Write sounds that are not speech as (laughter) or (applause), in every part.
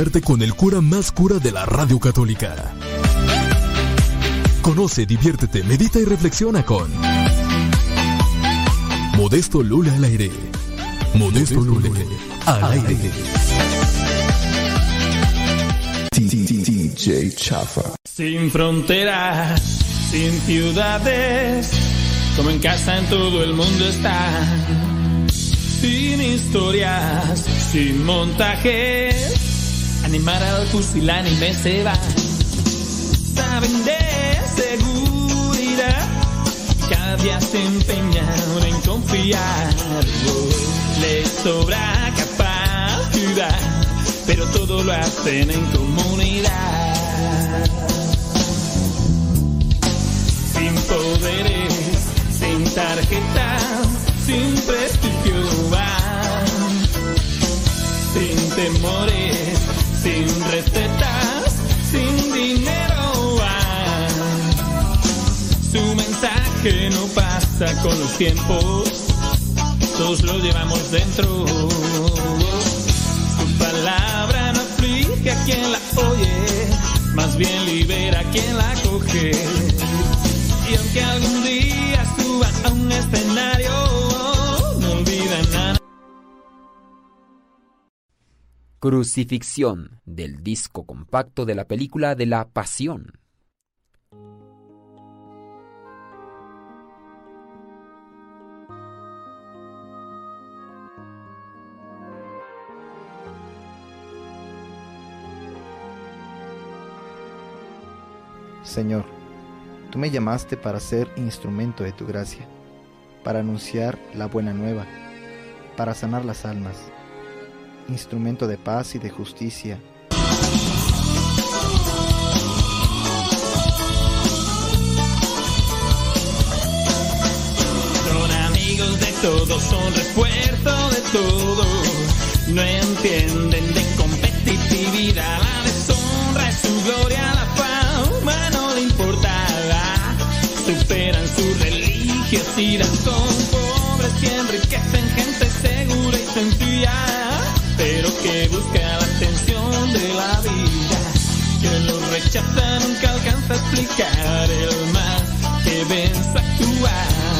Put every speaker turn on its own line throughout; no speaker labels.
Con el cura más cura de la radio católica. Conoce, diviértete, medita y reflexiona con Modesto Lula al aire. Modesto Lula al aire.
DJ Chafa.
Sin fronteras, sin ciudades, como en casa en todo el mundo está. Sin historias, sin montajes, animar al pusilánime se va. Saben de seguridad, cada día se empeñan en confiar. Les sobra capacidad, pero todo lo hacen en comunidad. Sin poderes, sin tarjetas, sin prestigio. Sin temores, sin recetas, sin dinero. Su mensaje no pasa con los tiempos, todos lo llevamos dentro. Su palabra no aflige a quien la oye, más bien libera a quien la coge. Y aunque algún día suban a un escenario,
Crucifixión del disco compacto de la película de la Pasión.
Señor, tú me llamaste para ser instrumento de tu gracia, para anunciar la buena nueva, para sanar las almas, instrumento de paz y de justicia.
Son amigos de todos, son refuerzo de todo, no entienden de competitividad, la deshonra es su gloria, la fama no le importaba, superan
su religiosidad, son pobres y enriquecen gente segura y sencilla que busca la atención de la vida. Que lo rechaza nunca alcanza a explicar el mal que ves actuar.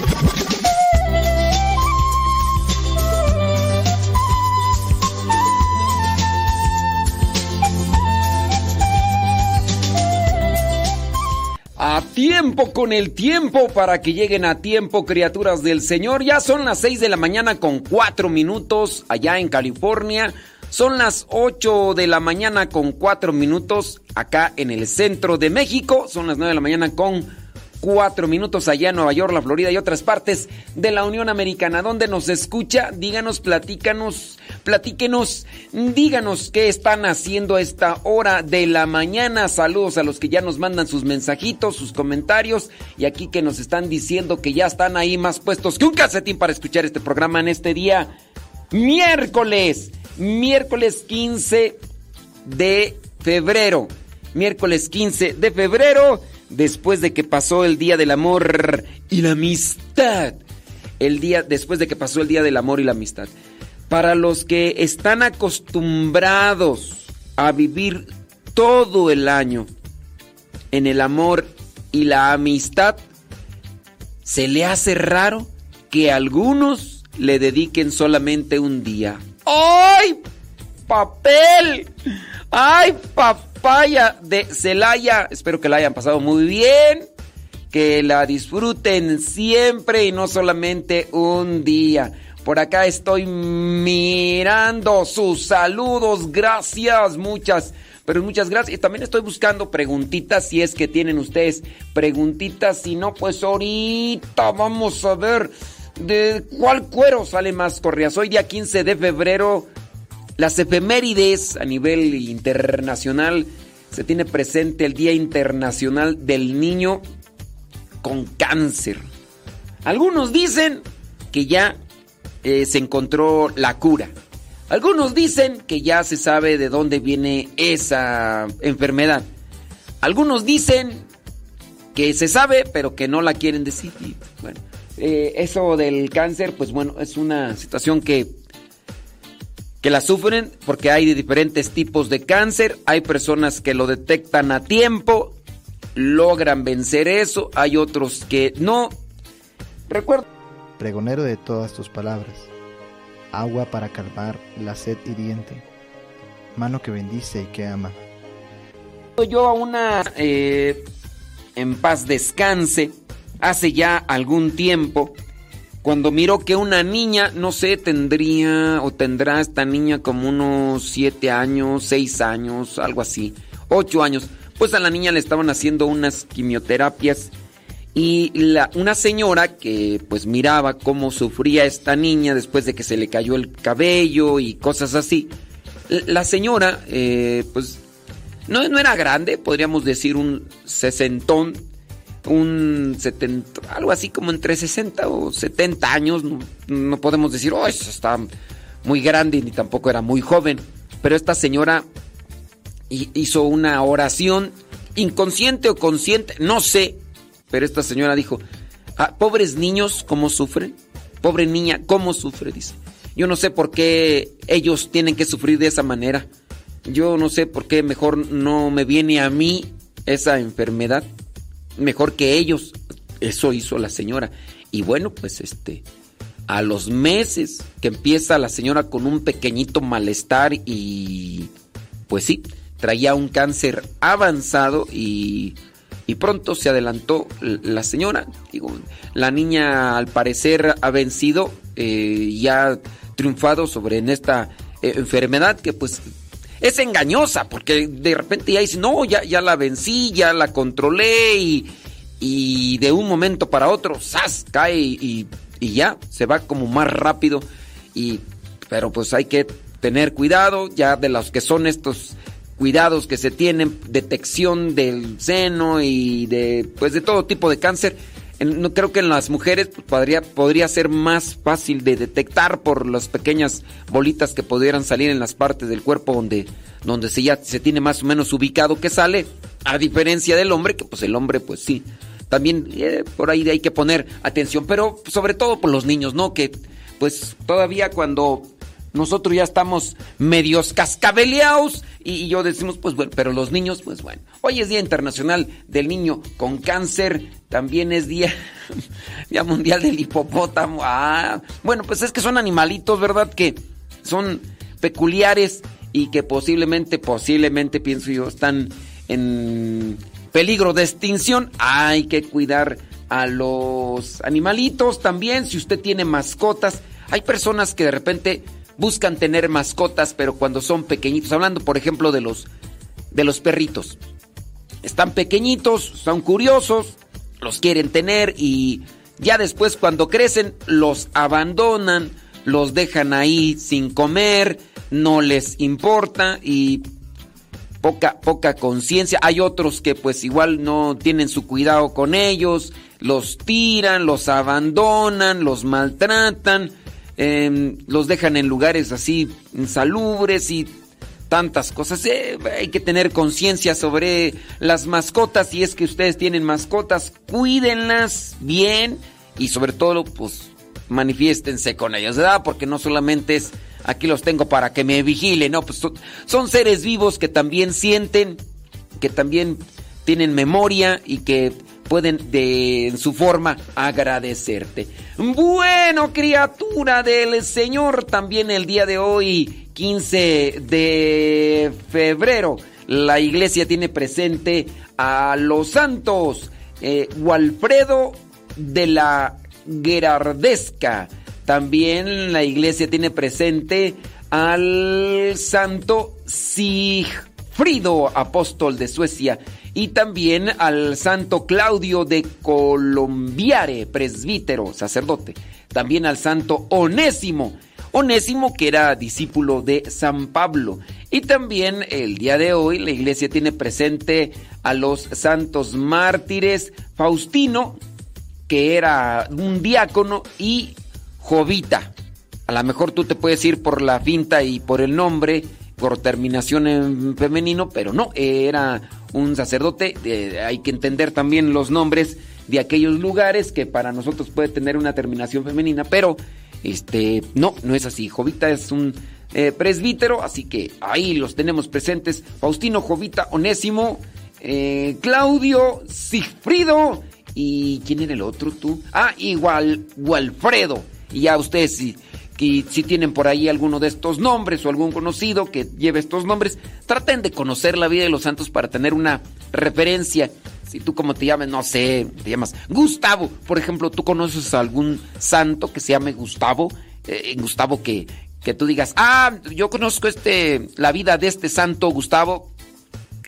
Tiempo con el tiempo para que lleguen a tiempo, criaturas del Señor. Ya son las 6 de la mañana con 4 minutos allá en California. Son las 8 de la mañana con 4 minutos acá en el centro de México. Son las 9 de la mañana con cuatro minutos allá en Nueva York, la Florida y otras partes de la Unión Americana. ¿Dónde nos escucha? Díganos, platícanos, platíquenos, díganos qué están haciendo a esta hora de la mañana. Saludos a los que ya nos mandan sus mensajitos, sus comentarios y aquí que nos están diciendo que ya están ahí más puestos que un calcetín para escuchar este programa en este día miércoles, miércoles 15 de febrero. Miércoles 15 de febrero después de que pasó el día del amor y la amistad. El día después de que pasó el día del amor y la amistad. Para los que están acostumbrados a vivir todo el año en el amor y la amistad, se le hace raro que algunos le dediquen solamente un día. ¡Ay! ¡Papel! ¡Ay, papaya de Celaya! Espero que la hayan pasado muy bien. Que la disfruten siempre y no solamente un día. Por acá estoy mirando sus saludos. Gracias, muchas. Pero muchas gracias. Y también estoy buscando preguntitas si es que tienen ustedes preguntitas. Si no, pues ahorita vamos a ver de cuál cuero sale más correas. Hoy día 15 de febrero las efemérides a nivel internacional se tiene presente el Día Internacional del Niño con Cáncer. Algunos dicen que ya eh, se encontró la cura. Algunos dicen que ya se sabe de dónde viene esa enfermedad. Algunos dicen que se sabe, pero que no la quieren decir. Bueno, eh, eso del cáncer, pues bueno, es una situación que que la sufren porque hay diferentes tipos de cáncer, hay personas que lo detectan a tiempo, logran vencer eso, hay otros que no. Recuerdo.
Pregonero de todas tus palabras, agua para calmar la sed hiriente, mano que bendice y que ama.
Yo a una eh, en paz descanse hace ya algún tiempo cuando miro que una niña, no sé, tendría o tendrá esta niña como unos siete años, seis años, algo así, ocho años, pues a la niña le estaban haciendo unas quimioterapias y la, una señora que pues miraba cómo sufría esta niña después de que se le cayó el cabello y cosas así, la señora eh, pues no, no era grande, podríamos decir un sesentón, un 70, algo así como entre 60 o 70 años, no, podemos decir, oh, eso está muy grande ni tampoco era muy joven, pero esta señora hizo una oración inconsciente o consciente, no sé, pero esta señora dijo, ah, pobres niños, ¿cómo sufren? Pobre niña, ¿cómo sufre? Dice. Yo no sé por qué ellos tienen que sufrir de esa manera. Yo no sé por qué mejor no me viene a mí esa enfermedad mejor que ellos. Eso hizo la señora. Y bueno, pues este, a los meses que empieza la señora con un pequeñito malestar y pues sí, traía un cáncer avanzado y, y pronto se adelantó la señora. Digo, la niña al parecer ha vencido eh, y ha triunfado sobre esta eh, enfermedad que pues es engañosa, porque de repente ya dice, no, ya, ya la vencí, ya la controlé y, y de un momento para otro, ¡zas! cae y, y, ya, se va como más rápido. Y, pero pues hay que tener cuidado ya de los que son estos cuidados que se tienen, detección del seno y de, pues de todo tipo de cáncer no creo que en las mujeres podría, podría ser más fácil de detectar por las pequeñas bolitas que pudieran salir en las partes del cuerpo donde, donde se ya se tiene más o menos ubicado que sale, a diferencia del hombre, que pues el hombre pues sí, también eh, por ahí hay que poner atención, pero sobre todo por los niños, ¿no? Que pues todavía cuando nosotros ya estamos medios cascabeleados y, yo decimos, pues bueno, pero los niños, pues bueno. Hoy es Día Internacional del Niño con Cáncer, también es Día, (laughs) día Mundial del Hipopótamo. Ah, bueno, pues es que son animalitos, ¿verdad? Que son peculiares y que posiblemente, posiblemente, pienso yo, están en peligro de extinción. Hay que cuidar a los animalitos también. Si usted tiene mascotas, hay personas que de repente buscan tener mascotas, pero cuando son pequeñitos, hablando por ejemplo de los de los perritos. Están pequeñitos, son curiosos, los quieren tener y ya después cuando crecen los abandonan, los dejan ahí sin comer, no les importa y poca poca conciencia. Hay otros que pues igual no tienen su cuidado con ellos, los tiran, los abandonan, los maltratan Em, los dejan en lugares así insalubres y tantas cosas. Eh, hay que tener conciencia sobre las mascotas. Si es que ustedes tienen mascotas, cuídenlas bien y sobre todo, pues, manifiéstense con ellas, ¿verdad? Porque no solamente es aquí los tengo para que me vigilen, no, pues son seres vivos que también sienten, que también tienen memoria y que pueden de su forma agradecerte. Bueno, criatura del Señor, también el día de hoy, 15 de febrero, la iglesia tiene presente a los santos eh, Walfredo de la Gerardesca. También la iglesia tiene presente al santo Sigfrido, apóstol de Suecia y también al santo Claudio de Colombiare, presbítero, sacerdote, también al santo Onésimo, Onésimo que era discípulo de San Pablo. Y también el día de hoy la iglesia tiene presente a los santos mártires Faustino, que era un diácono, y Jovita. A lo mejor tú te puedes ir por la finta y por el nombre, por terminación en femenino, pero no, era un sacerdote. hay que entender también los nombres de aquellos lugares que para nosotros puede tener una terminación femenina, pero este no, no es así. Jovita es un eh, presbítero, así que ahí los tenemos presentes. Faustino, Jovita, Onésimo, eh, Claudio, Sigfrido y ¿quién era el otro tú? Ah, igual, Walfredo. Y ya ustedes si y si tienen por ahí alguno de estos nombres o algún conocido que lleve estos nombres, traten de conocer la vida de los santos para tener una referencia. Si tú como te llamas, no sé, te llamas Gustavo, por ejemplo, tú conoces a algún santo que se llame Gustavo, eh, Gustavo que, que tú digas, ah, yo conozco este, la vida de este santo Gustavo,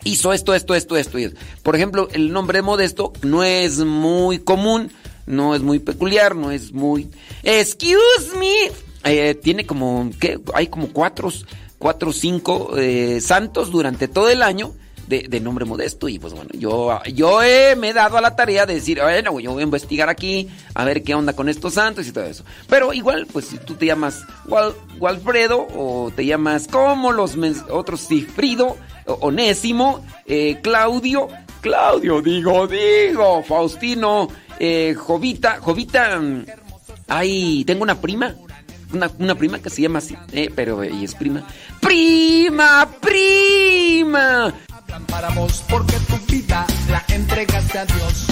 hizo esto, esto, esto, esto. Por ejemplo, el nombre Modesto no es muy común, no es muy peculiar, no es muy... Excuse me, eh, tiene como, ¿qué? hay como cuatro, cuatro o cinco eh, santos durante todo el año de, nombre modesto. Y pues bueno, yo, yo me he dado a la tarea de decir, bueno, yo voy a investigar aquí, a ver qué onda con estos santos y todo eso. Pero igual, pues si tú te llamas Walfredo o te llamas como los otros Cifrido, Onésimo, eh, Claudio, Claudio, digo, digo, Faustino, Jovita, Jovita, mm, ay, tengo una prima una, prima que se llama así, eh, pero ella es prima. ¡Prima! ¡Prima!
Para vos porque tu vida la entregaste a Dios.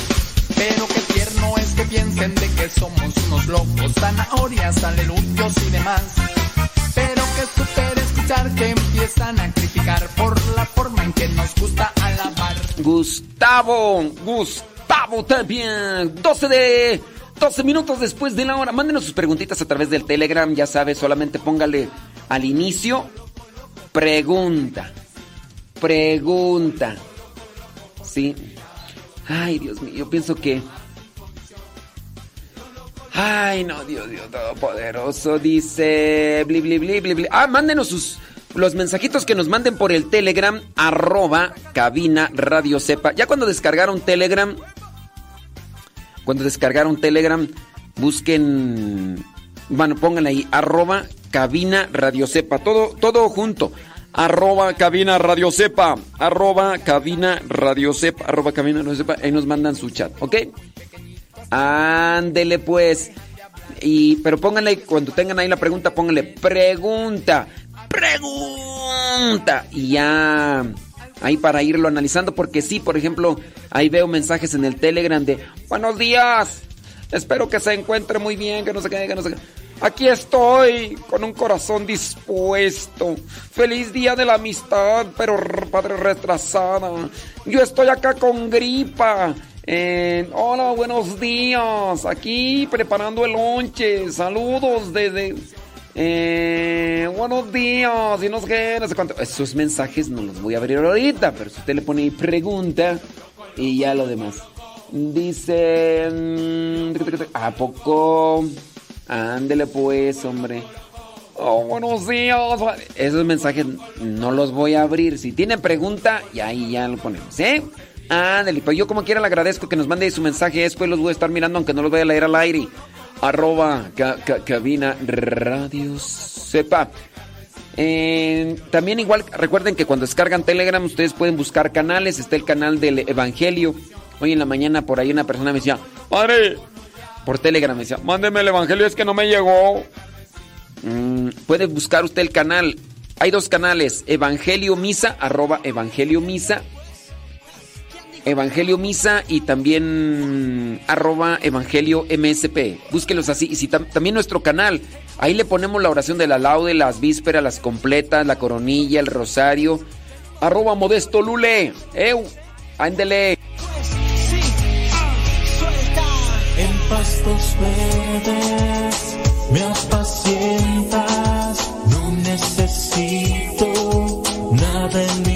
Pero qué tierno es que piensen de que somos unos locos, zanahorias, aleluyos y demás. Pero que super escuchar que empiezan a criticar por la forma en que nos gusta alabar.
Gustavo, Gustavo también, 12 de 12 minutos después de la hora. Mándenos sus preguntitas a través del Telegram, ya sabes, solamente póngale al inicio pregunta. Pregunta. Sí. Ay, Dios mío, yo pienso que... Ay, no, Dios, Dios Todopoderoso, dice... Bli, bli, bli, bli. Ah, mándenos sus... Los mensajitos que nos manden por el Telegram, arroba cabina radio sepa. Ya cuando descargaron Telegram, cuando descargaron Telegram, busquen, bueno, pónganle ahí, arroba cabina radio sepa. Todo, todo junto. Arroba cabina radio sepa. Arroba cabina radio sepa. Arroba cabina radio sepa. Ahí nos mandan su chat, ¿ok? Ándele pues. Y, pero pónganle, cuando tengan ahí la pregunta, pónganle pregunta. Pregunta. Y ya. Ahí para irlo analizando. Porque sí, por ejemplo, ahí veo mensajes en el Telegram de Buenos días. Espero que se encuentre muy bien, que no se quede, que no se quede. Aquí estoy, con un corazón dispuesto. Feliz día de la amistad, pero padre retrasada. Yo estoy acá con gripa. hola, buenos días. Aquí preparando el lonche. Saludos desde. Eh, buenos días. Y no sé qué, no sé cuánto. Esos mensajes no los voy a abrir ahorita, pero si usted le pone pregunta y ya lo demás. Dice. ¿A poco? Ándele pues, hombre. Oh, buenos días. Esos mensajes no los voy a abrir. Si tienen pregunta, y ahí ya lo ponemos, ¿eh? Ándele, pues yo como quiera le agradezco que nos mande su mensaje. Después los voy a estar mirando, aunque no los voy a leer al aire. Arroba cabina radio sepa. Eh, también igual recuerden que cuando descargan Telegram ustedes pueden buscar canales. Está el canal del Evangelio. Hoy en la mañana por ahí una persona me decía, padre, por Telegram me decía, mándeme el Evangelio, es que no me llegó. Mm, puede buscar usted el canal. Hay dos canales, Evangelio Misa, arroba Evangelio Misa. Evangelio Misa y también arroba Evangelio MSP. Búsquelos así. Y si también nuestro canal, ahí le ponemos la oración de la laude, las vísperas, las completas, la coronilla, el rosario. Arroba Modesto Lule. ¡Eu! ¡Ándele!
en pastos verdes me apacientas, no necesito nada en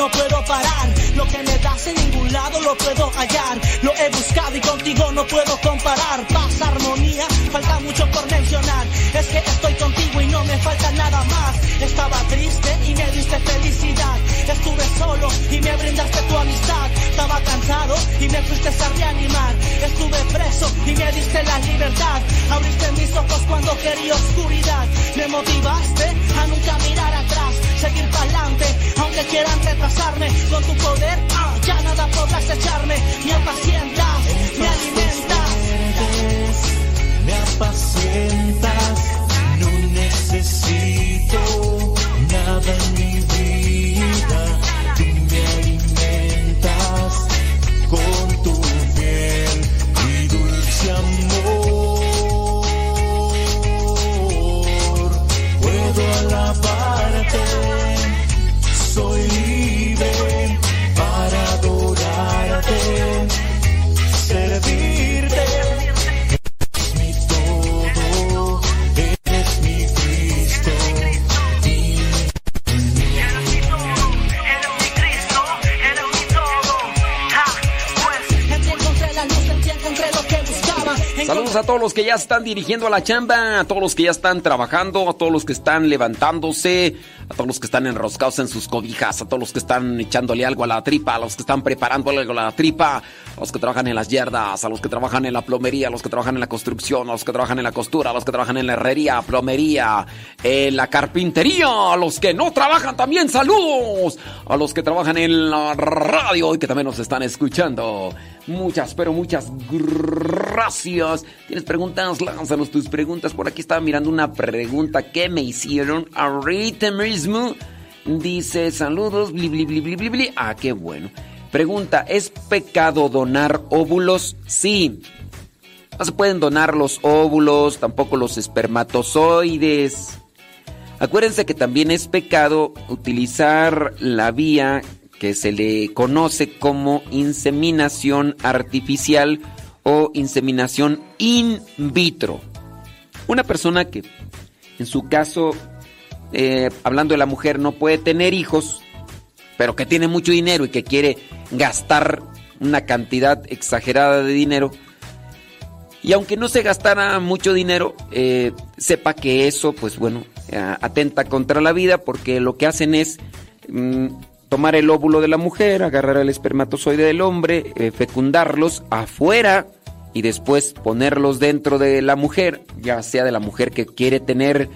no puedo
parar. Lo que me das en ningún lado lo puedo hallar. Lo he buscado y contigo no puedo comparar. Paz, armonía, falta mucho por mencionar. Es que estoy contigo y no me falta nada más. Estaba triste y me diste felicidad. Estuve solo y me brindaste tu amistad. Estaba cansado y me fuiste a reanimar. Estuve preso y me diste la libertad. Abriste mis ojos cuando quería oscuridad. Me motivaste a nunca mirar atrás. Seguir para adelante, aunque quieran retrasarme. Con tu poder, ah, ya nada podrás echarme. Me apacientas, me alimentas.
me apacientas, necesito nada en
A todos los que ya están dirigiendo a la chamba, a todos los que ya están trabajando, a todos los que están levantándose, a todos los que están enroscados en sus cobijas, a todos los que están echándole algo a la tripa, a los que están preparándole algo a la tripa, a los que trabajan en las yardas, a los que trabajan en la plomería, a los que trabajan en la construcción, a los que trabajan en la costura, a los que trabajan en la herrería, plomería, en la carpintería, a los que no trabajan también, saludos, a los que trabajan en la radio y que también nos están escuchando. Muchas, pero muchas gracias. ¿Tienes preguntas? Lánzanos tus preguntas. Por aquí estaba mirando una pregunta que me hicieron ahorita mismo. Dice, saludos, bli, bli, bli, bli, bli, bli. Ah, qué bueno. Pregunta, ¿es pecado donar óvulos? Sí. No se pueden donar los óvulos, tampoco los espermatozoides. Acuérdense que también es pecado utilizar la vía que se le conoce como inseminación artificial o inseminación in vitro. Una persona que, en su caso, eh, hablando de la mujer, no puede tener hijos, pero que tiene mucho dinero y que quiere gastar una cantidad exagerada de dinero, y aunque no se gastara mucho dinero, eh, sepa que eso, pues bueno, atenta contra la vida porque lo que hacen es mm, tomar el óvulo de la mujer, agarrar el espermatozoide del hombre, eh, fecundarlos afuera y después ponerlos dentro de la mujer, ya sea de la mujer que quiere tener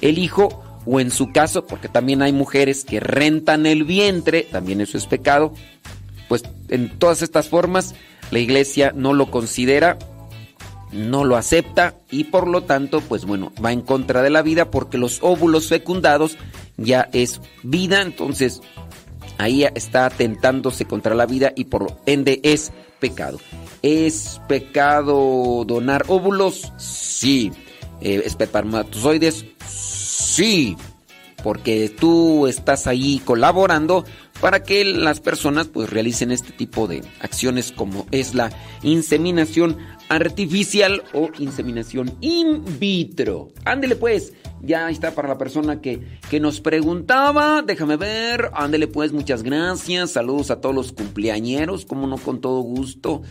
el hijo o en su caso, porque también hay mujeres que rentan el vientre, también eso es pecado, pues en todas estas formas la iglesia no lo considera, no lo acepta y por lo tanto, pues bueno, va en contra de la vida porque los óvulos fecundados ya es vida, entonces ahí está atentándose contra la vida y por ende es pecado. ¿Es pecado donar óvulos? Sí. Eh. Porque tú estás ahí colaborando para que las personas pues realicen este tipo de acciones como es la inseminación artificial o inseminación in vitro. Ándele pues, ya está para la persona que, que nos preguntaba. Déjame ver. Ándele pues, muchas gracias. Saludos a todos los cumpleañeros, como no, con todo gusto.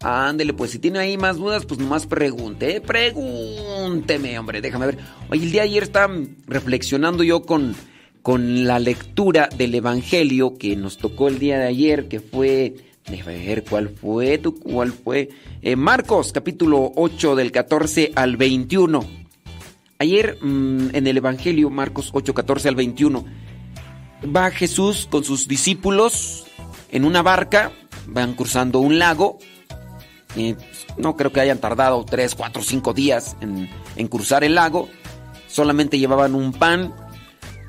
Ándele, pues si tiene ahí más dudas, pues nomás pregunte, ¿eh? pregúnteme, hombre, déjame ver. Oye, el día de ayer estaba reflexionando yo con, con la lectura del Evangelio que nos tocó el día de ayer, que fue Déjame ver cuál fue, tú, cuál fue. Eh, Marcos, capítulo 8, del 14 al 21. Ayer mm, en el Evangelio, Marcos 8, 14 al 21, va Jesús con sus discípulos en una barca, van cruzando un lago. No creo que hayan tardado 3, 4, 5 días en, cruzar el lago. Solamente llevaban un pan.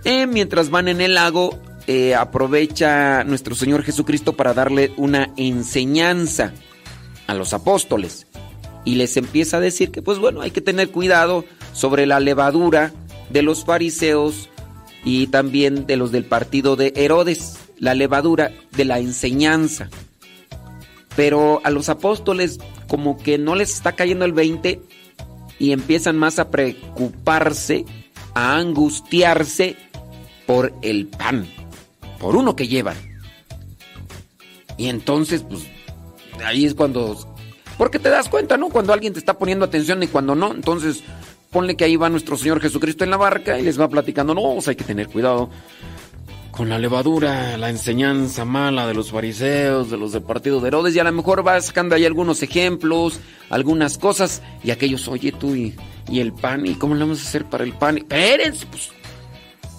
Eh, mientras van en el lago, eh, aprovecha nuestro Señor Jesucristo para darle una enseñanza a los apóstoles. Y les empieza a decir que, pues bueno, hay que tener cuidado sobre la levadura de los fariseos y también de los del partido de Herodes, la levadura de la enseñanza. Pero a los apóstoles como que no les está cayendo el 20 y empiezan más a preocuparse, a angustiarse por el pan por uno que llevan. Y entonces, pues, ahí es cuando... Porque te das cuenta, ¿no? Cuando alguien te está poniendo atención y cuando no. Entonces, ponle que ahí va nuestro Señor Jesucristo en la barca y les va platicando, no, pues hay que tener cuidado con la levadura, la enseñanza mala de los fariseos, de los del partido de Herodes, y a lo mejor va sacando ahí algunos ejemplos, algunas cosas, y aquellos, oye tú, y, el pan, ¿y cómo le vamos a hacer para el pan? Espérense, pues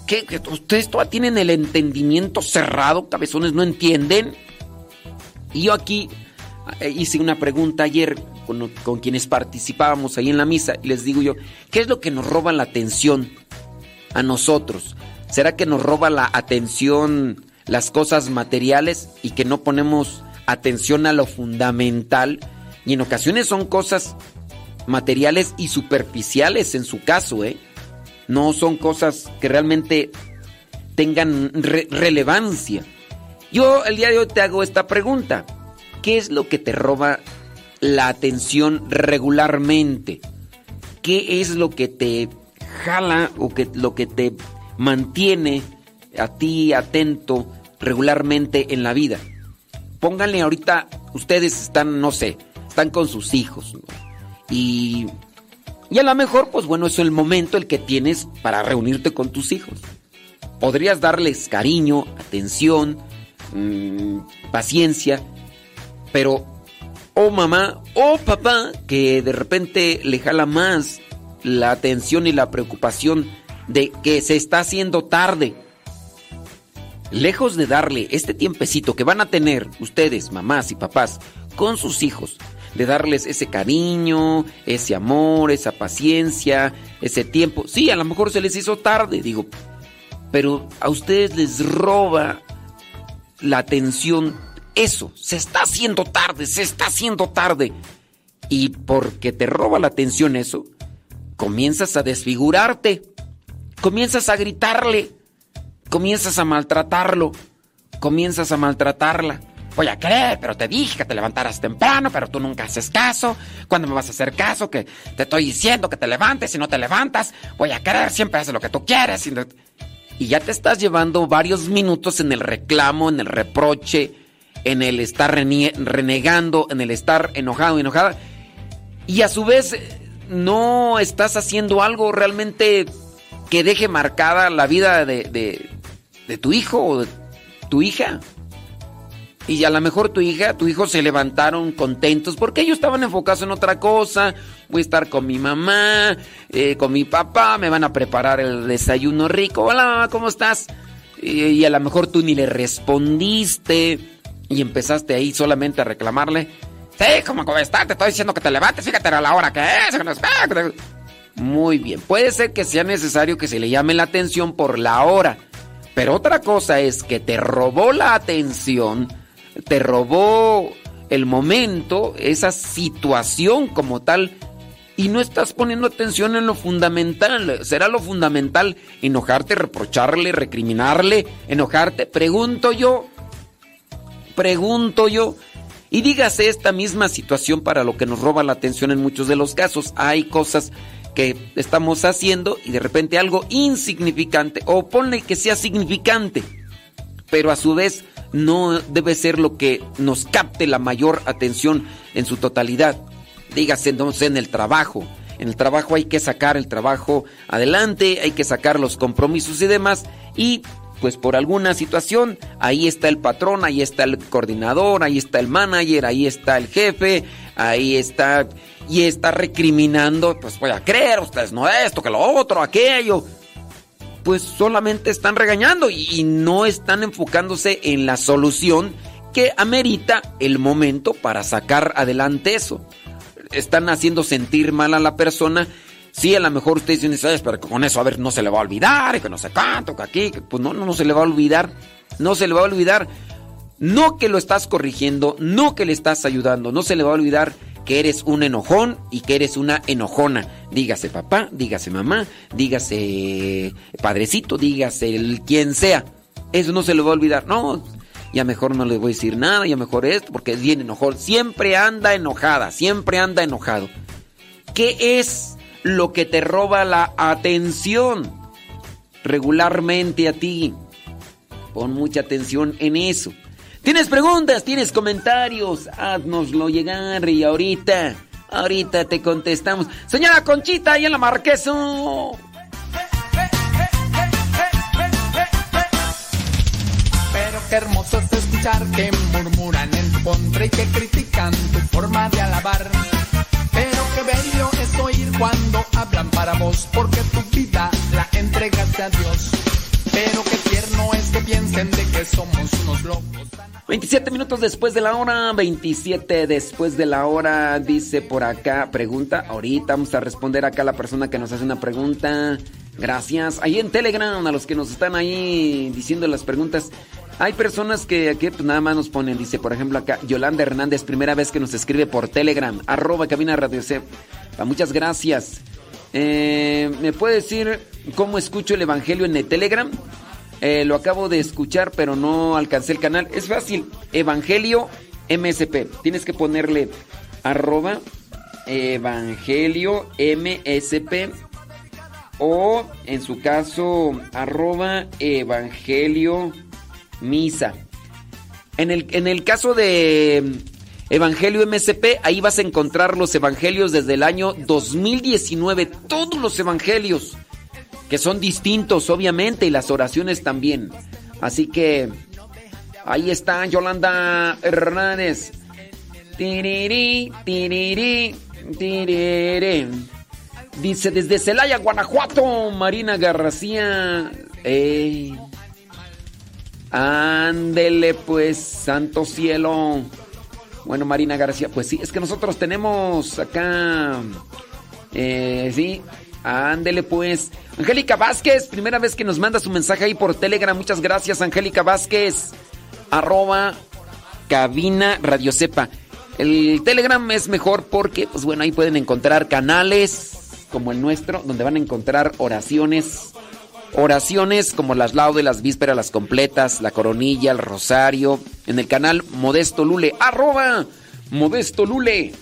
¿Qué? ¿Ustedes todavía tienen el entendimiento cerrado? Cabezones, ¿no entienden? Y yo aquí eh, hice una pregunta ayer con, con, quienes participábamos ahí en la misa y les digo yo, ¿qué es lo que nos roba la atención a nosotros? ¿Será que nos roba la atención las cosas materiales y que no ponemos atención a lo fundamental? Y en ocasiones son cosas materiales y superficiales en su caso, ¿eh? no son cosas que realmente tengan relevancia. Yo el día de hoy te hago esta pregunta. ¿Qué es lo que te roba la atención regularmente? ¿Qué es lo que te jala o que, lo que te mantiene a ti atento regularmente en la vida? Pónganle ahorita, ustedes están, no sé, están con sus hijos Y, y a lo mejor, pues bueno, es el momento el que tienes para reunirte con tus hijos. Podrías darles cariño, atención, mmm, paciencia, pero, oh mamá, oh papá, que de repente le jala más la atención y la preocupación de que se está haciendo tarde. Lejos de darle este tiempecito que van a tener ustedes, mamás y papás, con sus hijos, de darles ese cariño, ese amor, esa paciencia, ese tiempo. Sí, a lo mejor se les hizo tarde, digo, pero a ustedes les roba la atención eso. Se está haciendo tarde, se está haciendo tarde. Y porque te roba la atención eso, comienzas a desfigurarte, comienzas a gritarle, comienzas a maltratarlo, comienzas a maltratarla. Voy a creer, pero te dije que te levantaras temprano, pero tú nunca haces caso. ¿Cuándo me vas a hacer caso? Que te estoy diciendo que te levantes y no te levantas. Voy a creer, siempre haces lo que tú quieres. Y ya te estás llevando varios minutos en el reclamo, en el reproche, en el estar renegando, en el estar enojado, enojada. Y a su vez no estás haciendo algo realmente que deje marcada la vida de, de, de tu hijo o de tu hija. Y a lo mejor tu hija, tu hijo se levantaron contentos porque ellos estaban enfocados en otra cosa. Voy a estar con mi mamá, eh, con mi papá, me van a preparar el desayuno rico. Hola mamá, ¿cómo estás? Y, y a lo mejor tú ni le respondiste y empezaste ahí solamente a reclamarle. Sí, ¿cómo, cómo está? Te estoy diciendo que te levantes, fíjate a la hora que es. Muy bien, puede ser que sea necesario que se le llame la atención por la hora. Pero otra cosa es que te robó la atención te robó el momento, esa situación como tal, y no estás poniendo atención en lo fundamental. ¿Será lo fundamental enojarte, reprocharle, recriminarle, enojarte? Pregunto yo, pregunto yo. Y dígase esta misma situación para lo que nos roba la atención en muchos de los casos. Hay cosas que estamos haciendo y de repente algo insignificante, o ponle que sea significante, pero a su vez no debe ser lo que nos capte la mayor atención en su totalidad. Dígase entonces en el trabajo. En el trabajo hay que sacar el trabajo adelante, hay que sacar los compromisos y demás. Y pues por alguna situación, ahí está el patrón, ahí está el coordinador, ahí está el manager, ahí está el jefe, ahí está y está recriminando, pues voy a creer, ustedes no esto, que lo otro, aquello pues solamente están regañando y, no están enfocándose en la solución que amerita el momento para sacar adelante eso. Están haciendo sentir mal a la persona. Sí, a lo mejor ustedes dicen, ¿sabes? Pero con eso, a ver, no se le va a olvidar, que no sé cuánto, que aquí, pues no, no, no se le va a olvidar. No se le va a olvidar. No que lo estás corrigiendo, no que le estás ayudando, no se le va a olvidar que eres un enojón y que eres una enojona. Dígase papá, dígase mamá, dígase padrecito, dígase el quien sea. Eso no se le va a olvidar. No, ya mejor no le voy a decir nada, ya mejor esto, porque es bien enojón. Siempre anda enojada, siempre anda enojado. ¿Qué es lo que te roba la atención regularmente a ti? Pon mucha atención en eso. ¿Tienes preguntas? ¿Tienes comentarios? Haznoslo llegar y ahorita, ahorita te contestamos. Señora Conchita, ahí en la Marqueso.
Pero qué hermoso es escuchar que murmuran en tu y que critican tu forma de alabar. Cuando hablan para vos, porque tu vida la entregaste a Dios. Pero qué tierno es que piensen de que somos unos locos.
27 minutos después de la hora, 27 después de la hora, dice por acá, pregunta, ahorita vamos a responder acá a la persona que nos hace una pregunta. Gracias. Ahí en Telegram, a los que nos están ahí diciendo las preguntas, hay personas que aquí pues, nada más nos ponen, dice por ejemplo acá, Yolanda Hernández, primera vez que nos escribe por Telegram, arroba cabina radio C. Ah, muchas gracias. Eh, ¿Me puede decir cómo escucho el Evangelio en el Telegram? Eh, lo acabo de escuchar, pero no alcancé el canal. Es fácil. Evangelio MSP. Tienes que ponerle arroba Evangelio MSP. O en su caso, arroba Evangelio Misa. En el, en el caso de Evangelio MSP, ahí vas a encontrar los evangelios desde el año 2019, todos los evangelios, que son distintos, obviamente, y las oraciones también. Así que ahí está Yolanda Hernández. Tiriri, tiriri, tiriri. Dice desde Celaya, Guanajuato, Marina García. Ey. Ándele pues, santo cielo. Bueno, Marina García, pues sí, es que nosotros tenemos acá. Eh, sí, ándele pues. Angélica Vázquez, primera vez que nos manda su mensaje ahí por Telegram. Muchas gracias, Angélica Vázquez. Arroba cabina Radio Cepa. El Telegram es mejor porque, pues bueno, ahí pueden encontrar canales como el nuestro, donde van a encontrar oraciones Oraciones como las de las vísperas, las completas, la coronilla, el rosario, en el canal Modesto Lule, arroba Modesto Lule,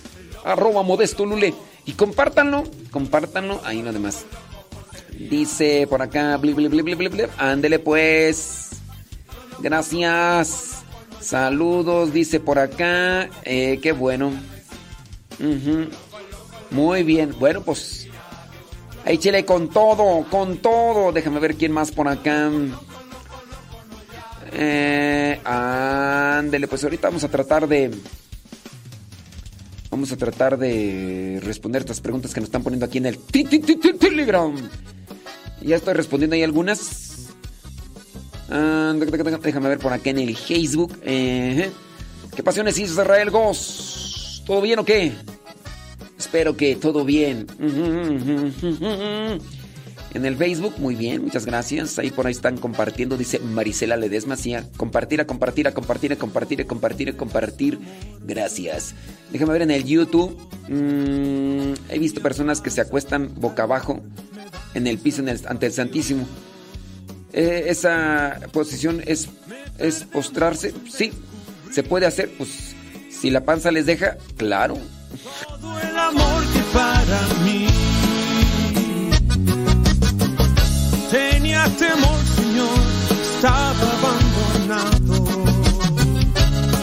arroba Modesto Lule. Y compártanlo, compártanlo, ahí no demás. Dice por acá, ándele pues. Gracias. Saludos, dice por acá. Eh, qué bueno. Muy bien. Bueno, pues Échele con todo, con todo. Déjame ver quién más por acá. Eh, ándele, pues ahorita vamos a tratar de. Vamos a tratar de responder estas preguntas que nos están poniendo aquí en el Telegram. Ya estoy respondiendo ahí algunas. Déjame ver por acá en el Facebook. Eh, ¿Qué pasiones Israel Goss? ¿Todo bien o qué? Espero que todo bien. En el Facebook, muy bien, muchas gracias. Ahí por ahí están compartiendo, dice Marisela Ledesma. Sí, a compartir, a compartir, a compartir, a compartir, a compartir, a compartir. Gracias. Déjame ver en el YouTube. Mm, he visto personas que se acuestan boca abajo en el piso ante el Santísimo. Eh, esa posición es, es postrarse. Sí, se puede hacer. Pues si la panza les deja, claro.
Todo el amor que para mí tenía temor, Señor, estaba abandonado,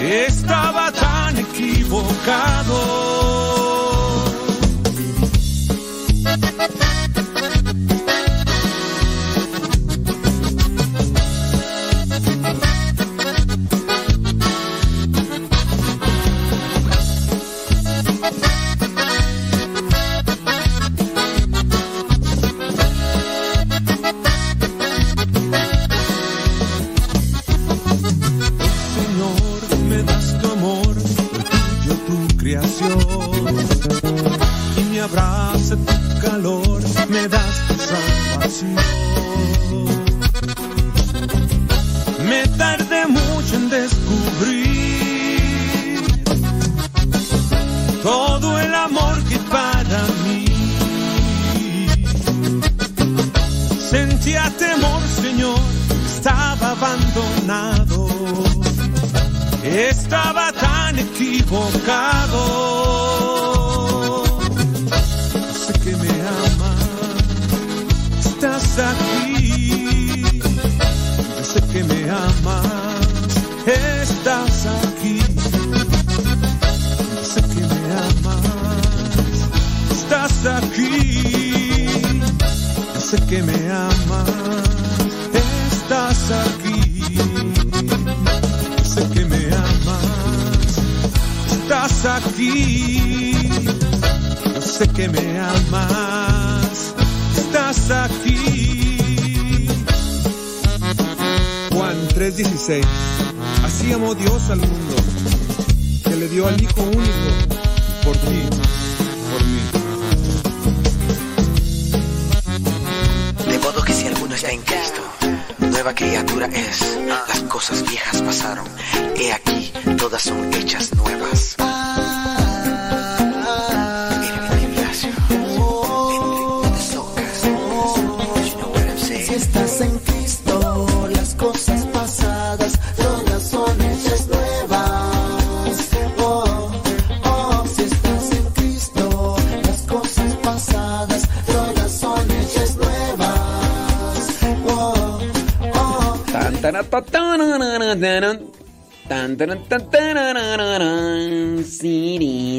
estaba tan equivocado. Me das salvación. Me tardé mucho en descubrir todo el amor que para mí. Sentía temor, Señor, estaba abandonado, estaba tan equivocado aquí. Sé que me amas, estás aquí. Sé que me amas, estás aquí. Sé que me amas, estás aquí. Sé que me amas, estás aquí. Sé que me amas, estás aquí. 3:16. Así amó Dios al mundo, que le dio al Hijo único por ti, por mí.
De modo que si alguno está en Cristo, nueva criatura es. Las cosas viejas pasaron, he aquí, todas son hechas nuevas.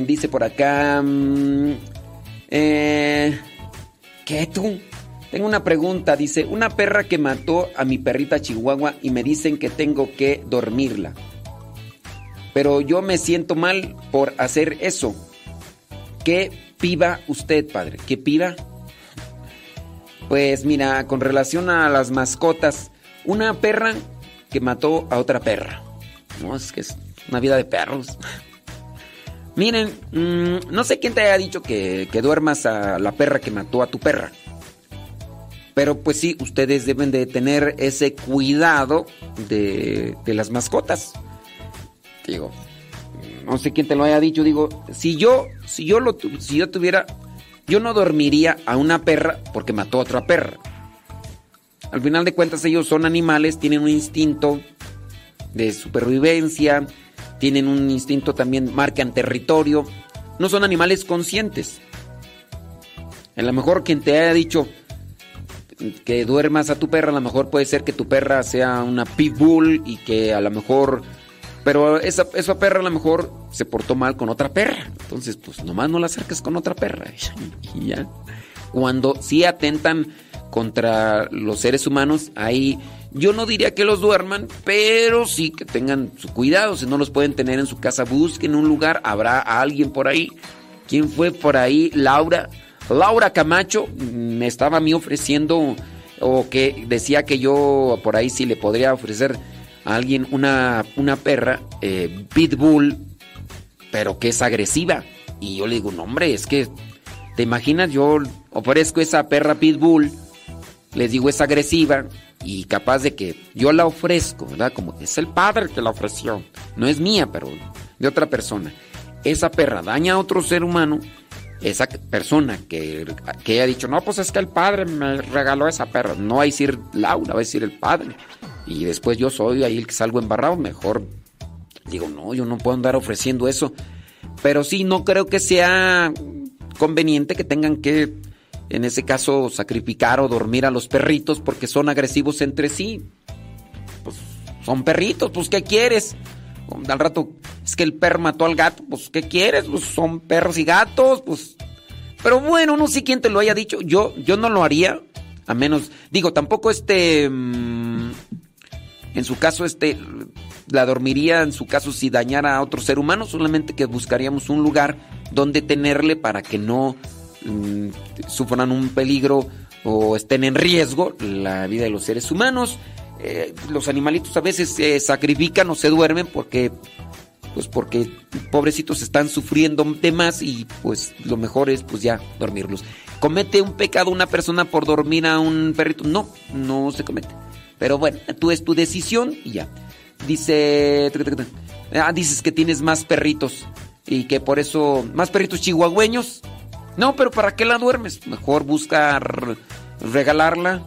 Dice por acá. Mm, eh, ¿Qué tú? Tengo una pregunta. Dice: Una perra que mató a mi perrita Chihuahua y me dicen que tengo que dormirla. Pero yo me siento mal por hacer eso. ¿Qué piba usted, padre? ¿Qué piba? Pues mira, con relación a las mascotas, una perra que mató a otra perra. No, es que es una vida de perros. Miren, mm, no sé quién te haya dicho que, que duermas a la perra que mató a tu perra. Pero pues sí, ustedes deben de tener ese cuidado de, de las mascotas. Digo, no sé quién te lo haya dicho, digo, si yo, si yo lo si yo tuviera, yo no dormiría a una perra porque mató a otra perra. Al final de cuentas ellos son animales, tienen un instinto de supervivencia, tienen un instinto también, marcan territorio, no son animales conscientes. A lo mejor quien te haya dicho que duermas a tu perra, a lo mejor puede ser que tu perra sea una pitbull y que a lo mejor pero esa, esa perra a lo mejor se portó mal con otra perra. Entonces, pues nomás no la acerques con otra perra. (laughs) Y ya. Cuando sí atentan contra los seres humanos, ahí yo no diría que los duerman, pero sí que tengan su cuidado. Si no los pueden tener en su casa, busquen un lugar. Habrá alguien por ahí. ¿Quién fue por ahí? Laura. Laura Camacho me estaba a mí ofreciendo, o que decía que yo por ahí sí le podría ofrecer a alguien una, una perra eh, pitbull, pero que es agresiva. Y yo le digo, no hombre, es que, ¿te imaginas? Yo ofrezco esa perra pitbull, les digo, es agresiva y capaz de que yo la ofrezco, ¿verdad? Como es el padre que la ofreció, no es mía, pero de otra persona. Esa perra daña a otro ser humano, esa persona que, que haya dicho, no, pues es que el padre me regaló esa perra, no va a decir Laura, va a decir el padre y después yo soy ahí el que salgo embarrado, mejor digo, no, yo no puedo andar ofreciendo eso. Pero sí, no creo que sea conveniente que tengan que, en ese caso, sacrificar o dormir a los perritos porque son agresivos entre sí. Pues son perritos, pues ¿qué quieres? Al rato, es que el perro mató al gato, pues ¿qué quieres? Pues son perros y gatos, pues... Pero bueno, no sé quién te lo haya dicho, yo, yo no lo haría, a menos, digo, tampoco este... mm, en su caso, este, la dormiría en su caso si dañara a otro ser humano, solamente que buscaríamos un lugar donde tenerle para que no sufran un peligro o estén en riesgo la vida de los seres humanos. Eh, los animalitos a veces se sacrifican o se duermen porque pues porque pobrecitos están sufriendo de más y pues lo mejor es pues ya dormirlos. ¿Comete un pecado una persona por dormir a un perrito? No, no se comete. Pero bueno, tú es tu decisión y ya. Dice. Ah, dices que tienes más perritos. Y que por eso. Más perritos chihuahueños. No, pero ¿para qué la duermes? Mejor busca regalarla.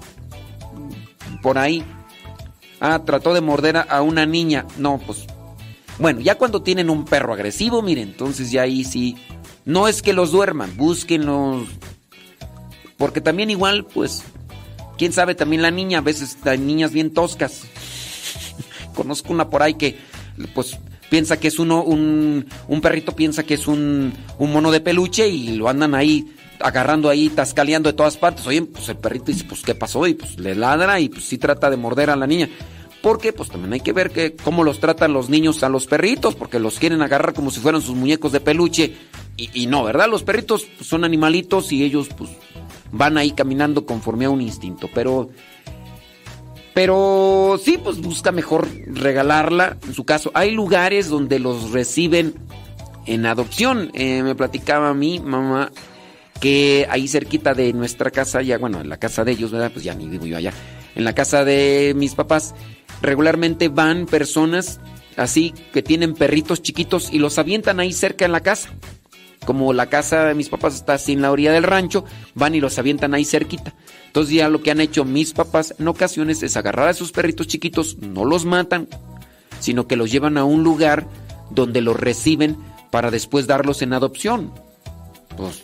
Por ahí. Ah, trató de morder a una niña. No, pues. Bueno, ya cuando tienen un perro agresivo, miren, entonces ya ahí sí. No es que los duerman, búsquenlos. Porque también igual, pues, quién sabe, también la niña, a veces hay niñas bien toscas. (laughs) Conozco una por ahí que, pues, piensa que es uno, un, un perrito piensa que es un, un mono de peluche y lo andan ahí agarrando ahí, tascaleando de todas partes. Oye, pues el perrito dice, pues, ¿qué pasó? Y pues le ladra y pues sí trata de morder a la niña. Porque pues también hay que ver que, cómo los tratan los niños a los perritos, porque los quieren agarrar como si fueran sus muñecos de peluche. Y, y no, ¿verdad? Los perritos pues, son animalitos y ellos pues van ahí caminando conforme a un instinto. Pero, pero sí, pues busca mejor regalarla. En su caso, hay lugares donde los reciben en adopción. Eh, me platicaba mi mamá que ahí cerquita de nuestra casa, ya bueno, en la casa de ellos, ¿verdad? Pues ya ni vivo yo allá. En la casa de mis papás, regularmente van personas así que tienen perritos chiquitos y los avientan ahí cerca en la casa. Como la casa de mis papás está así en la orilla del rancho, van y los avientan ahí cerquita. Entonces ya lo que han hecho mis papás en ocasiones es agarrar a sus perritos chiquitos, no los matan, sino que los llevan a un lugar donde los reciben para después darlos en adopción. Pues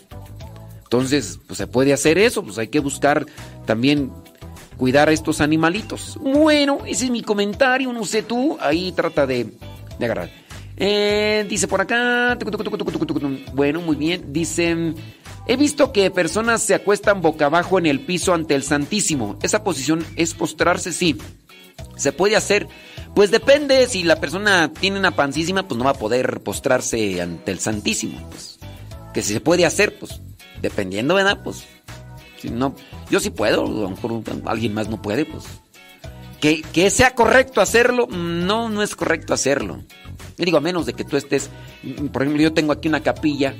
entonces, pues se puede hacer eso, pues hay que buscar también cuidar a estos animalitos. Bueno, ese es mi comentario, no sé tú, ahí trata de de agarrar. Eh, dice por acá. Bueno, muy bien. Dice. He visto que personas se acuestan boca abajo en el piso ante el Santísimo. ¿Esa posición es postrarse? Sí. ¿Se puede hacer? Pues depende. Si la persona tiene una pancísima, pues no va a poder postrarse ante el Santísimo. Pues, que si se puede hacer, pues dependiendo, ¿verdad? Pues si no, yo sí puedo. A lo mejor alguien más no puede, pues. Que, que sea correcto hacerlo, no, no es correcto hacerlo. Yo digo, a menos de que tú estés, por ejemplo, yo tengo aquí una capilla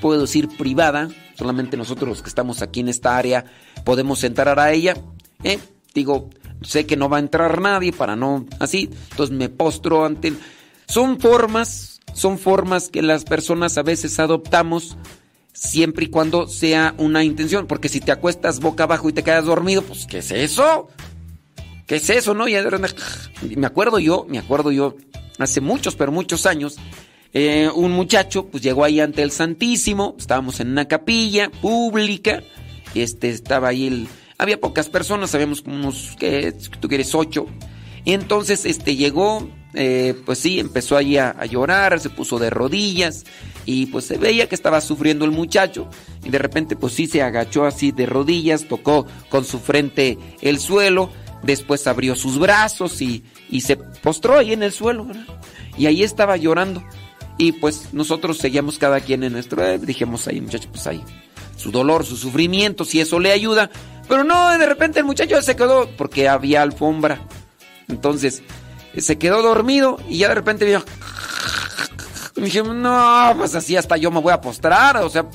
puedo decir privada, solamente nosotros los que estamos aquí en esta área podemos entrar a ella. ¿eh? Digo, sé que no va a entrar nadie para no así, entonces me postro ante... Son formas, son formas que las personas a veces adoptamos siempre y cuando sea una intención, porque si te acuestas boca abajo y te quedas dormido, pues ¿qué es eso? ¿Qué es eso, no? Y me acuerdo yo, me acuerdo yo, hace muchos, pero muchos años, eh, un muchacho pues llegó ahí ante el Santísimo, estábamos en una capilla pública, este estaba ahí el, había pocas personas, sabíamos como unos, que tú quieres ocho, y entonces este llegó, eh, pues sí, empezó ahí a, a, llorar, se puso de rodillas y pues se veía que estaba sufriendo el muchacho. Y de repente pues sí se agachó así de rodillas, tocó con su frente el suelo, después abrió sus brazos y, y se postró ahí en el suelo. Y ahí estaba llorando. Y pues nosotros seguíamos cada quien en nuestro... Eh, dijimos ahí, muchacho, pues ahí. Su dolor, su sufrimiento, si eso le ayuda. Pero no, de repente el muchacho se quedó porque había alfombra. Entonces, se quedó dormido y ya de repente vio... Dije, no, pues así hasta yo me voy a postrar. O sea,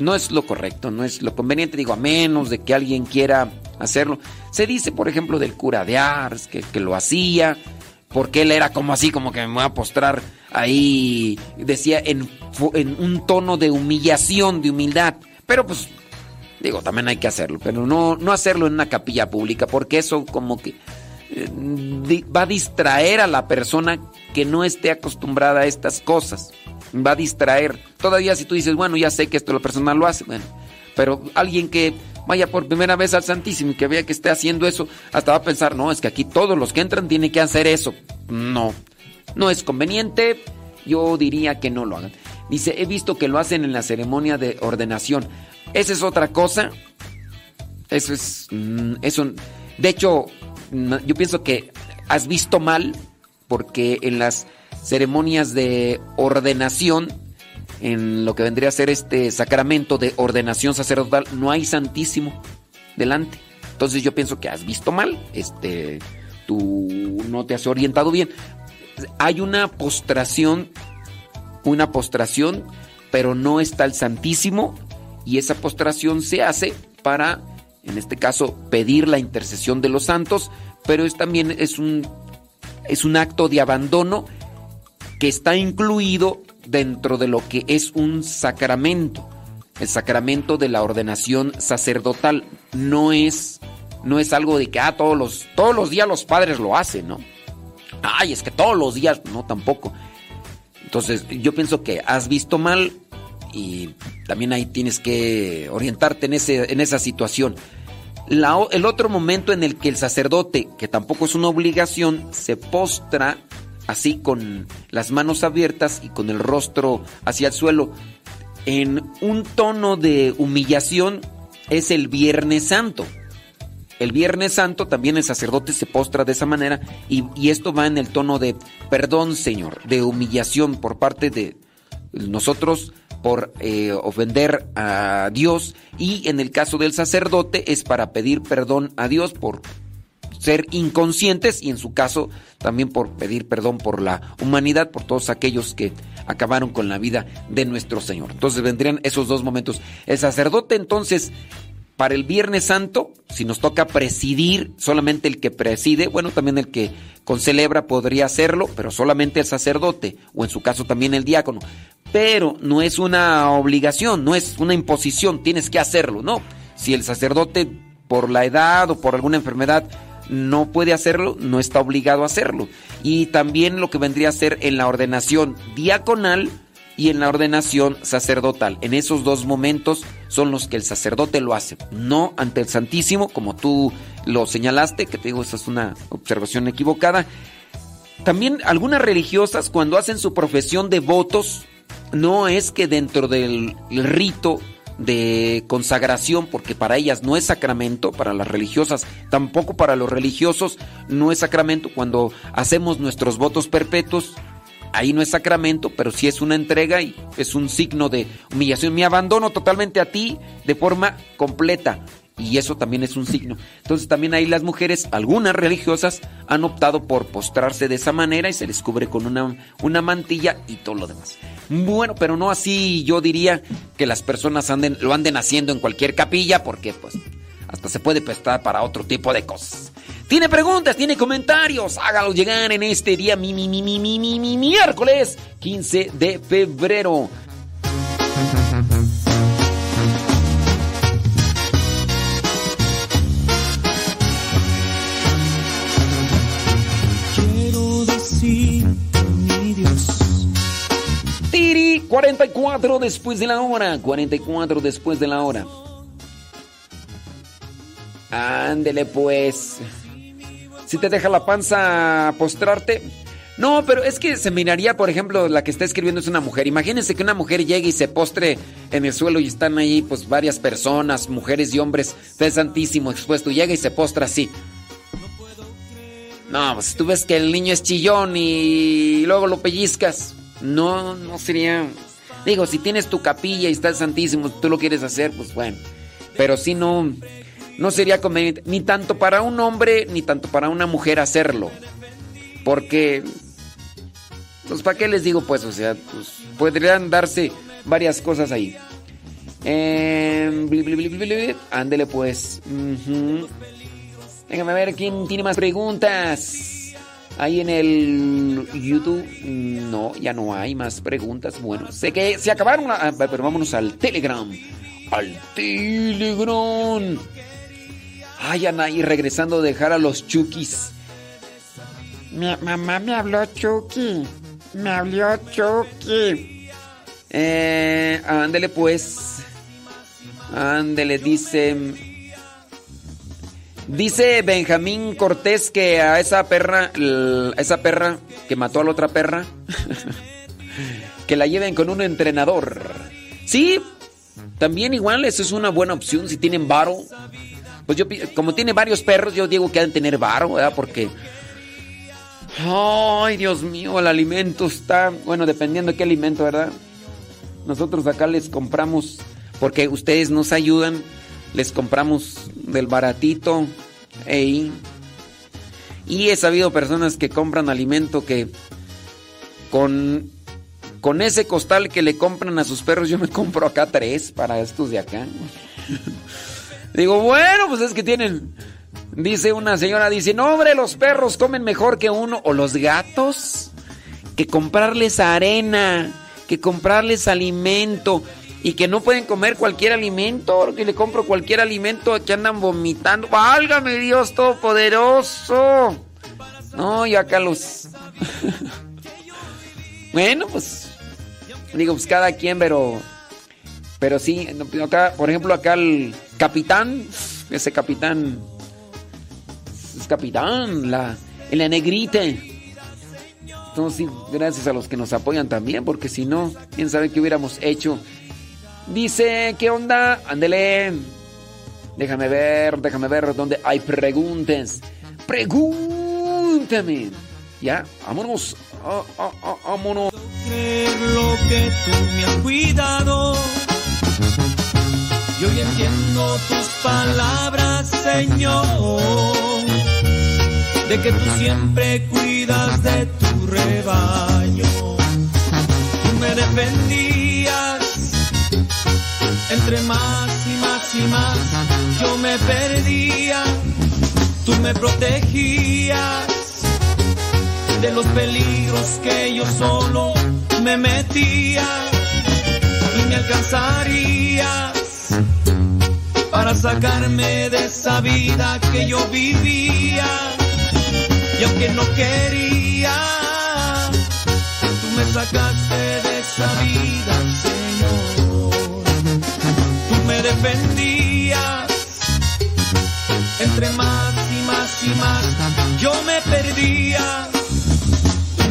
no es lo correcto, no es lo conveniente. Digo, a menos de que alguien quiera hacerlo. Se dice, por ejemplo, del cura de Ars, que, que lo hacía porque él era como así, como que me voy a postrar ahí, decía, en, en, un tono de humillación, de humildad. Pero pues, digo, también hay que hacerlo, pero no, no hacerlo en una capilla pública, porque eso como que eh, va a distraer a la persona que no esté acostumbrada a estas cosas. Va a distraer. Todavía si tú dices, bueno, ya sé que esto la persona lo hace, bueno, pero alguien que vaya por primera vez al Santísimo y que vea que esté haciendo eso, hasta va a pensar, no, es que aquí todos los que entran tienen que hacer eso. No, no es conveniente, yo diría que no lo hagan. Dice, he visto que lo hacen en la ceremonia de ordenación. Esa es otra cosa. Eso es, mm, eso, de hecho, yo pienso que has visto mal porque en las ceremonias de ordenación en lo que vendría a ser este sacramento de ordenación sacerdotal, no hay santísimo delante. Entonces yo pienso que has visto mal, este, tú no te has orientado bien. Hay una postración, una postración, pero no está el santísimo y esa postración se hace para, en este caso, pedir la intercesión de los santos, pero es también es un, es un acto de abandono que está incluido dentro de lo que es un sacramento. El sacramento de la ordenación sacerdotal no es, no es algo de que ah, todos, los, todos los días los padres lo hacen, ¿no? Ay, es que todos los días, no, tampoco. Entonces, yo pienso que has visto mal y también ahí tienes que orientarte en, ese, en esa situación. el otro momento en el que el sacerdote, que tampoco es una obligación, se postra así con las manos abiertas y con el rostro hacia el suelo, en un tono de humillación, es el Viernes Santo. El Viernes Santo también el sacerdote se postra de esa manera y, esto va en el tono de perdón, Señor, de humillación por parte de nosotros por eh, ofender a Dios y en el caso del sacerdote es para pedir perdón a Dios por ser inconscientes y en su caso también por pedir perdón por la humanidad, por todos aquellos que acabaron con la vida de nuestro Señor. Entonces vendrían esos dos momentos. El sacerdote entonces para el Viernes Santo, si nos toca presidir, solamente el que preside, bueno, también el que concelebra podría hacerlo, pero solamente el sacerdote, o en su caso también el diácono. Pero no es una obligación, no es una imposición, tienes que hacerlo, no. Si el sacerdote por la edad o por alguna enfermedad no puede hacerlo, no está obligado a hacerlo. Y también lo que vendría a ser en la ordenación diaconal y en la ordenación sacerdotal. En esos dos momentos son los que el sacerdote lo hace, no ante el Santísimo, como tú lo señalaste, que te digo, esa es una observación equivocada. también algunas religiosas cuando hacen su profesión de votos, no es que dentro del rito de consagración, porque para ellas no es sacramento, para las religiosas, tampoco para los religiosos no es sacramento. Cuando hacemos nuestros votos perpetuos, ahí no es sacramento, pero sí es una entrega y es un signo de humillación. Me abandono totalmente a ti de forma completa. Y eso también es un signo. Entonces también ahí las mujeres, algunas religiosas, han optado por postrarse de esa manera y se les cubre con una, una mantilla y todo lo demás. Bueno, pero no así yo diría que las personas anden, lo anden haciendo en cualquier capilla porque pues hasta se puede prestar para otro tipo de cosas. Tiene preguntas, tiene comentarios, hágalos llegar en este día mi, mi, mi, mi, mi, mi, mi miércoles 15 de febrero. 44 después de la hora. 44 después de la hora. Ándele pues. Si te deja la panza postrarte. No, pero es que se miraría, por ejemplo, la que está escribiendo es una mujer. Imagínense que una mujer llegue y se postre en el suelo y están ahí pues varias personas, mujeres y hombres, fe santísimo expuesto. Llega y se postra así. No, pues tú ves que el niño es chillón y luego lo pellizcas. No, no sería. Digo, si tienes tu capilla y está el Santísimo, tú lo quieres hacer, pues bueno. Pero si no, no sería conveniente, ni tanto para un hombre, ni tanto para una mujer hacerlo. Porque, pues, ¿para qué les digo? Pues, o sea, pues, podrían darse varias cosas ahí. Eh. Ándele, pues. Ujú. Déjame ver quién tiene más preguntas. Ahí en el YouTube, no, ya no hay más preguntas. Bueno, sé que se acabaron, ah, pero vámonos al Telegram. Al Telegram. Ay, Anaí, regresando a dejar a los chukis.
Mi mamá me habló Chucky. Me habló Chucky.
Eh, ándele pues. Ándele, dice. Dice Benjamín Cortés que a esa perra, esa perra que mató a la otra perra, (laughs) que la lleven con un entrenador. Sí, también igual, eso es una buena opción si tienen varo. Pues yo, como tiene varios perros, yo digo que han de tener varo, ¿verdad? Porque... Ay, Dios mío, el alimento está... Bueno, dependiendo de qué alimento, ¿verdad? Nosotros acá les compramos, porque ustedes nos ayudan, les compramos del baratito. ey. Y he sabido personas que compran alimento que con, con ese costal que le compran a sus perros, yo me (laughs) compro acá tres para estos de acá. (laughs) Digo, bueno, pues es que tienen. Dice una señora, dice, no hombre, los perros comen mejor que uno, o los gatos, que comprarles arena, que comprarles alimento, y que no pueden comer cualquier alimento, que le compro cualquier alimento, que andan vomitando. ¡Válgame Dios Todopoderoso! No, yo acá los... (laughs) bueno, pues... Digo, pues cada quien, pero... Pero sí, acá, por ejemplo, acá el capitán, ese capitán... Es capitán, la, en la negrita. Entonces, gracias a los que nos apoyan también, porque si no, quién sabe qué hubiéramos hecho. Dice, ¿qué onda? Ándele. Déjame ver, déjame ver dónde hay preguntas. Pregúntame. Ya, vámonos. Ah, ah, ah, vámonos.
creer lo que tú me has cuidado. Y hoy entiendo tus palabras, Señor, de que tú siempre cuidas de tu rebaño. Tú me defendías, entre más y más y más yo me perdía. Tú me protegías de los peligros que yo solo me metía y me alcanzarías para sacarme de esa vida que yo vivía y aunque no quería tú me sacaste de esa vida defendías entre más y más y más yo me perdía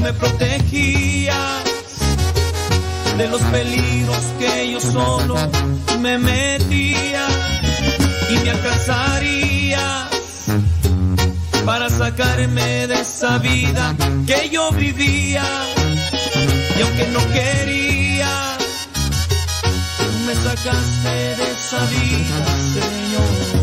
me protegías de los peligros que yo solo me metía y me alcanzarías para sacarme de esa vida que yo vivía. Y aunque no quería me sacaste de esa vida Señor.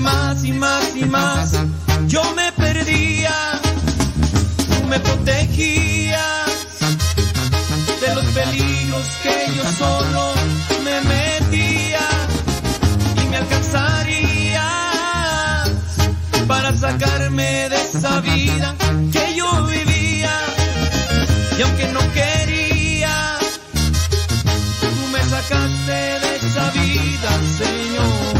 Más y más y más yo me me protegías de los peligros que yo solo me metía y me alcanzarías para sacarme de esa vida que yo vivía y aunque no quería, tú me sacaste de esa vida, Señor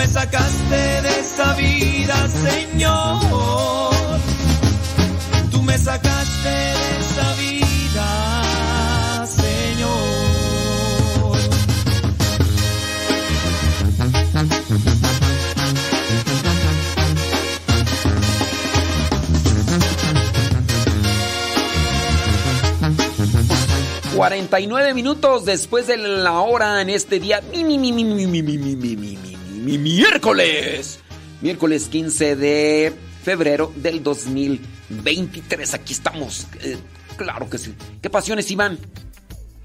me sacaste de esa vida, Señor.
49 minutos después de la hora en este día. Miércoles. Miércoles 15 de febrero del 2023. Aquí estamos. Claro que sí. ¿Qué pasiones, Iván?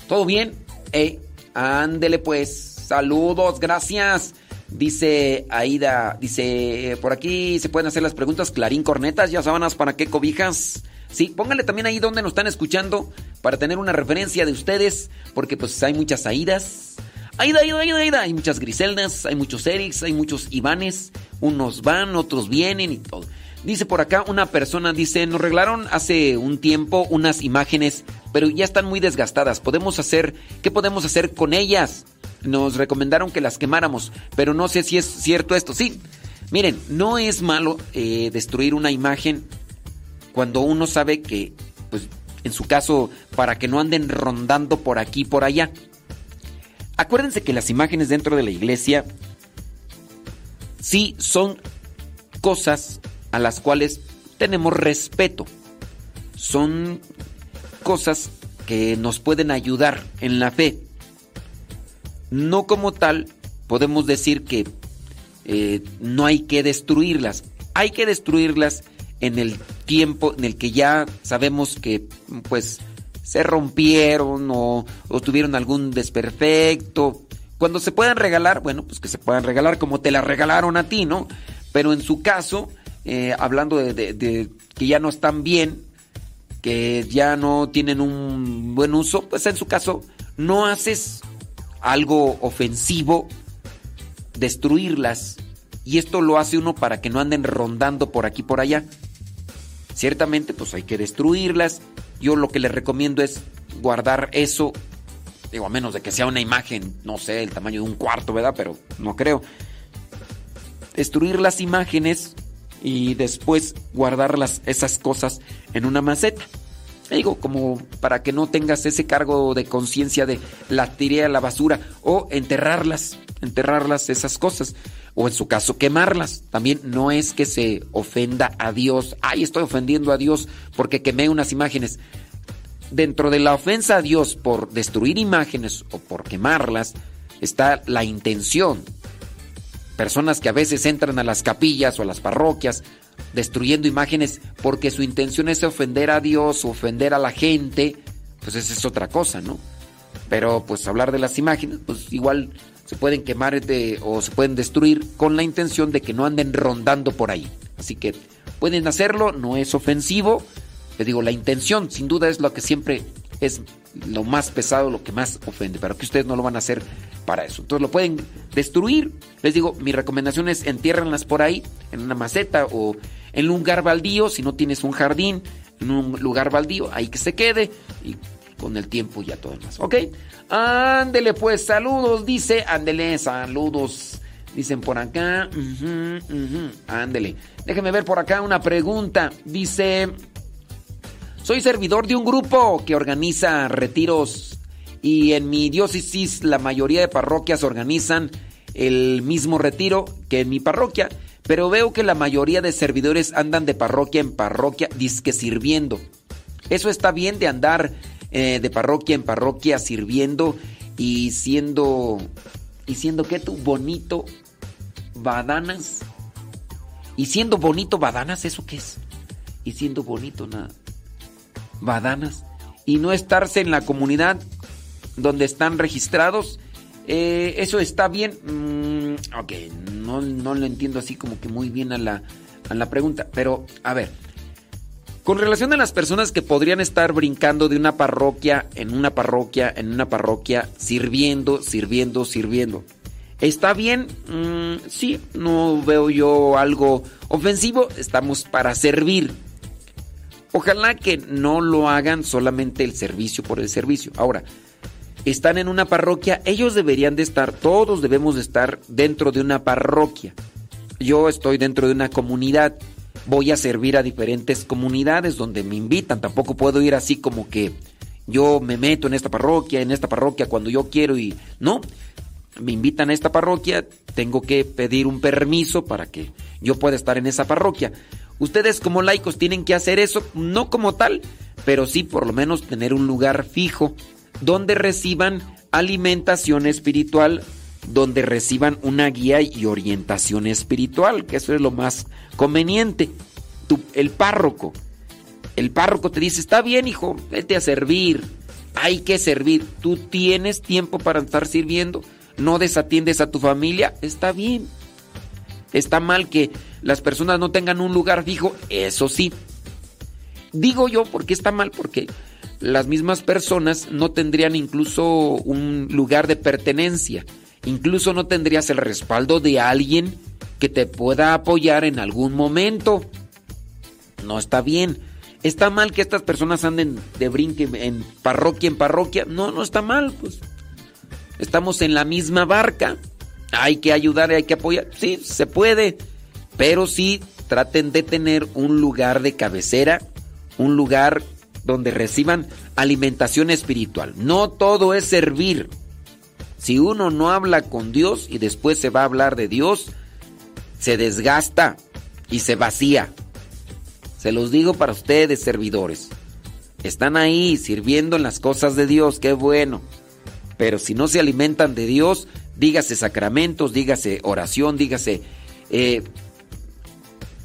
¿Todo bien? Eh, ándele pues. Saludos, gracias. Dice Aida, dice, por aquí se pueden hacer las preguntas. Clarín Cornetas, ya sábanas, ¿para qué cobijas? Sí, póngale también ahí donde nos están escuchando para tener una referencia de ustedes, porque pues hay muchas Aidas. Aida, Aida, Aida, Aida. Hay muchas Griseldas, hay muchos Erics, hay muchos Ivanes. Unos van, otros vienen y todo. Dice por acá una persona, dice, nos reglaron hace un tiempo unas imágenes, pero ya están muy desgastadas. Podemos hacer, ¿qué podemos hacer con ellas? Nos recomendaron que las quemáramos, pero no sé si es cierto esto. Sí, miren, no es malo eh, destruir una imagen cuando uno sabe que, pues, en su caso, para que no anden rondando por aquí y por allá. Acuérdense que las imágenes dentro de la iglesia sí son cosas a las cuales tenemos respeto. Son cosas que nos pueden ayudar en la fe. No como tal podemos decir que eh, no hay que destruirlas. Hay que destruirlas en el tiempo en el que ya sabemos que pues se rompieron o, tuvieron algún desperfecto. Cuando se puedan regalar, bueno, pues que se puedan regalar como te la regalaron a ti, ¿no? Pero en su caso, eh, hablando de, que ya no están bien, que ya no tienen un buen uso, pues en su caso no haces algo ofensivo, destruirlas. Y esto lo hace uno para que no anden rondando por aquí por allá. Ciertamente, pues hay que destruirlas. Yo lo que les recomiendo es guardar eso. Digo, a menos de que sea una imagen, no sé, el tamaño de un cuarto, ¿verdad? Pero no creo. Destruir las imágenes y después guardarlas, esas cosas, en una maceta. Digo, como para que no tengas ese cargo de conciencia de la tiré a la basura o enterrarlas, enterrarlas esas cosas o en su caso quemarlas. También no es que se ofenda a Dios. Ay, estoy ofendiendo a Dios porque quemé unas imágenes. Dentro de la ofensa a Dios por destruir imágenes o por quemarlas está la intención. Personas que a veces entran a las capillas o a las parroquias destruyendo imágenes porque su intención es ofender a Dios ofender a la gente, pues esa es otra cosa, ¿no? Pero pues hablar de las imágenes, pues igual se pueden quemar o se pueden destruir con la intención de que no anden rondando por ahí. Así que pueden hacerlo, no es ofensivo. Les digo, la intención sin duda es lo que siempre es lo más pesado, lo que más ofende, pero que ustedes no lo van a hacer para eso. Entonces lo pueden destruir. Les digo, mi recomendación es entiérranlas por ahí, en una maceta o en un lugar baldío, si no tienes un jardín, en un lugar baldío, ahí que se quede con el tiempo y ya todo demás. ¿Ok? Ándele pues, saludos, dice. Ándele, saludos. Dicen por acá. Ándele. Déjeme ver por acá una pregunta. Dice... Soy servidor de un grupo que organiza retiros y en mi diócesis la mayoría de parroquias organizan el mismo retiro que en mi parroquia, pero veo que la mayoría de servidores andan de parroquia en parroquia disque sirviendo. Eso está bien de andar eh, de parroquia en parroquia sirviendo y siendo y siendo que tú bonito badanas y siendo bonito badanas eso qué es y siendo bonito nada badanas y no estarse en la comunidad donde están registrados. Eh, eso está bien. Mm, ok, no, no lo entiendo así como que muy bien a la, a la pregunta. Pero, a ver, con relación a las personas que podrían estar brincando de una parroquia en una parroquia, en una parroquia, sirviendo, sirviendo, sirviendo. ¿Está bien? Mm, sí, no veo yo algo ofensivo. Estamos para servir. Ojalá que no lo hagan solamente el servicio por el servicio. Ahora, están en una parroquia, ellos deberían de estar, todos debemos de estar dentro de una parroquia. Yo estoy dentro de una comunidad, voy a servir a diferentes comunidades donde me invitan, tampoco puedo ir así como que yo me meto en esta parroquia, en esta parroquia cuando yo quiero y no, me invitan a esta parroquia, tengo que pedir un permiso para que yo pueda estar en esa parroquia. Ustedes como laicos tienen que hacer eso, no como tal, pero sí por lo menos tener un lugar fijo donde reciban alimentación espiritual, donde reciban una guía y orientación espiritual, que eso es lo más conveniente. el párroco, el párroco te dice, está bien hijo, vete a servir, hay que servir, tú tienes tiempo para estar sirviendo, no desatiendes a tu familia, está bien. Está mal que las personas no tengan un lugar fijo, eso sí. Digo yo porque está mal, porque las mismas personas no tendrían incluso un lugar de pertenencia. Incluso no tendrías el respaldo de alguien que te pueda apoyar en algún momento. No está bien. ¿Está mal que estas personas anden de brinque en parroquia en parroquia? No, no está mal, pues. Estamos en la misma barca. Hay que ayudar, hay que apoyar. Sí, se puede. Pero sí traten de tener un lugar de cabecera, un lugar donde reciban alimentación espiritual. No todo es servir. Si uno no habla con Dios y después se va a hablar de Dios, se desgasta y se vacía. Se los digo para ustedes, servidores. Están ahí sirviendo en las cosas de Dios, qué bueno. Pero si no se alimentan de Dios, dígase sacramentos, dígase oración, dígase eh,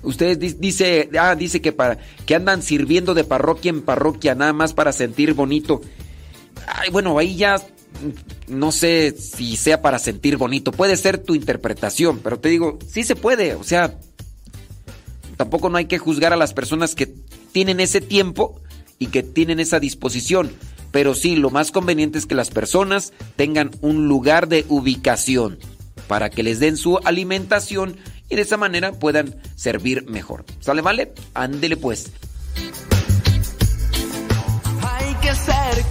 Ustedes dice, ah, dice que para que andan sirviendo de parroquia en parroquia nada más para sentir bonito. Ay, bueno, ahí ya no sé si sea para sentir bonito. Puede ser tu interpretación, pero te digo, sí se puede, o sea, tampoco no hay que juzgar a las personas que tienen ese tiempo y que tienen esa disposición. Pero sí, lo más conveniente es que las personas tengan un lugar de ubicación para que les den su alimentación y de esa manera puedan servir mejor. ¿Sale, vale? Ándele pues.
Hay que ser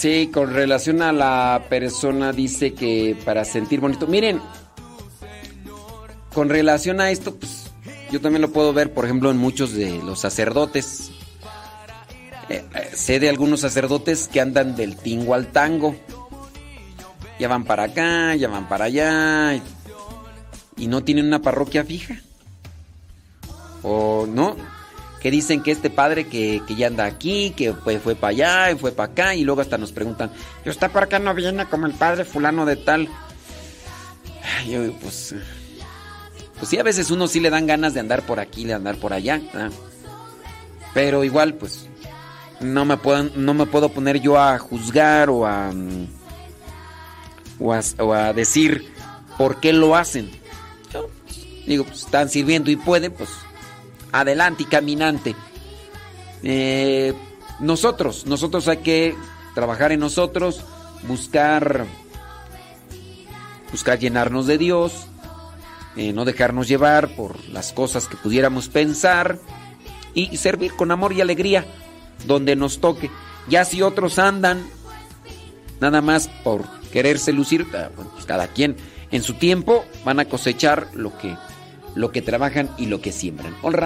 Sí, con relación a la persona dice que para sentir bonito. Miren, con relación a esto, pues yo también lo puedo ver, por ejemplo, en muchos de los sacerdotes. Eh, eh, sé de algunos sacerdotes que andan del tingo al tango. Ya van para acá, ya van para allá. Y, y no tienen una parroquia fija. O no, que dicen que este padre que, que ya anda aquí, que fue, fue para allá y fue para acá, y luego hasta nos preguntan, ¿y usted por qué no viene como el padre fulano de tal? Ay, Yo, pues, pues sí, a veces uno sí le dan ganas de andar por aquí, de andar por allá, pero igual, pues, no me puedo, no me puedo poner yo a juzgar o a, o a, o a decir por qué lo hacen. Yo, digo, pues están sirviendo y pueden, pues adelante y caminante. Eh, nosotros, nosotros hay que trabajar en nosotros, buscar, buscar llenarnos de Dios, eh, no dejarnos llevar por las cosas que pudiéramos pensar y servir con amor y alegría donde nos toque. Ya si otros andan nada más por quererse lucir, ah, pues cada quien en su tiempo van a cosechar lo que lo que trabajan y lo que siembran. All.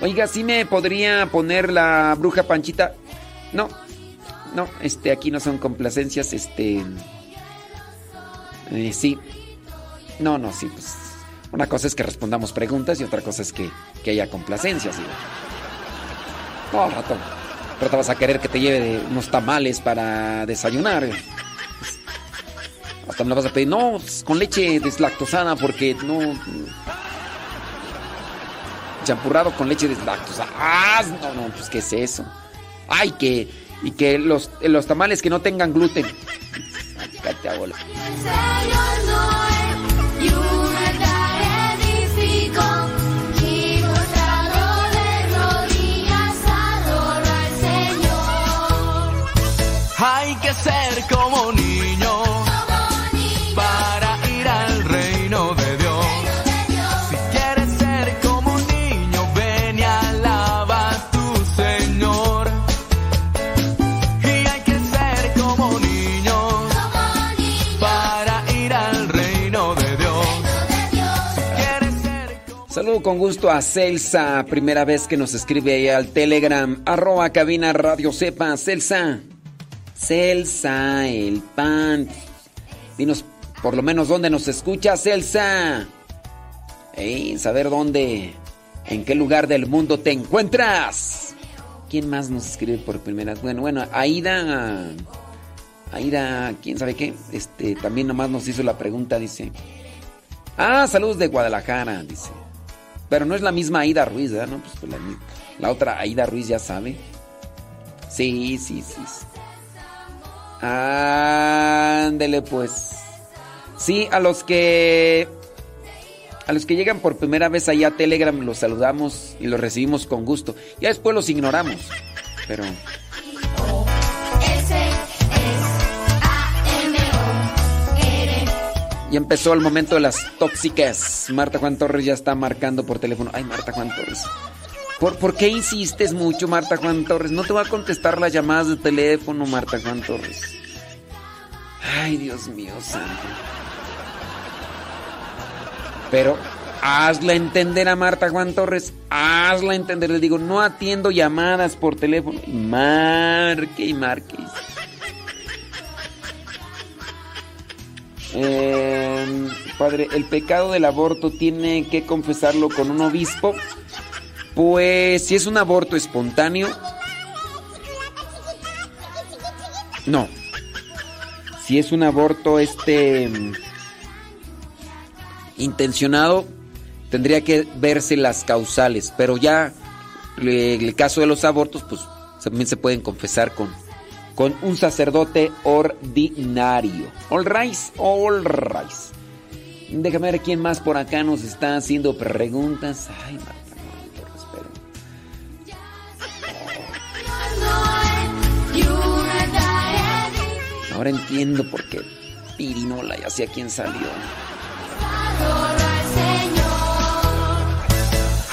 Oiga, ¿sí me podría poner la bruja Panchita? No, no, este, aquí no son complacencias, este... eh, sí. No, no, sí, pues... Una cosa es que respondamos preguntas y otra cosa es que, que haya complacencias. ¿sí? No, rato, al rato vas a querer que te lleve unos tamales para desayunar. Hasta me la vas a pedir, no, con leche deslactosada porque no... Champurrado con leche deslactosada. ¡Ah! No, no, pues ¿qué es eso? Ay, que... Y que los, los tamales que no tengan gluten. Cállate,
al Señor.
Hay que ser como
con gusto a Celsa, primera vez que nos escribe al Telegram, arroba cabina radio sepa, Celsa. Celsa, el pan. Dinos por lo menos dónde nos escucha, Celsa. Ey, saber dónde, en qué lugar del mundo te encuentras. ¿Quién más nos escribe por primera vez? Bueno, bueno, Aida. Aida, quién sabe qué. Este, también nomás nos hizo la pregunta, dice. Ah, saludos de Guadalajara, dice. Pero no es la misma Aida Ruiz, ¿verdad? No, pues, pues la, otra Aida Ruiz ya sabe. Sí, sí, sí. sí. Ándele pues. Sí, a los que a los que llegan por primera vez allá a Telegram los saludamos y los recibimos con gusto. Ya después los ignoramos. Pero ya empezó el momento de las tóxicas. Marta Juan Torres ya está marcando por teléfono. Ay, Marta Juan Torres. ¿Por, ¿Por qué insistes mucho, Marta Juan Torres? No te va a contestar las llamadas de teléfono, Marta Juan Torres. Ay, Dios mío, santo. Pero hazla entender a Marta Juan Torres. Hazla entender. Le digo, no atiendo llamadas por teléfono. Y Marque y marque. Eh, padre, ¿el pecado del aborto tiene que confesarlo con un obispo? Pues si es un aborto espontáneo, no. Si es un aborto este intencionado, tendría que verse las causales, pero ya le- el caso de los abortos, pues también se pueden confesar con, con un sacerdote ordinario. All right, all right. Déjame ver quién más por acá nos está haciendo preguntas. Ay, Marta, no, Torres, pero-
Y un altar edifico
Ahora entiendo por qué Pirinola ya sé a quién salió.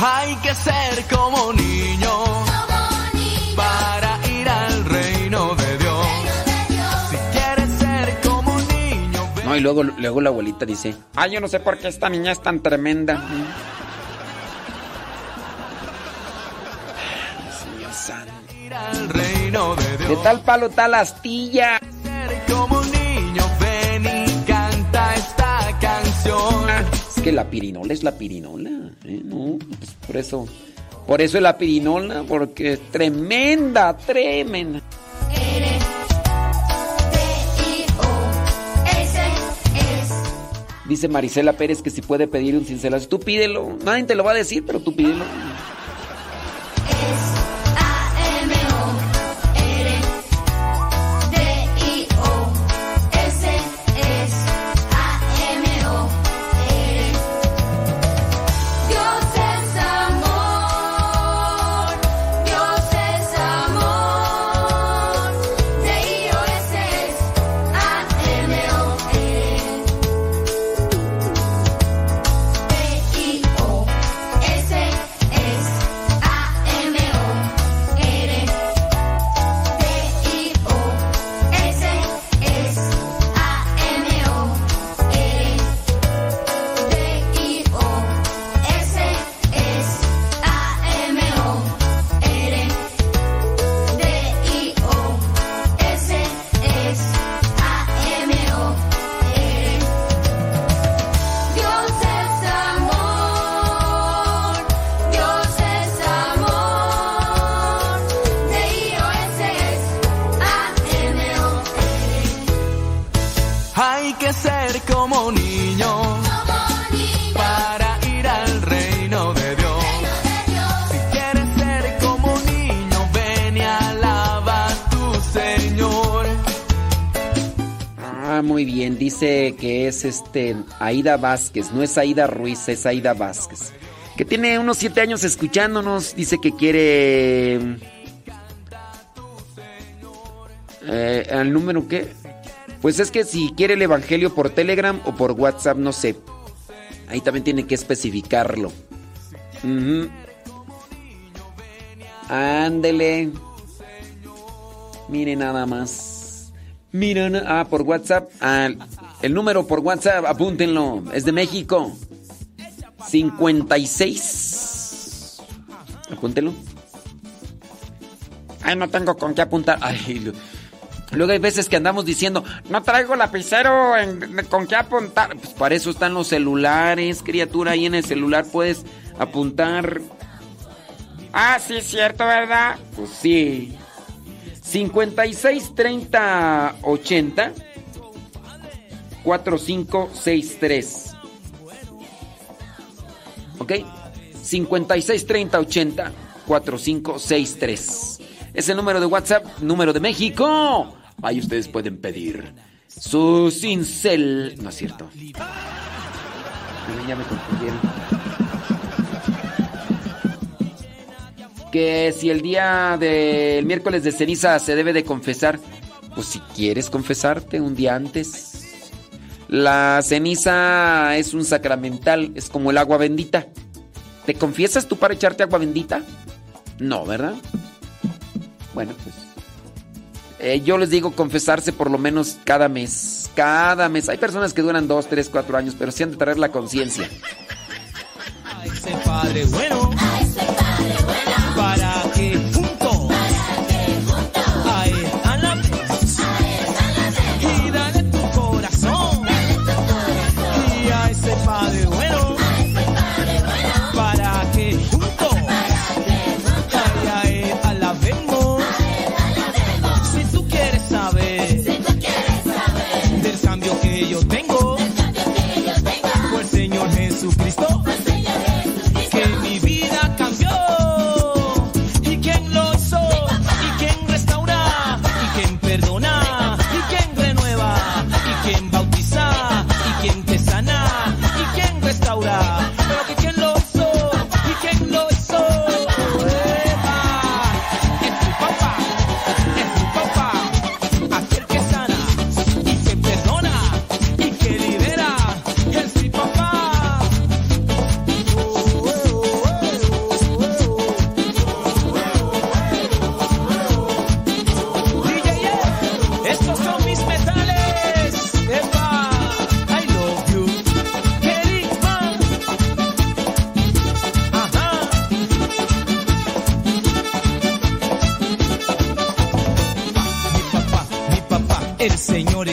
Hay que ser como niño
No, y luego, luego la abuelita dice,
Ay, yo no sé por qué esta niña es tan tremenda.
Dios santo.
reino de
tal palo, tal astilla.
Ser como niño, ven y canta esta canción.
Es que la pirinola es la pirinola. ¿eh? No, pues por eso. Por eso es la pirinola, porque es tremenda, tremenda. Dice Marisela Pérez que si puede pedir un cincelazo. Tú pídelo. Nadie te lo va a decir, pero tú pídelo.
Es
este Aida Vázquez. No es Aida Ruiz, es Aida Vázquez. Que tiene unos siete años escuchándonos. Dice que quiere. Eh, ¿Al número qué? Pues es que si quiere el evangelio por Telegram o por WhatsApp, no sé. Ahí también tiene que especificarlo. Ándele. Mire nada más. Mira, ah, por WhatsApp. Ah, el número por WhatsApp, apúntenlo. Es de México. 56. Apúntenlo.
Ay, no tengo con qué apuntar.
Ay, luego hay veces que andamos diciendo,
No traigo lapicero con qué apuntar.
pues para eso están los celulares, criatura. Ahí en el celular puedes apuntar.
Ah, sí, cierto, ¿verdad?
Pues sí. 56 30 80 4563. ¿Ok? 56 30 80 4563. Es el número de WhatsApp, número de México. Ahí ustedes pueden pedir su cincel. No es cierto. Ya me confundieron. Que si el día del miércoles de ceniza se debe de confesar, pues si quieres confesarte un día antes. La ceniza es un sacramental, es como el agua bendita. ¿Te confiesas tú para echarte agua bendita? No, ¿verdad? Bueno, pues. eh, yo les digo confesarse por lo menos cada mes. Cada mes. Hay personas que duran dos, tres, cuatro años, pero sí han de traer la conciencia.
ese Padre bueno, para El Señor es.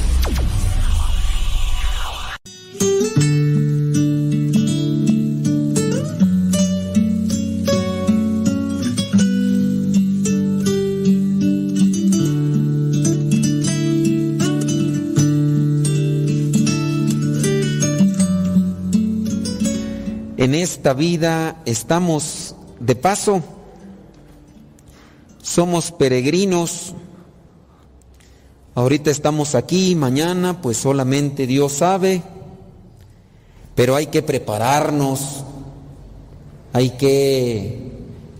Esta vida estamos de paso, somos peregrinos. Ahorita estamos aquí, mañana pues solamente Dios sabe, pero hay que prepararnos, hay que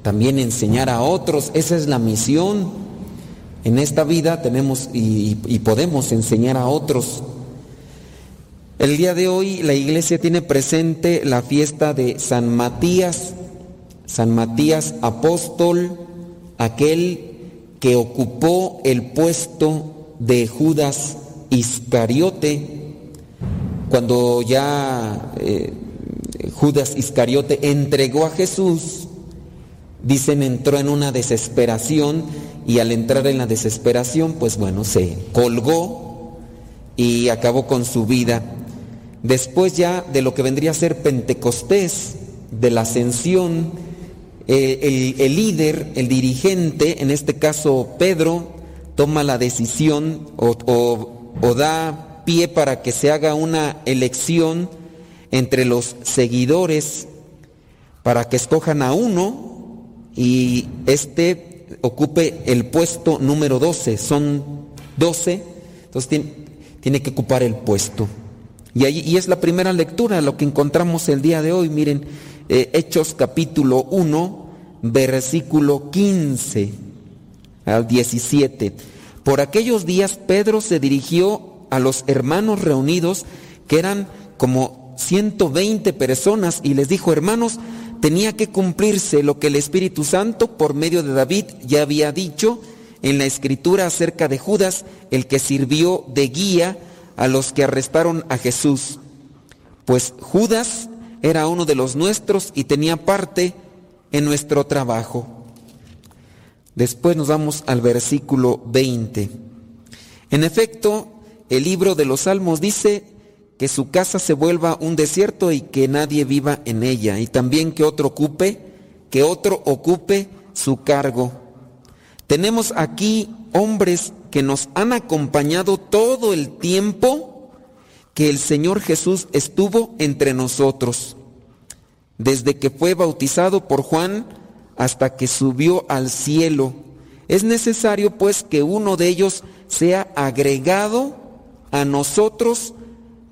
también enseñar a otros, esa es la misión. En esta vida tenemos y, y podemos enseñar a otros. El día de hoy la iglesia tiene presente la fiesta de San Matías, San Matías apóstol, aquel que ocupó el puesto de Judas Iscariote, cuando ya eh, Judas Iscariote entregó a Jesús, dicen entró en una desesperación y al entrar en la desesperación, pues bueno, se colgó y acabó con su vida. Después ya de lo que vendría a ser Pentecostés, de la ascensión, eh, el, líder, el dirigente, en este caso Pedro, toma la decisión o, da pie para que se haga una elección entre los seguidores para que escojan a uno y este ocupe el puesto número 12. Son 12, entonces tiene que ocupar el puesto. Y, ahí, y es la primera lectura, lo que encontramos el día de hoy. Miren, eh, Hechos capítulo 1, versículo 15 al 17. Por aquellos días Pedro se dirigió a los hermanos reunidos, que eran como 120 personas, y les dijo, hermanos, tenía que cumplirse lo que el Espíritu Santo por medio de David ya había dicho en la escritura acerca de Judas, el que sirvió de guía a los que arrestaron a Jesús. Pues Judas era uno de los nuestros y tenía parte en nuestro trabajo. Después nos vamos al versículo 20. En efecto, el libro de los Salmos dice que su casa se vuelva un desierto y que nadie viva en ella, y también que otro ocupe, que otro ocupe su cargo. Tenemos aquí hombres que nos han acompañado todo el tiempo que el Señor Jesús estuvo entre nosotros, desde que fue bautizado por Juan hasta que subió al cielo. Es necesario pues que uno de ellos sea agregado a nosotros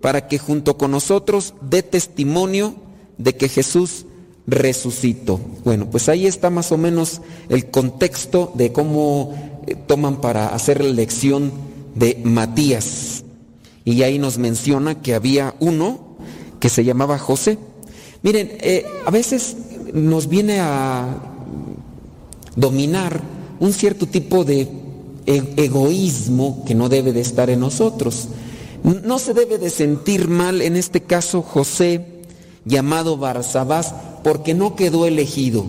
para que junto con nosotros dé testimonio de que Jesús resucitó. Bueno, pues ahí está más o menos el contexto de cómo toman para hacer la elección de Matías. Y ahí nos menciona que había uno que se llamaba José. Miren, eh, a veces nos viene a dominar un cierto tipo de e- egoísmo que no debe de estar en nosotros. No se debe de sentir mal en este caso José, llamado Barsabás, porque no quedó elegido.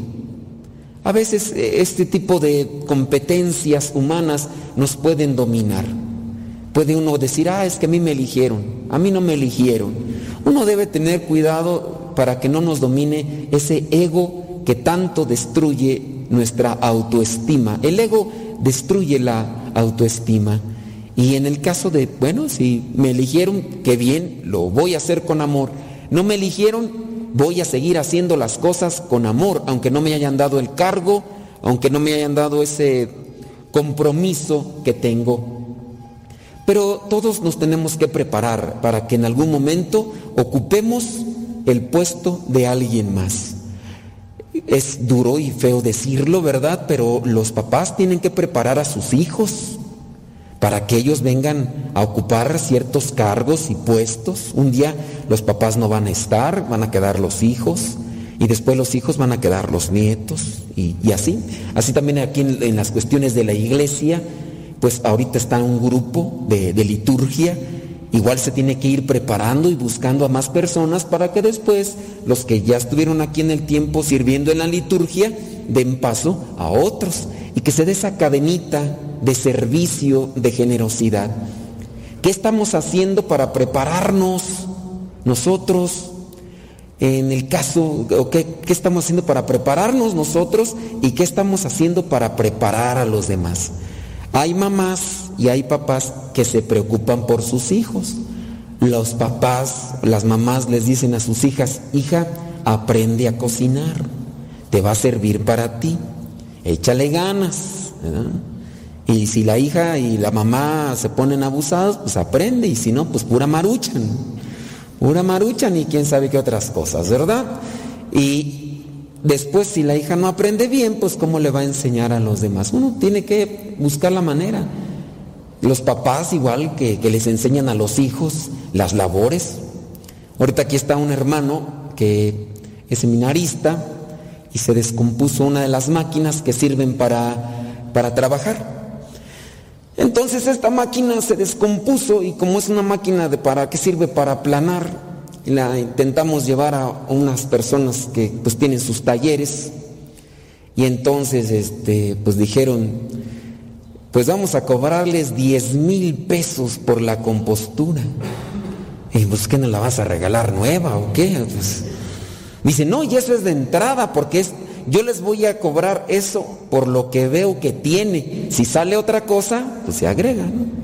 A veces eh, este tipo de competencias humanas nos pueden dominar. Puede uno decir, ah, es que a mí me eligieron, a mí no me eligieron. Uno debe tener cuidado para que no nos domine ese ego que tanto destruye nuestra autoestima. El ego destruye la autoestima. Y en el caso de, bueno, si me eligieron, qué bien, lo voy a hacer con amor. No me eligieron, voy a seguir haciendo las cosas con amor, aunque no me hayan dado el cargo, aunque no me hayan dado ese compromiso que tengo. Pero todos nos tenemos que preparar para que en algún momento ocupemos el puesto de alguien más. Es duro y feo decirlo, ¿verdad? Pero los papás tienen que preparar a sus hijos para que ellos vengan a ocupar ciertos cargos y puestos. Un día los papás no van a estar, van a quedar los hijos y después los hijos van a quedar los nietos y, así. Así también aquí en, las cuestiones de la iglesia, pues ahorita está un grupo de liturgia, igual se tiene que ir preparando y buscando a más personas para que después los que ya estuvieron aquí en el tiempo sirviendo en la liturgia den paso a otros y que se dé esa cadenita de servicio, de generosidad. ¿Qué estamos haciendo para prepararnos nosotros? En el caso, ¿qué, ¿qué, estamos haciendo para prepararnos nosotros y qué estamos haciendo para preparar a los demás? Hay mamás y hay papás que se preocupan por sus hijos. Los papás, las mamás les dicen a sus hijas, hija, aprende a cocinar, te va a servir para ti, échale ganas. Y si la hija y la mamá se ponen abusados, pues aprende, y si no, pues pura maruchan. Pura maruchan y quién sabe qué otras cosas, ¿verdad? Y después, si la hija no aprende bien, pues cómo le va a enseñar a los demás. Uno tiene que buscar la manera. Los papás, igual que, que les enseñan a los hijos las labores. Ahorita aquí está un hermano que es seminarista y se descompuso una de las máquinas que sirven para, para trabajar. Entonces esta máquina se descompuso y como es una máquina de para qué sirve para aplanar, la intentamos llevar a unas personas que pues tienen sus talleres y entonces este pues dijeron pues vamos a cobrarles 10 mil pesos por la compostura. Y pues ¿qué no la vas a regalar nueva o qué? Pues, dice, no, y eso es de entrada porque es, yo les voy a cobrar eso por lo que veo que tiene. Si sale otra cosa, pues se agrega, ¿no?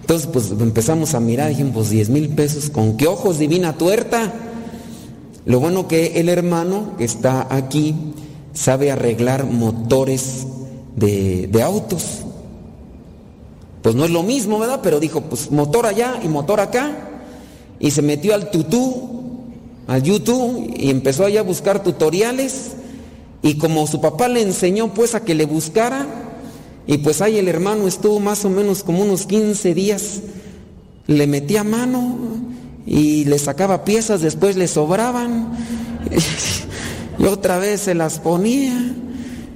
Entonces, pues empezamos a mirar, dijimos, pues 10 mil pesos, ¿con qué ojos divina tuerta? Lo bueno que el hermano que está aquí sabe arreglar motores de, de autos. Pues no es lo mismo, ¿verdad? Pero dijo, pues motor allá y motor acá. Y se metió al tutú, al YouTube, y empezó allá a buscar tutoriales. Y como su papá le enseñó pues a que le buscara, y pues ahí el hermano estuvo más o menos como unos 15 días, le metía mano y le sacaba piezas, después le sobraban, (laughs) y otra vez se las ponía,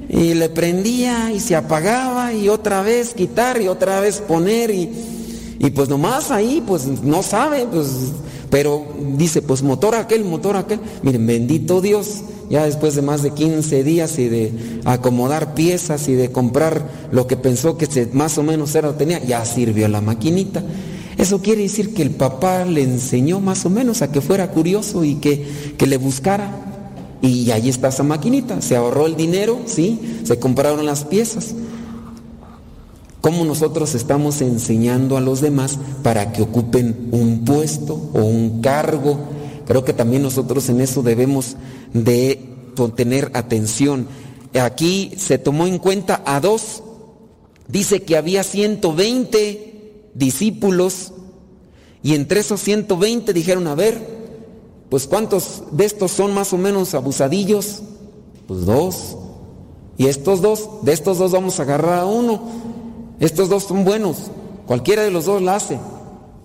y le prendía y se apagaba, y otra vez quitar y otra vez poner, y, y pues nomás ahí pues no sabe, pues pero dice, pues motor aquel, motor aquel. Miren, bendito Dios, ya después de más de 15 días y de acomodar piezas y de comprar lo que pensó que más o menos era tenía, ya sirvió la maquinita. Eso quiere decir que el papá le enseñó más o menos a que fuera curioso y que, que le buscara. Y ahí está esa maquinita. Se ahorró el dinero, sí, se compraron las piezas cómo nosotros estamos enseñando a los demás para que ocupen un puesto o un cargo. Creo que también nosotros en eso debemos de tener atención. Aquí se tomó en cuenta a dos. Dice que había 120 discípulos y entre esos 120 dijeron, a ver, pues ¿cuántos de estos son más o menos abusadillos? Pues dos. Y estos dos, de estos dos vamos a agarrar a uno. Estos dos son buenos, cualquiera de los dos la hace,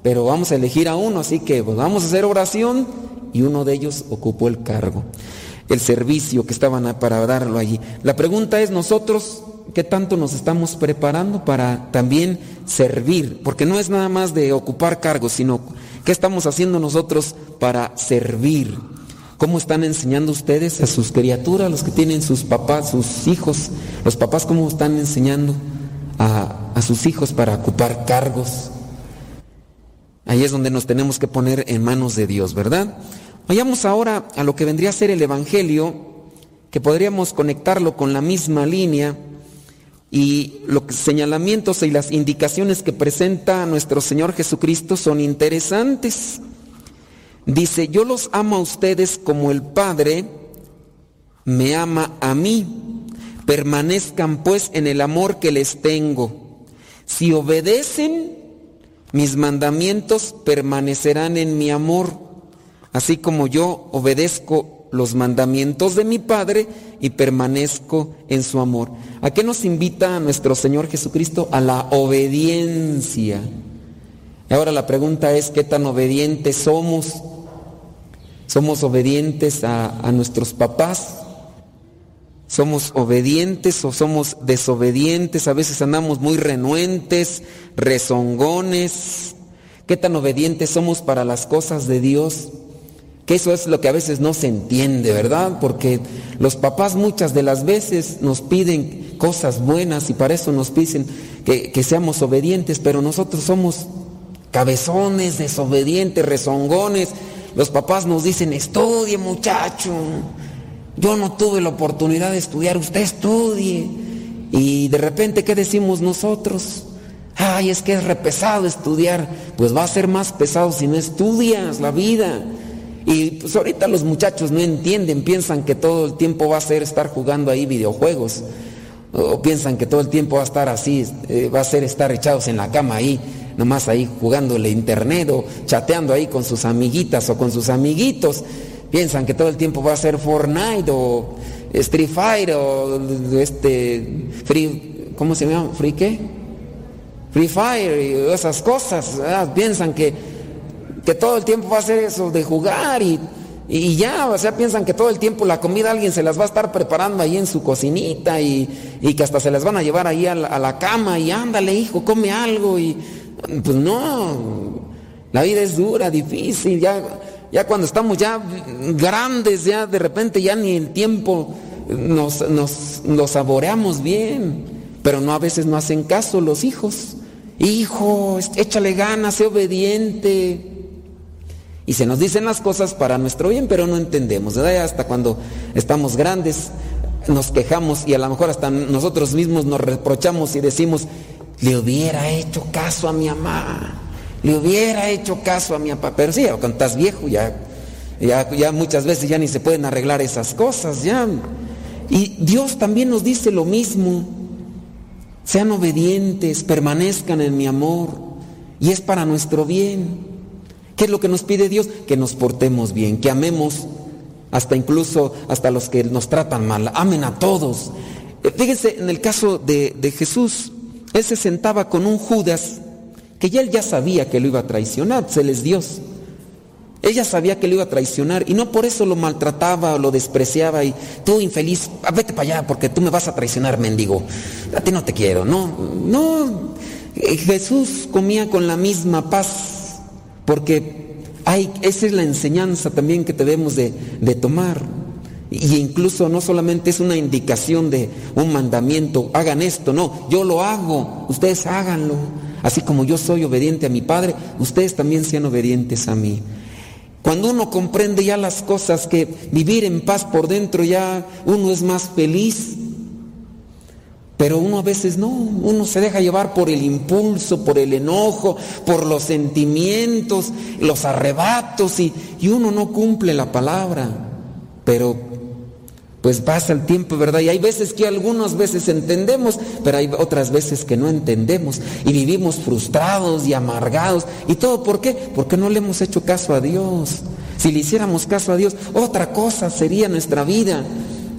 pero vamos a elegir a uno, así que pues, vamos a hacer oración y uno de ellos ocupó el cargo, el servicio que estaban para darlo allí. La pregunta es nosotros, ¿qué tanto nos estamos preparando para también servir? Porque no es nada más de ocupar cargos, sino qué estamos haciendo nosotros para servir. ¿Cómo están enseñando ustedes a sus criaturas, los que tienen sus papás, sus hijos? Los papás, ¿cómo están enseñando? A, a, sus hijos para ocupar cargos. Ahí es donde nos tenemos que poner en manos de Dios, ¿verdad? Vayamos ahora a lo que vendría a ser el Evangelio, que podríamos conectarlo con la misma línea y los señalamientos y las indicaciones que presenta nuestro Señor Jesucristo son interesantes. Dice, yo los amo a ustedes como el Padre me ama a mí. Permanezcan pues en el amor que les tengo. Si obedecen mis mandamientos, permanecerán en mi amor, así como yo obedezco los mandamientos de mi Padre y permanezco en su amor. ¿A qué nos invita nuestro Señor Jesucristo? A la obediencia. Ahora la pregunta es, ¿qué tan obedientes somos? ¿Somos obedientes a, a nuestros papás? ¿Somos obedientes o somos desobedientes? A veces andamos muy renuentes, rezongones. ¿Qué tan obedientes somos para las cosas de Dios? Que eso es lo que a veces no se entiende, ¿verdad? Porque los papás muchas de las veces nos piden cosas buenas y para eso nos piden que, que seamos obedientes, pero nosotros somos cabezones, desobedientes, rezongones. Los papás nos dicen, estudie muchacho, yo no tuve la oportunidad de estudiar, usted estudie. Y de repente, ¿qué decimos nosotros? Ay, es que es repesado estudiar. Pues va a ser más pesado si no estudias la vida. Y pues ahorita los muchachos no entienden, piensan que todo el tiempo va a ser estar jugando ahí videojuegos. O piensan que todo el tiempo va a estar así, eh, va a ser estar echados en la cama ahí, nomás ahí jugándole internet o chateando ahí con sus amiguitas o con sus amiguitos. Piensan que todo el tiempo va a ser Fortnite o Street Fighter o este Free, ¿cómo se llama? ¿Free qué? Free Fire y esas cosas. ¿verdad? Piensan que, que todo el tiempo va a ser eso de jugar y, y ya, o sea, piensan que todo el tiempo la comida alguien se las va a estar preparando ahí en su cocinita y, y que hasta se las van a llevar ahí a la, a la cama y ándale hijo, come algo y pues no, la vida es dura, difícil, ya ya cuando estamos ya grandes, ya de repente ya ni el tiempo nos, nos, lo saboreamos bien, pero no a veces no hacen caso los hijos. Hijo, échale ganas, sé obediente. Y se nos dicen las cosas para nuestro bien, pero no entendemos. Hasta cuando estamos grandes nos quejamos y a lo mejor hasta nosotros mismos nos reprochamos y decimos, le hubiera hecho caso a mi mamá le hubiera hecho caso a mi papá. Pero sí, cuando estás viejo ya, ya, ya muchas veces ya ni se pueden arreglar esas cosas, ya. Y Dios también nos dice lo mismo. Sean obedientes, permanezcan en mi amor. Y es para nuestro bien. ¿Qué es lo que nos pide Dios? Que nos portemos bien, que amemos hasta incluso hasta los que nos tratan mal. Amen a todos. Fíjense en el caso de, de Jesús. Él se sentaba con un Judas que ya él ya sabía que lo iba a traicionar, se les Dios. Ella sabía que lo iba a traicionar y no por eso lo maltrataba o lo despreciaba y tú infeliz, ah, vete para allá porque tú me vas a traicionar, mendigo. A ti no te quiero, no, no. Jesús comía con la misma paz porque hay, esa es la enseñanza también que debemos de, de tomar. Y incluso no solamente es una indicación de un mandamiento, hagan esto, no, yo lo hago, ustedes háganlo. Así como yo soy obediente a mi Padre, ustedes también sean obedientes a mí. Cuando uno comprende ya las cosas, que vivir en paz por dentro ya uno es más feliz, pero uno a veces no, uno se deja llevar por el impulso, por el enojo, por los sentimientos, los arrebatos y, y uno no cumple la palabra. Pero pues pasa el tiempo, ¿verdad? Y hay veces que algunas veces entendemos, pero hay otras veces que no entendemos y vivimos frustrados y amargados. ¿Y todo por qué? Porque no le hemos hecho caso a Dios. Si le hiciéramos caso a Dios, otra cosa sería nuestra vida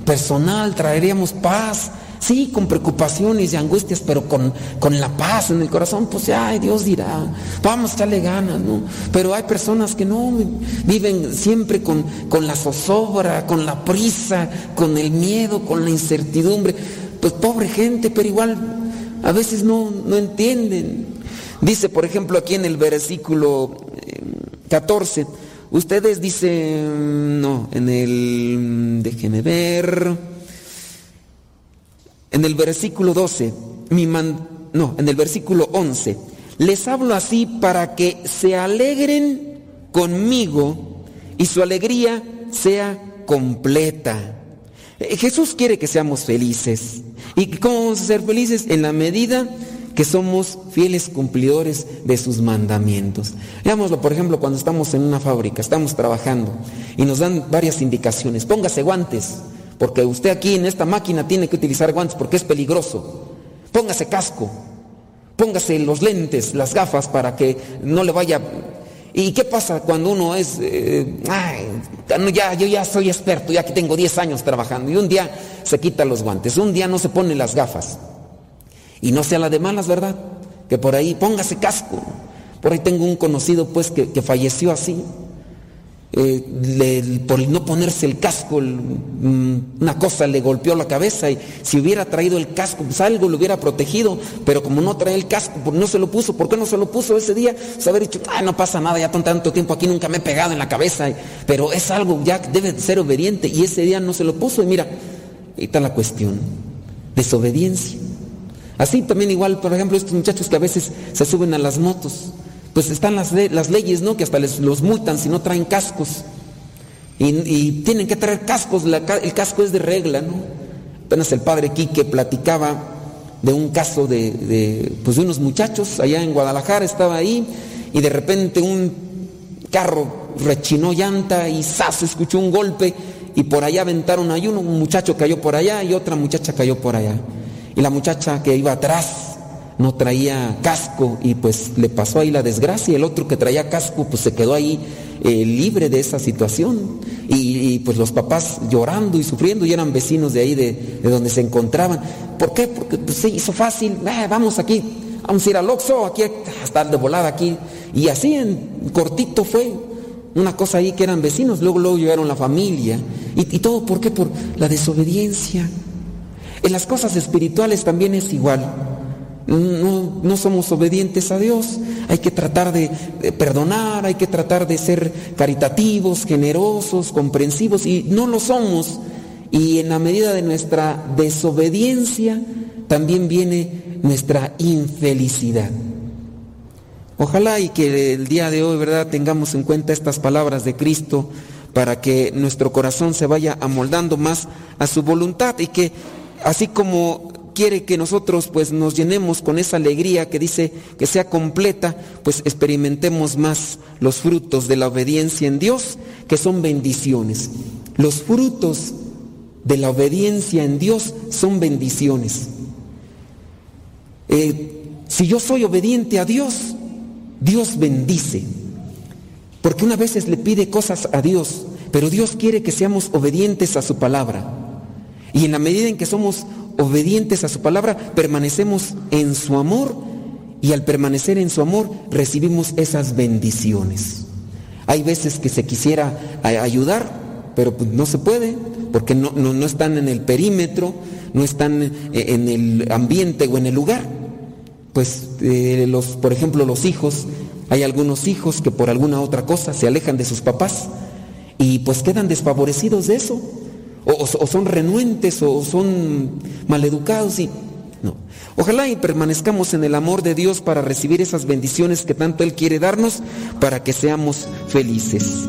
personal, traeríamos paz. Sí, con preocupaciones y angustias, pero con, con la paz en el corazón, pues ya Dios dirá, vamos echarle ganas, ¿no? Pero hay personas que no viven siempre con, con la zozobra, con la prisa, con el miedo, con la incertidumbre. Pues pobre gente, pero igual a veces no, no entienden. Dice, por ejemplo, aquí en el versículo 14, ustedes dicen, no, en el, déjenme ver. En el versículo 12, mi no, en el versículo 11, les hablo así para que se alegren conmigo y su alegría sea completa. Eh, Jesús quiere que seamos felices. ¿Y cómo vamos a ser felices? En la medida que somos fieles cumplidores de sus mandamientos. Veámoslo, por ejemplo, cuando estamos en una fábrica, estamos trabajando y nos dan varias indicaciones. Póngase guantes, porque usted aquí en esta máquina tiene que utilizar guantes porque es peligroso. Póngase casco, póngase los lentes, las gafas para que no le vaya... ¿Y qué pasa cuando uno es... eh, ay, ya, yo ya soy experto, ya que tengo 10 años trabajando y un día se quita los guantes, un día no se pone las gafas. Y no sea la de malas, ¿verdad? Que por ahí póngase casco. Por ahí tengo un conocido pues que, que falleció así. Eh, por no ponerse el casco, mm, una cosa le golpeó la cabeza y si hubiera traído el casco, pues algo lo hubiera protegido, pero como no trae el casco, pues no se lo puso. ¿Por qué no se lo puso ese día? Pues haber dicho, ah, no pasa nada, ya tan- tanto tiempo aquí nunca me he pegado en la cabeza, pero es algo ya debe ser obediente y ese día no se lo puso y mira, ahí está la cuestión, desobediencia. Así también igual, por ejemplo, estos muchachos que a veces se suben a las motos, pues están las, las leyes, ¿no? Que hasta les los multan si no traen cascos. Y, tienen que traer cascos, el casco es de regla, ¿no? Apenas el padre Quique platicaba de un caso de, de, pues de unos muchachos allá en Guadalajara, estaba ahí, y de repente un carro rechinó llanta y ¡zas! escuchó un golpe y por allá aventaron ahí uno, un muchacho cayó por allá y otra muchacha cayó por allá. Y la muchacha que iba atrás no traía casco y pues le pasó ahí la desgracia. El otro que traía casco pues se quedó ahí eh, libre de esa situación. Y, pues los papás llorando y sufriendo y eran vecinos de ahí de, de donde se encontraban. ¿Por qué? Porque pues, se hizo fácil. "Ah, vamos aquí, vamos a ir al Oxxo, aquí a estar de volada aquí. Y así en cortito fue una cosa ahí que eran vecinos. Luego, luego llegaron la familia. Y, y todo, ¿por qué? Por la desobediencia. En las cosas espirituales también es igual. No, no somos obedientes a Dios. Hay que tratar de, de perdonar, hay que tratar de ser caritativos, generosos, comprensivos, y no lo somos. Y en la medida de nuestra desobediencia también viene nuestra infelicidad. Ojalá y que el día de hoy, ¿verdad?, tengamos en cuenta estas palabras de Cristo para que nuestro corazón se vaya amoldando más a su voluntad y que así como quiere que nosotros pues nos llenemos con esa alegría que dice que sea completa, pues experimentemos más los frutos de la obediencia en Dios, que son bendiciones. Los frutos de la obediencia en Dios son bendiciones. Eh, si yo soy obediente a Dios, Dios bendice. Porque una vez le pide cosas a Dios, pero Dios quiere que seamos obedientes a su palabra. Y en la medida en que somos obedientes a su palabra, permanecemos en su amor y al permanecer en su amor recibimos esas bendiciones. Hay veces que se quisiera ayudar, pero pues no se puede, porque no, no- no están en el perímetro, no están eh, en el ambiente o en el lugar. Pues eh, los, por ejemplo, los hijos, hay algunos hijos que por alguna otra cosa se alejan de sus papás y pues quedan desfavorecidos de eso, o, son renuentes o son maleducados y no. Ojalá y permanezcamos en el amor de Dios para recibir esas bendiciones que tanto Él quiere darnos para que seamos felices.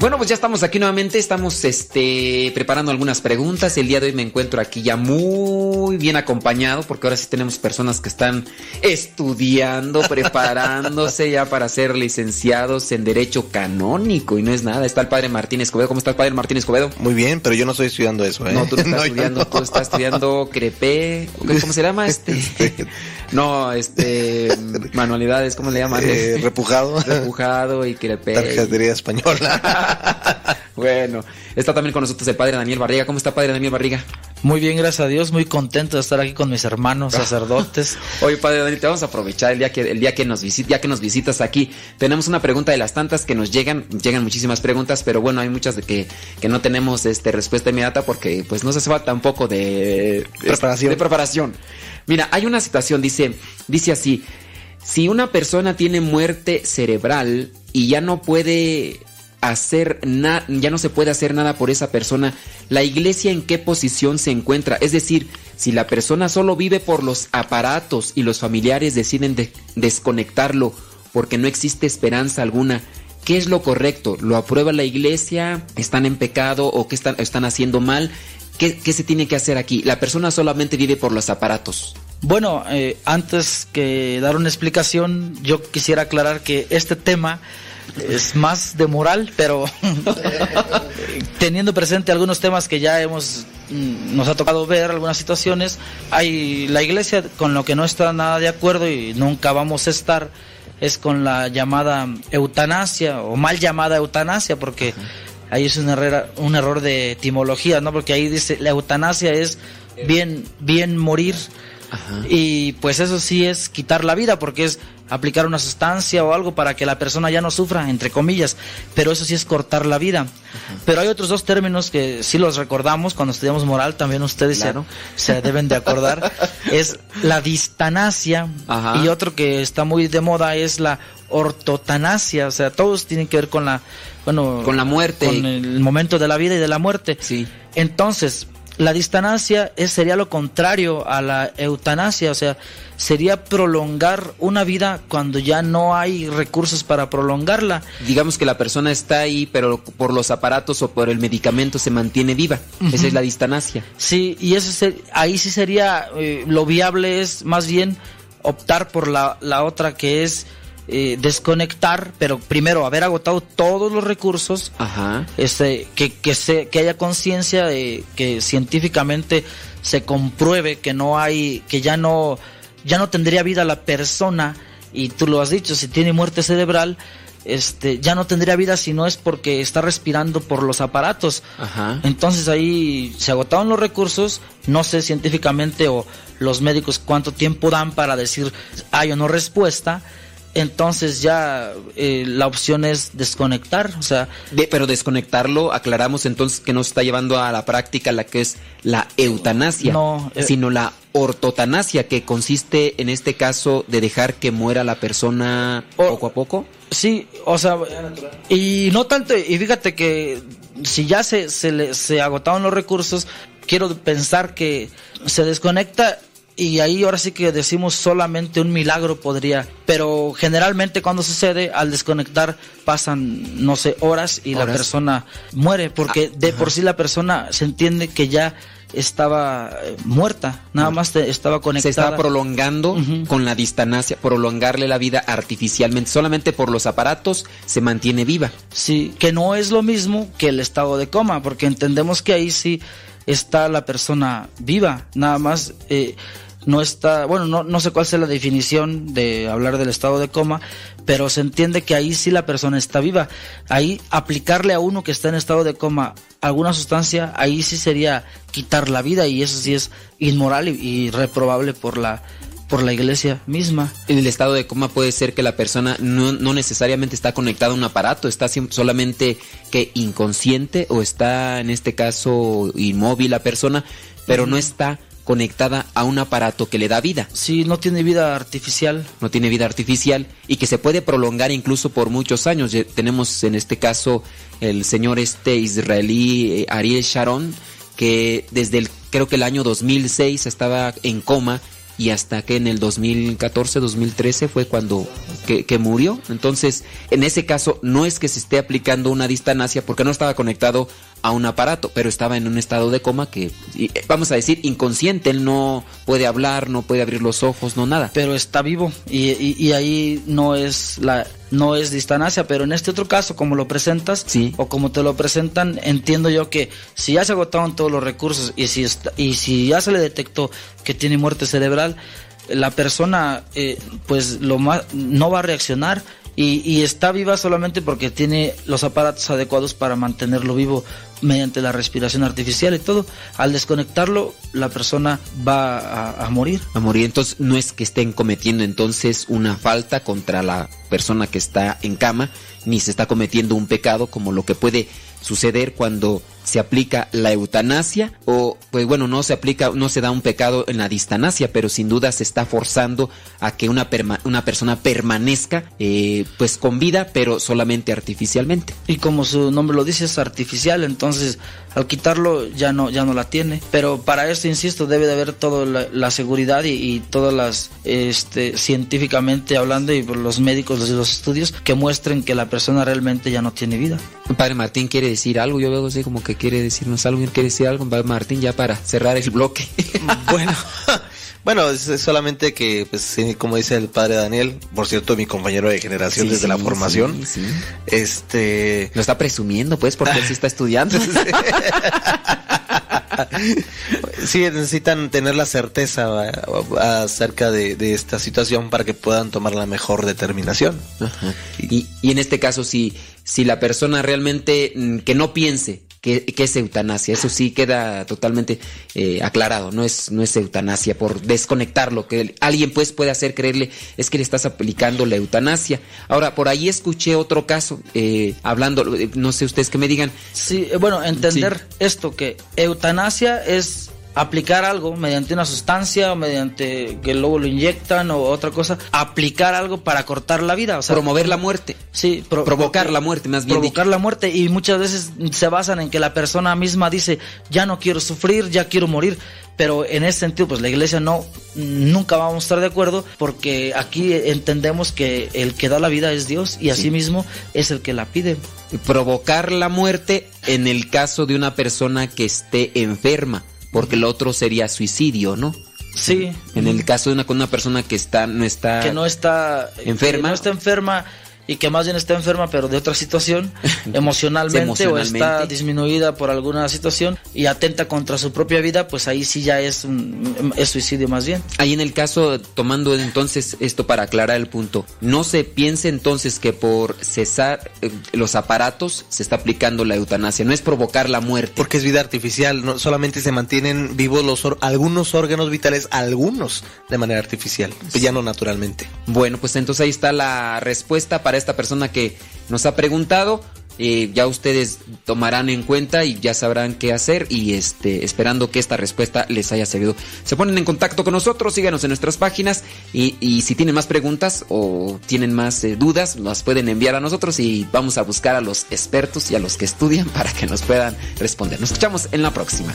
Bueno, pues ya estamos aquí nuevamente, estamos este, preparando algunas preguntas. El día de hoy me encuentro aquí ya muy bien acompañado, porque ahora sí tenemos personas que están estudiando, (laughs) preparándose ya para ser licenciados en Derecho Canónico, y no es nada. Está el padre Martín Escobedo. ¿Cómo está el padre Martín Escobedo?
Muy bien, pero yo no estoy estudiando eso, ¿eh?
No, tú no (laughs) estás estudiando,
no.
tú estás estudiando crepé, ¿cómo se llama? Este, no, este, (laughs) manualidades, ¿cómo le llaman?
Eh, repujado.
Repujado y crepé.
Tarjetería española. (laughs)
bueno, está también con nosotros el padre Daniel Barriga. ¿Cómo está padre Daniel Barriga?
Muy bien, gracias a Dios, muy contento de estar aquí con mis hermanos (laughs) sacerdotes.
Oye, padre Daniel, te vamos a aprovechar el día que el día que nos visitas, ya que nos visitas aquí. Tenemos una pregunta de las tantas que nos llegan, llegan muchísimas preguntas, pero bueno, hay muchas de que, que no tenemos este respuesta inmediata porque pues no se va tampoco de
Preparación.
De preparación. Mira, hay una situación, dice, dice así, si una persona tiene muerte cerebral y ya no puede hacer nada, ya no se puede hacer nada por esa persona, la iglesia en qué posición se encuentra? Es decir, si la persona solo vive por los aparatos y los familiares deciden de- desconectarlo porque no existe esperanza alguna, ¿qué es lo correcto? ¿Lo aprueba la iglesia? ¿Están en pecado o qué están, están haciendo mal? ¿Qué, qué se tiene que hacer aquí? La persona solamente vive por los aparatos.
Bueno, eh, antes que dar una explicación, yo quisiera aclarar que este tema es más de moral, pero (laughs) teniendo presente algunos temas que ya hemos mm, nos ha tocado ver algunas situaciones, hay la iglesia con lo que no está nada de acuerdo y nunca vamos a estar es con la llamada eutanasia o mal llamada eutanasia porque ahí es un error un error de etimología, ¿no? Porque ahí dice la eutanasia es bien bien morir. Y pues eso sí es quitar la vida porque es aplicar una sustancia o algo para que la persona ya no sufra, entre comillas, pero eso sí es cortar la vida. Pero hay otros dos términos que sí los recordamos cuando estudiamos moral, también ustedes se- deben de acordar, (laughs) es la distanasia
Ajá.
y otro que está muy de moda es la ortotanasia, o sea, todos tienen que ver con la bueno,
Con la muerte.
con el momento de la vida y de la muerte.
Sí.
Entonces, la distanasia es, sería lo contrario a la eutanasia, o sea, sería prolongar una vida cuando ya no hay recursos para prolongarla.
Digamos que la persona está ahí, pero por los aparatos o por el medicamento se mantiene viva. Esa es la distanasia.
Sí, y eso ahí sí sería, eh, lo viable es más bien optar por la, la otra que es eh, desconectar, pero primero haber agotado todos los recursos,
Ajá.
este, que, que, se, que haya conciencia de que científicamente se compruebe que no hay, que ya no, ya no tendría vida la persona, y tú lo has dicho, si tiene muerte cerebral, este, ya no tendría vida si no es porque está respirando por los aparatos.
Ajá.
Entonces ahí se agotaron los recursos, no sé científicamente o los médicos cuánto tiempo dan para decir hay o no respuesta. Entonces ya eh, la opción es desconectar, o sea,
De- pero desconectarlo, aclaramos entonces que no se está llevando a la práctica la que es la eutanasia,
No, eh.
sino la ortotanasia, que consiste en este caso de dejar que muera la persona poco a poco.
Sí, o sea, y no tanto, y fíjate que si ya se, se, le- se agotaron los recursos, quiero pensar que se desconecta y ahí ahora sí que decimos solamente un milagro podría, pero generalmente cuando sucede al desconectar pasan, no sé, horas y la persona muere, porque de por sí la persona se entiende que ya estaba eh, muerta, nada más te- estaba
Se
conectada.
está prolongando con la distanasia, prolongarle la vida artificialmente, solamente por los aparatos se mantiene viva.
Sí, que no es lo mismo que el estado de coma, porque entendemos que ahí sí está la persona viva, nada más eh, no está, bueno, no, no sé cuál sea la definición de hablar del estado de coma, pero se entiende que ahí sí la persona está viva. Ahí aplicarle a uno que está en estado de coma alguna sustancia, ahí sí sería quitar la vida y eso sí es inmoral y, y reprobable por la por la iglesia misma.
En el estado de coma puede ser que la persona no, no necesariamente está conectada a un aparato, está solamente que inconsciente o está en este caso inmóvil la persona, pero no está conectada a un aparato que le da vida.
Sí, no tiene vida artificial.
No tiene vida artificial y que se puede prolongar incluso por muchos años. Tenemos en este caso el señor este israelí eh, Ariel Sharon, que desde el creo que el año 2006 estaba en coma y hasta que en el 2014, 2013 fue cuando que, que murió. Entonces, en ese caso, no es que se esté aplicando una distanasia porque no estaba conectado a un aparato, pero estaba en un estado de coma que, eh, vamos a decir, inconsciente. Él no puede hablar, no puede abrir los ojos, no nada.
Pero está vivo y, y- y ahí no es la no es distanasia, pero en este otro caso, como lo presentas o como te lo presentan, entiendo yo que si ya se agotaron todos los recursos y si está- y si ya se le detectó que tiene muerte cerebral, la persona eh, pues lo más no va a reaccionar y, y está viva solamente porque tiene los aparatos adecuados para mantenerlo vivo mediante la respiración artificial y todo. Al desconectarlo, la persona va a, a morir.
a morir. Entonces no es que estén cometiendo entonces una falta contra la persona que está en cama, ni se está cometiendo un pecado como lo que puede suceder cuando se aplica la eutanasia o pues bueno no se aplica no se da un pecado en la distanasia pero sin duda se está forzando a que una perma- una persona permanezca eh, pues con vida pero solamente artificialmente
Y como su nombre lo dice, es artificial, entonces al quitarlo ya no, ya no la tiene. Pero para esto, insisto, debe de haber toda la, la seguridad y, y todas las, este, científicamente hablando y por los médicos, los, los estudios, que muestren que la persona realmente ya no tiene vida.
Padre Martín quiere decir algo, yo veo así como que quiere decirnos algo, quiere decir algo, Martín, ya para cerrar el bloque. (laughs)
Bueno, (laughs) bueno, es, solamente que, pues, como dice el padre Daniel, por cierto, mi compañero de generación
Sí,
desde la formación,
sí,
este...
Lo está presumiendo, pues, porque él sí está estudiando. (laughs)
sí, necesitan tener la certeza acerca de, de esta situación para que puedan tomar la mejor determinación.
Ajá. Y, y en este caso, si, si la persona realmente mm, que no piense que, que es eutanasia, eso sí queda totalmente eh, aclarado, no es, no es eutanasia por desconectarlo, que alguien pues puede hacer creerle es que le estás aplicando la eutanasia. Ahora, por ahí escuché otro caso, eh, hablando, no sé ustedes que me digan.
Sí, eh, bueno, entender esto, que eutanasia es aplicar algo mediante una sustancia o mediante que luego lo inyectan o otra cosa, aplicar algo para cortar la vida, o sea,
Promover la muerte.
Sí, pro-
Provocar la muerte, más bien
Provocar la muerte y muchas veces se basan en que la persona misma dice, ya no quiero sufrir, ya quiero morir. Pero en ese sentido, pues la iglesia no, nunca vamos a estar de acuerdo porque aquí entendemos que el que da la vida es Dios y asimismo es el que la pide.
provocar la muerte en el caso de una persona que esté enferma, porque el otro sería suicidio, ¿no?
Sí.
En el caso de una, con una persona que está no está
que no está
enferma.
que no está enferma y que más bien está enferma pero de otra situación (laughs) emocionalmente,
Emocionalmente.
o está disminuida por alguna situación y atenta contra su propia vida pues ahí sí ya es un- es suicidio más bien
Ahí en el caso, tomando entonces esto para aclarar el punto, no se piense entonces que por cesar eh, los aparatos se está aplicando la eutanasia, no es provocar la muerte.
Porque es vida artificial, no solamente se mantienen vivos los or- algunos órganos vitales, algunos de manera artificial, pues ya no naturalmente.
Bueno, pues entonces ahí está la respuesta para esta persona que nos ha preguntado. Eh, ya ustedes tomarán en cuenta y ya sabrán qué hacer y este esperando que esta respuesta les haya servido. Se ponen en contacto con nosotros, síganos en nuestras páginas y, y si tienen más preguntas o tienen más eh, dudas, las pueden enviar a nosotros y vamos a buscar a los expertos y a los que estudian (laughs) para que nos puedan responder. Nos escuchamos en la próxima.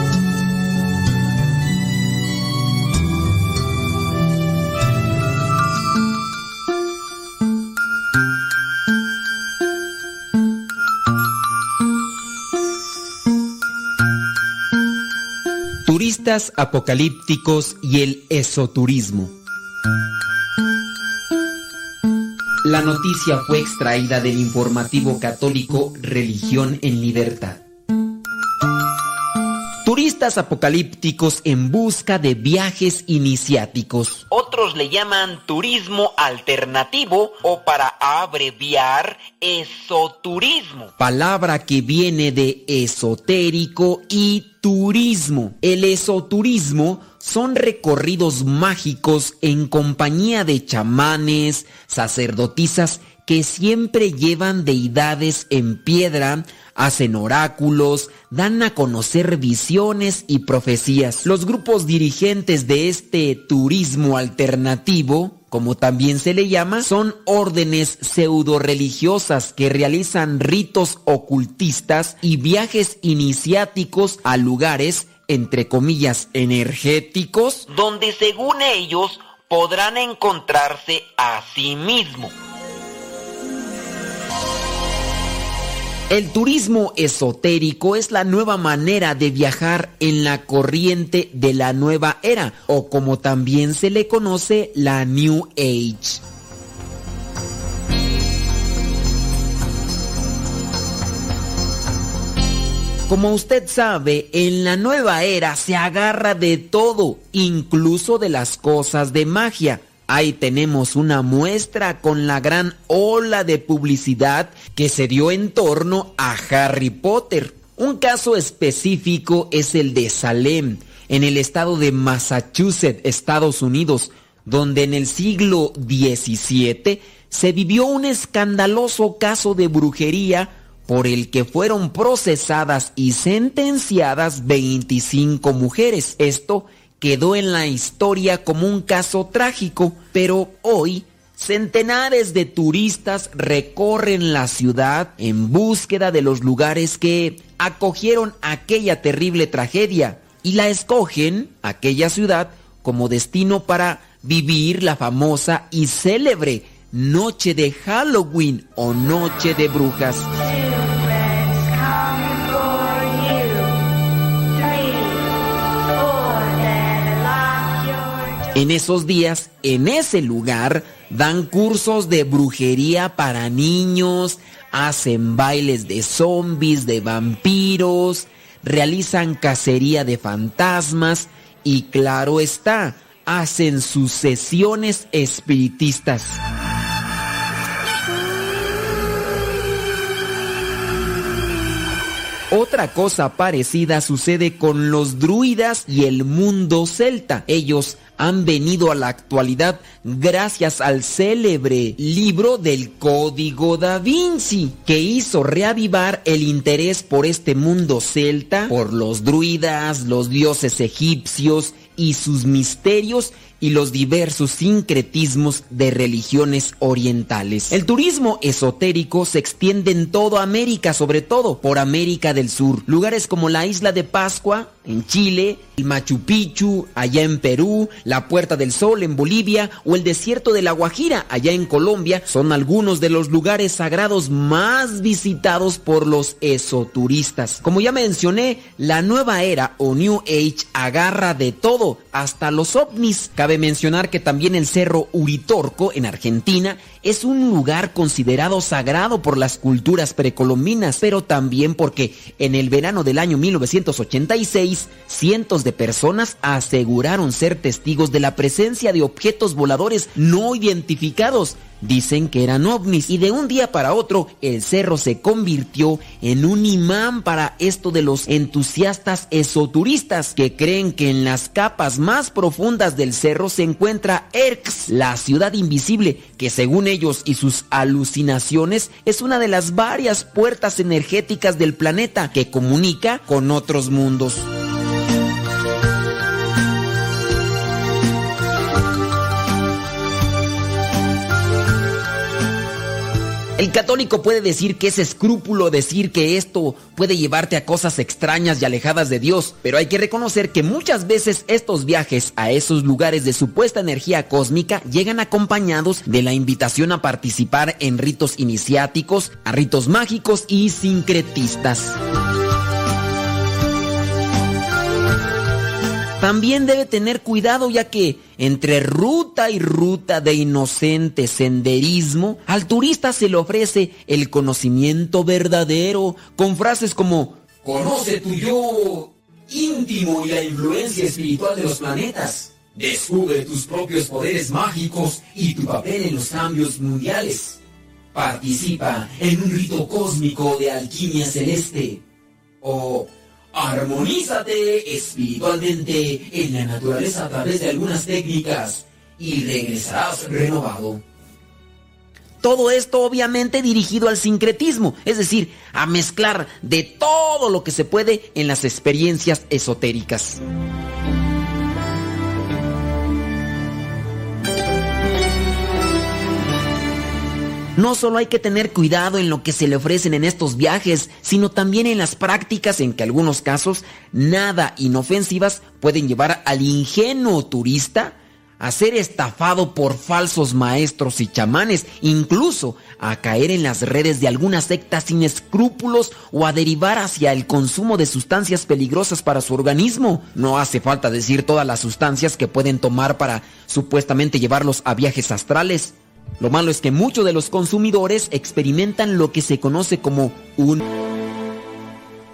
Apocalípticos y el esoturismo. La noticia fue extraída del informativo católico Religión en Libertad. Turistas apocalípticos en busca de viajes iniciáticos.
Otros le llaman turismo alternativo o para abreviar esoturismo.
Palabra que viene de esotérico y turismo. El esoturismo son recorridos mágicos en compañía de chamanes, sacerdotisas que siempre llevan deidades en piedra, hacen oráculos, dan a conocer visiones y profecías. Los grupos dirigentes de este turismo alternativo como también se le llama, son órdenes pseudo religiosas que realizan ritos ocultistas y viajes iniciáticos a lugares, entre comillas, energéticos,
donde según ellos podrán encontrarse a sí mismos.
El turismo esotérico es la nueva manera de viajar en la corriente de la nueva era, o como también se le conoce, la New Age. Como usted sabe, en la nueva era se agarra de todo, incluso de las cosas de magia. Ahí tenemos una muestra con la gran ola de publicidad que se dio en torno a Harry Potter. Un caso específico es el de Salem, en el estado de Massachusetts, Estados Unidos, donde en el siglo XVII se vivió un escandaloso caso de brujería por el que fueron procesadas y sentenciadas 25 mujeres. Esto quedó en la historia como un caso trágico, pero hoy centenares de turistas recorren la ciudad en búsqueda de los lugares que acogieron aquella terrible tragedia y la escogen, aquella ciudad, como destino para vivir la famosa y célebre Noche de Halloween o Noche de Brujas. En esos días, en ese lugar, dan cursos de brujería para niños, hacen bailes de zombies, de vampiros, realizan cacería de fantasmas y claro está, hacen sus sesiones espiritistas. Otra cosa parecida sucede con los druidas y el mundo celta. Ellos han venido a la actualidad gracias al célebre libro del Código da Vinci, que hizo reavivar el interés por este mundo celta, por los druidas, los dioses egipcios y sus misterios y los diversos sincretismos de religiones orientales. El turismo esotérico se extiende en toda América, sobre todo por América del Sur. Lugares como la isla de Pascua, en Chile, el Machu Picchu, allá en Perú, la Puerta del Sol en Bolivia o el desierto de la Guajira, allá en Colombia, son algunos de los lugares sagrados más visitados por los esoturistas. Como ya mencioné, la nueva era o New Age agarra de todo, hasta los ovnis. Cabe mencionar que también el Cerro Uritorco en Argentina es un lugar considerado sagrado por las culturas precolombinas, pero también porque en el verano del año 1986 cientos de personas aseguraron ser testigos de la presencia de objetos voladores no identificados. Dicen que eran ovnis y de un día para otro el cerro se convirtió en un imán para esto de los entusiastas esoturistas que creen que en las capas más profundas del cerro se encuentra Erx, la ciudad invisible, que según ellos y sus alucinaciones es una de las varias puertas energéticas del planeta que comunica con otros mundos. El católico puede decir que es escrúpulo decir que esto puede llevarte a cosas extrañas y alejadas de Dios, pero hay que reconocer que muchas veces estos viajes a esos lugares de supuesta energía cósmica llegan acompañados de la invitación a participar en ritos iniciáticos, a ritos mágicos y sincretistas. También debe tener cuidado ya que entre ruta y ruta de inocente senderismo, al turista se le ofrece el conocimiento verdadero con frases como Conoce tu yo íntimo y la influencia espiritual de los planetas. Descubre tus propios poderes mágicos y tu papel en los cambios mundiales. Participa en un rito cósmico de alquimia celeste. O Armonízate espiritualmente en la naturaleza a través de algunas técnicas y regresarás renovado. Todo esto obviamente dirigido al sincretismo, es decir, a mezclar de todo lo que se puede en las experiencias esotéricas. No solo hay que tener cuidado en lo que se le ofrecen en estos viajes, sino también en las prácticas en que algunos casos nada inofensivas pueden llevar al ingenuo turista a ser estafado por falsos maestros y chamanes, incluso a caer en las redes de algunas sectas sin escrúpulos o a derivar hacia el consumo de sustancias peligrosas para su organismo. No hace falta decir todas las sustancias que pueden tomar para supuestamente llevarlos a viajes astrales. Lo malo es que muchos de los consumidores experimentan lo que se conoce como un...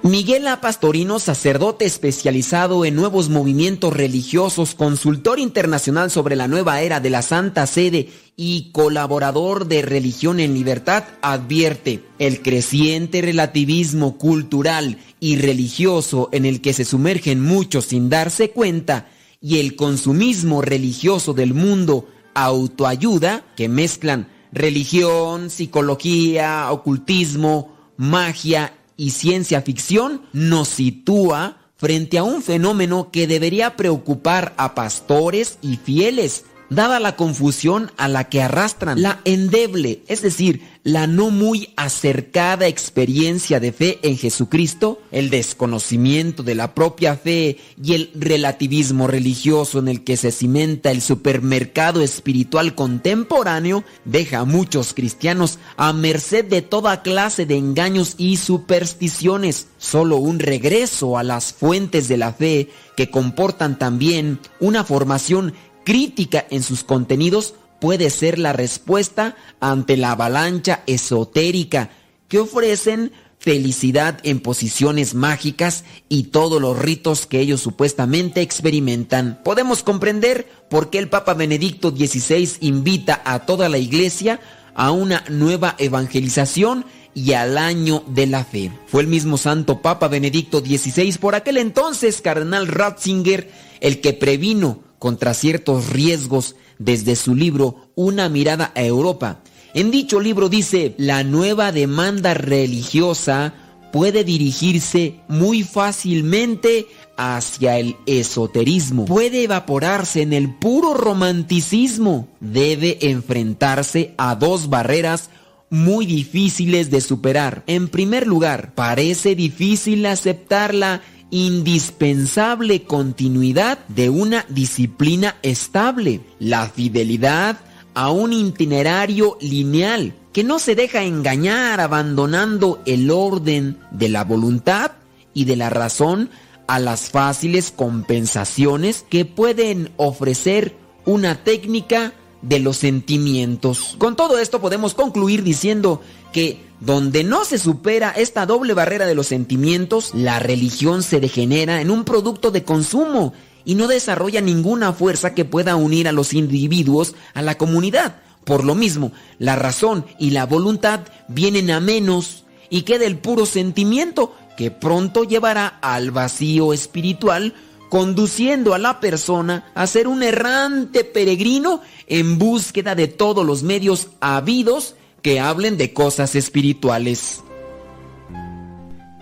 Miguel A. Pastorino, sacerdote especializado en nuevos movimientos religiosos, consultor internacional sobre la nueva era de la Santa Sede y colaborador de Religión en Libertad, advierte, el creciente relativismo cultural y religioso en el que se sumergen muchos sin darse cuenta y el consumismo religioso del mundo autoayuda que mezclan religión, psicología, ocultismo, magia y ciencia ficción nos sitúa frente a un fenómeno que debería preocupar a pastores y fieles, dada la confusión a la que arrastran, la endeble, es decir, la no muy acercada experiencia de fe en Jesucristo, el desconocimiento de la propia fe y el relativismo religioso en el que se cimenta el supermercado espiritual contemporáneo, deja a muchos cristianos a merced de toda clase de engaños y supersticiones. Solo un regreso a las fuentes de la fe que comportan también una formación crítica en sus contenidos puede ser la respuesta ante la avalancha esotérica que ofrecen felicidad en posiciones mágicas y todos los ritos que ellos supuestamente experimentan. Podemos comprender por qué el Papa Benedicto XVI invita a toda la iglesia a una nueva evangelización y al año de la fe. Fue el mismo Santo Papa Benedicto XVI, por aquel entonces, Cardenal Ratzinger, el que previno contra ciertos riesgos desde su libro Una mirada a Europa. En dicho libro dice, la nueva demanda religiosa puede dirigirse muy fácilmente hacia el esoterismo, puede evaporarse en el puro romanticismo, debe enfrentarse a dos barreras muy difíciles de superar. En primer lugar, parece difícil aceptar la indispensable continuidad de una disciplina estable, la fidelidad a un itinerario lineal que no se deja engañar abandonando el orden de la voluntad y de la razón a las fáciles compensaciones que pueden ofrecer una técnica de los sentimientos. Con todo esto podemos concluir diciendo que donde no se supera esta doble barrera de los sentimientos, la religión se degenera en un producto de consumo y no desarrolla ninguna fuerza que pueda unir a los individuos a la comunidad. Por lo mismo, la razón y la voluntad vienen a menos y queda el puro sentimiento que pronto llevará al vacío espiritual, conduciendo a la persona a ser un errante peregrino en búsqueda de todos los medios habidos que hablen de cosas espirituales.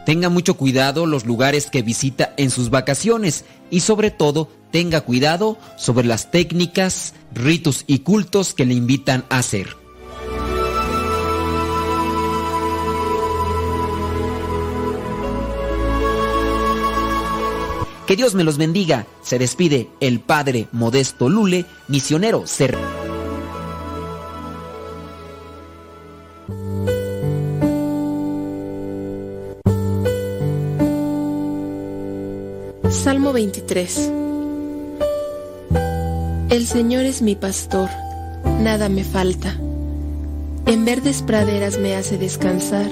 Tenga mucho cuidado los lugares que visita en sus vacaciones y sobre todo tenga cuidado sobre las técnicas, ritos y cultos que le invitan a hacer. Que Dios me los bendiga. Se despide el Padre Modesto Lule, misionero ser.
Salmo 23 El Señor es mi pastor, nada me falta. En verdes praderas me hace descansar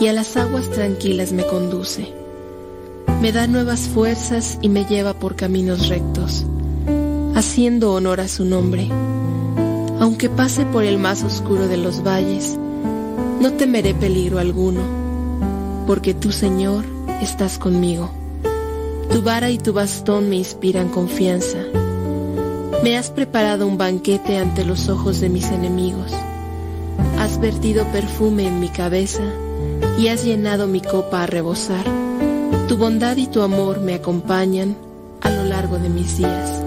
y a las aguas tranquilas me conduce. Me da nuevas fuerzas y me lleva por caminos rectos, haciendo honor a su nombre. Aunque pase por el más oscuro de los valles, no temeré peligro alguno, porque tú, Señor, estás conmigo. Tu vara y tu bastón me inspiran confianza. Me has preparado un banquete ante los ojos de mis enemigos. Has vertido perfume en mi cabeza y has llenado mi copa a rebosar. Tu bondad y tu amor me acompañan a lo largo de mis días.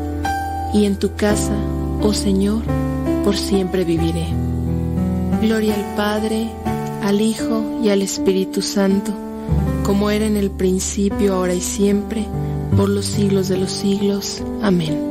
Y en tu casa, oh Señor, por siempre viviré. Gloria al Padre, al Hijo y al Espíritu Santo como era en el principio, ahora y siempre, por los siglos de los siglos. Amén.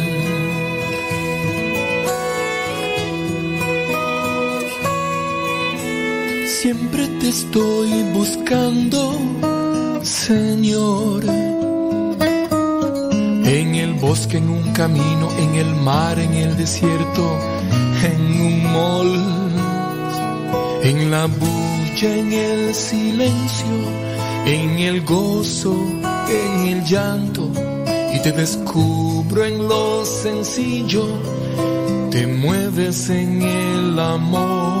Estoy buscando, Señor. En el bosque, en un camino, en el mar, en el desierto, en un mall, en la bulla, en el silencio, en el gozo, en el llanto. Y te descubro en lo sencillo, te mueves en el amor.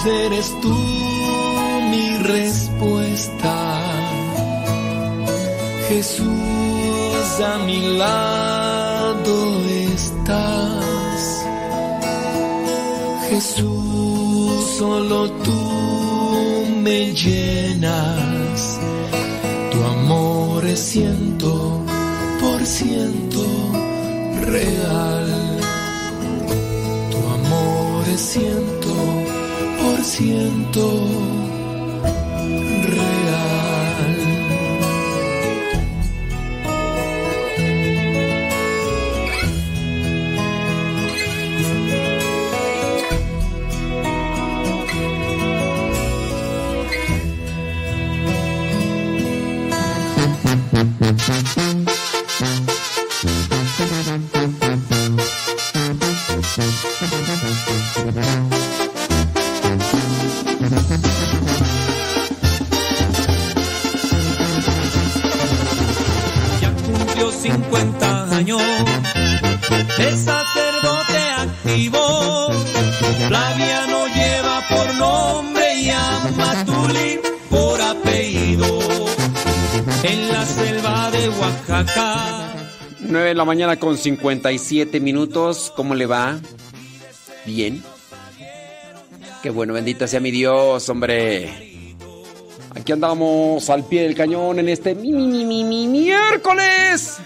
Jesús, eres tú mi respuesta. Jesús, a mi lado estás. Jesús, solo tú me llenas. Tu amor es ciento por ciento real. Tu amor es ciento por
la
mañana con 57 minutos. ¿Cómo le va? Bien. Qué bueno, bendito sea mi Dios, hombre. Aquí andamos al pie del cañón en este mi, mi, mi, mi, mi- miércoles.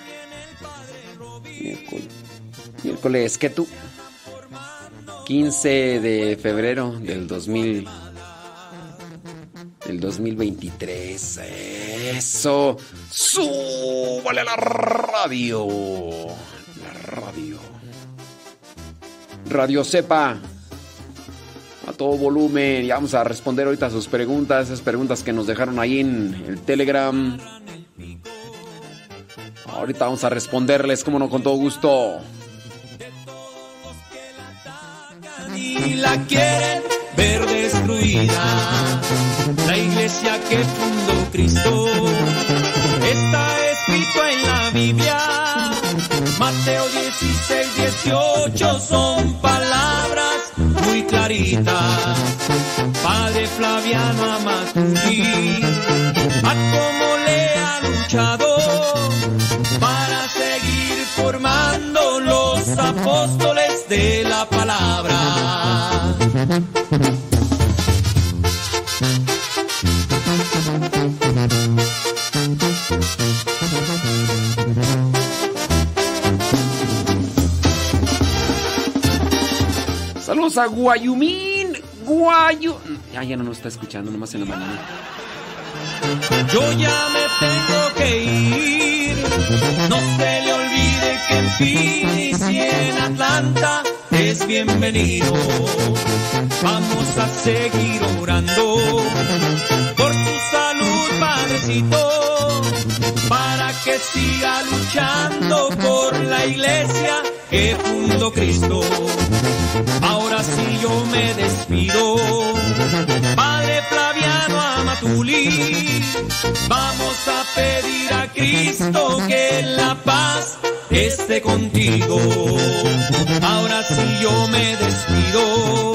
Miércoles. Miércoles, ¿qué tú? 15 de febrero del 2000 del 2023. Eso. Súbale a la radio. La radio. Radio Sepa. A todo volumen. Y vamos a responder ahorita sus preguntas. Esas preguntas que nos dejaron ahí en el Telegram. Ahorita vamos a responderles, como no, con todo gusto.
y la quieren ver destruida.
iglesia que fundó Cristo. Está escrito en la Biblia. Mateo 16, 18 son palabras muy claritas. Padre Flaviano Amatulí, a cómo le ha luchado para seguir formando los apóstoles de la palabra.
Saludos a Guayumín. Guayu. Ya, ya no nos está escuchando, nomás en la mañana.
Yo ya me tengo que ir. No se le olvide que en Phoenix y en Atlanta es bienvenido. Vamos a seguir orando por su salud, padrecito, para que siga luchando por la iglesia que fundó Cristo. Ahora sí yo me despido. Padre Flaviano Amatulí, vamos a pedir a Cristo que la paz esté contigo. Ahora sí yo me despido.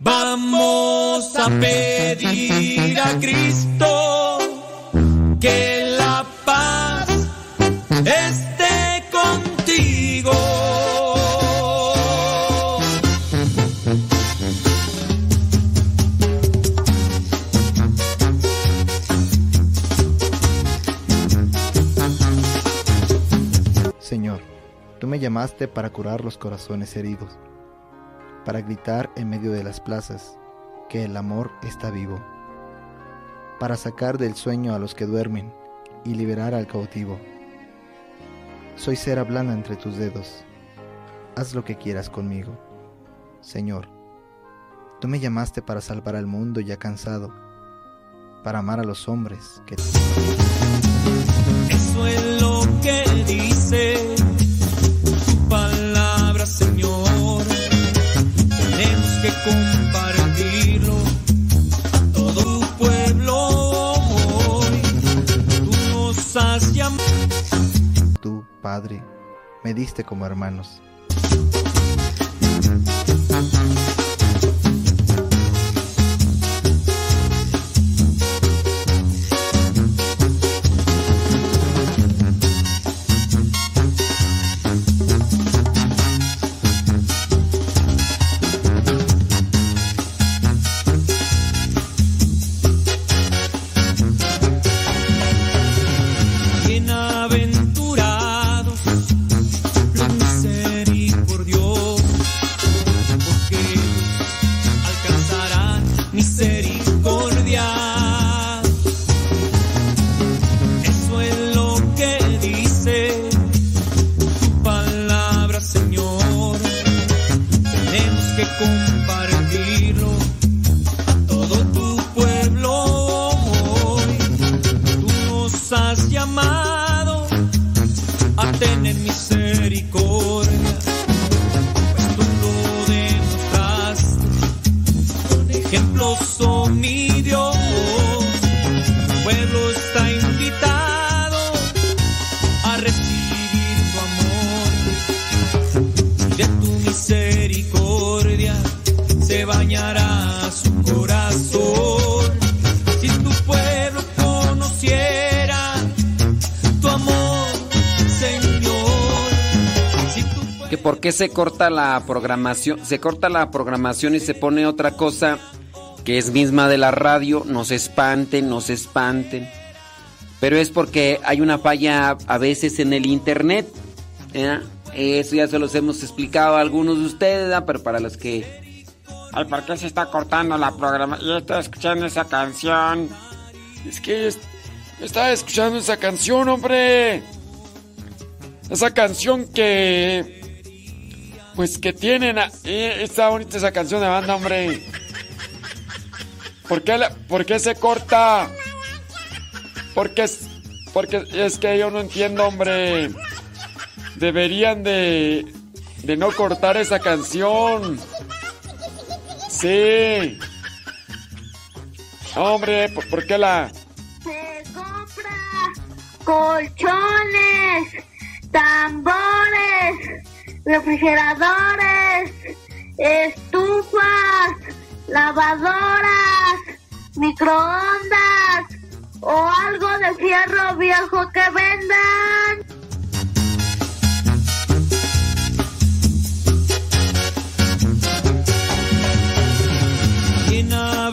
Vamos a pedir a Cristo que la paz esté contigo.
Señor, tú me llamaste para curar los corazones heridos, para gritar en medio de las plazas que el amor está vivo, para sacar del sueño a los que duermen y liberar al cautivo. Soy cera blanda entre tus dedos, haz lo que quieras conmigo. Señor, tú me llamaste para salvar al mundo ya cansado, para amar a los hombres que... Padre, me diste como hermanos.
Qué se corta la programación, se corta la programación y se pone otra cosa que es misma de la radio, no se espanten, no se espanten. Pero es porque hay una falla a veces en el internet. Eso ya se los hemos explicado a algunos de ustedes, pero para los que...
Ay, ¿por qué se está cortando la programa? Yo estoy escuchando esa canción.
Es que es- estaba escuchando esa canción, hombre. Esa canción que. Pues que tienen. A... Eh, está bonita esa canción de banda, hombre. ¿Por qué, la... ¿Por qué se corta? Porque es... Porque es que yo no entiendo, hombre. Deberían de. de no cortar esa canción. Sí. Hombre, ¿por, ¿por qué la.?
Se compra colchones, tambores refrigeradores, estufas, lavadoras, microondas o algo de fierro viejo que vendan.
Quien ha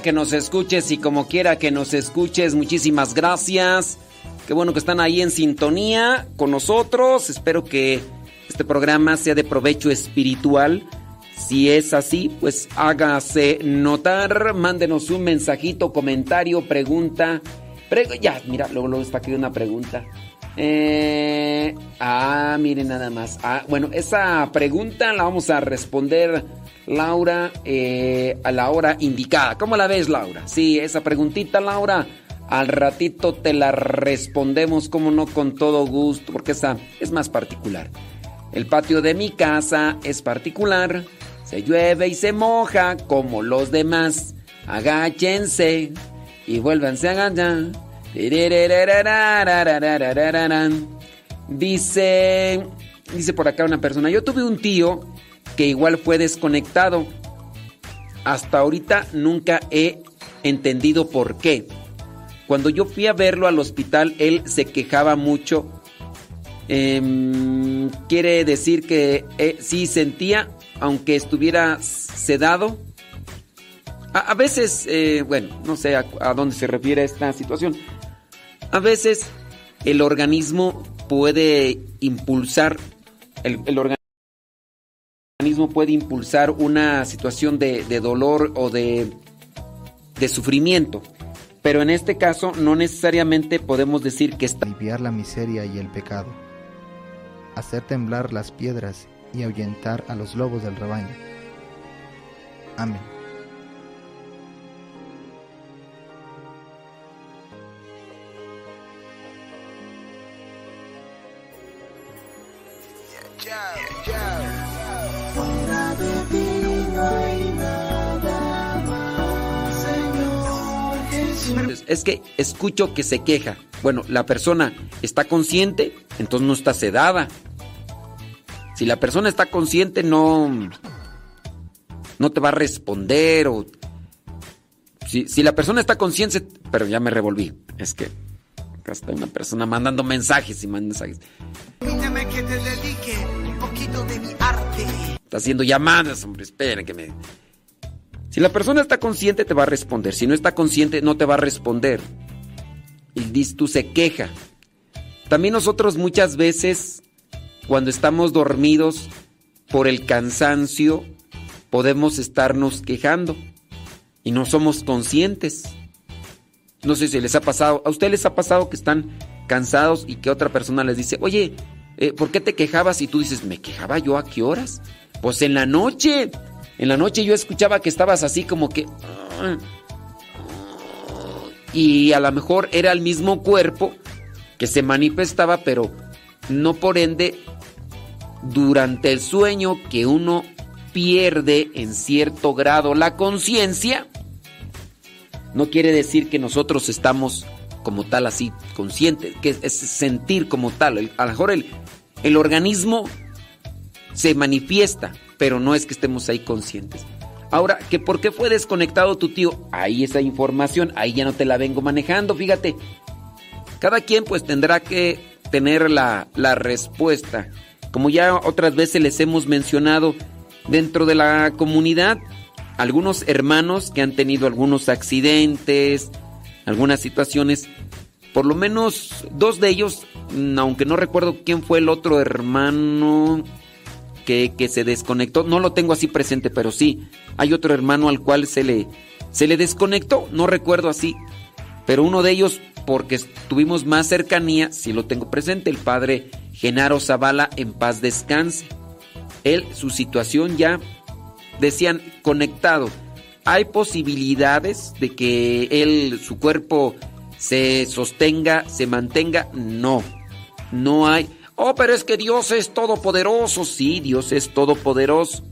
que nos
escuches y como quiera que nos escuches, muchísimas gracias. Qué bueno que están ahí en sintonía con nosotros. Espero que este programa sea de provecho espiritual. Si es así, pues hágase notar, mándenos un mensajito, comentario, pregunta. ya, mira, luego, luego está aquí una pregunta. Eh, ah, miren nada más. Ah, bueno, esa pregunta la vamos a responder, Laura, eh, a la hora indicada. ¿Cómo la ves, Laura? Sí, esa preguntita, Laura, al ratito te la respondemos, como no, con todo gusto, porque esa es más particular. El patio de mi casa es particular, se llueve y se moja como los demás. Agáchense y vuélvanse a agachar. Dice, dice por acá una persona, yo tuve un tío que igual fue desconectado. Hasta ahorita nunca he entendido por qué. Cuando yo fui a verlo al hospital, él se quejaba mucho. Em, quiere decir que eh, sí sentía, aunque estuviera sedado. A, veces, eh, bueno, no sé a, a dónde se refiere esta situación. A veces el organismo puede impulsar, el, organismo puede impulsar una situación de, dolor o de, de, sufrimiento. Pero en este caso no necesariamente podemos decir que está...
Aliviar la miseria y el pecado. Hacer temblar las piedras y ahuyentar a los lobos del rebaño. Amén.
Es que escucho que se queja. Bueno, la persona está consciente, entonces no está sedada. Si la persona está consciente, no, no te va a responder. O, si, si la persona está consciente, pero ya me revolví. Es que acá está una persona mandando mensajes y mensajes. Está haciendo llamadas, hombre, esperen que me. Si la persona está consciente, te va a responder. Si no está consciente, no te va a responder. Y dices, tú se queja. También nosotros muchas veces, cuando estamos dormidos por el cansancio, podemos estarnos quejando y no somos conscientes. No sé si les ha pasado, a ustedes les ha pasado que están cansados y que otra persona les dice, oye, eh, ¿por qué te quejabas? Y tú dices, ¿me quejaba yo a qué horas? Pues en la noche. En la noche yo escuchaba que estabas así como que... Y a lo mejor era el mismo cuerpo que se manifestaba, pero no por ende durante el sueño que uno pierde en cierto grado la conciencia, no quiere decir que nosotros estamos como tal así conscientes, que es sentir como tal. a lo mejor el, el organismo se manifiesta, pero no es que estemos ahí conscientes. Ahora, que por qué fue desconectado tu tío, ahí esa información, ahí ya no te la vengo manejando, fíjate. Cada quien pues tendrá que tener la, la respuesta. Como ya otras veces les hemos mencionado, dentro de la comunidad, algunos hermanos que han tenido algunos accidentes, algunas situaciones, por lo menos dos de ellos, aunque no recuerdo quién fue el otro hermano, que, se desconectó. No lo tengo así presente, pero sí. Hay otro hermano al cual se le, se le desconectó. No recuerdo así. Pero uno de ellos, porque tuvimos más cercanía, sí lo tengo presente. El padre Genaro Zavala, en paz descanse. Él, su situación ya, decían, conectado. Hay posibilidades de que él, su cuerpo se sostenga, se mantenga. No, no hay. Oh, pero es que Dios es todopoderoso. Sí, Dios es todopoderoso.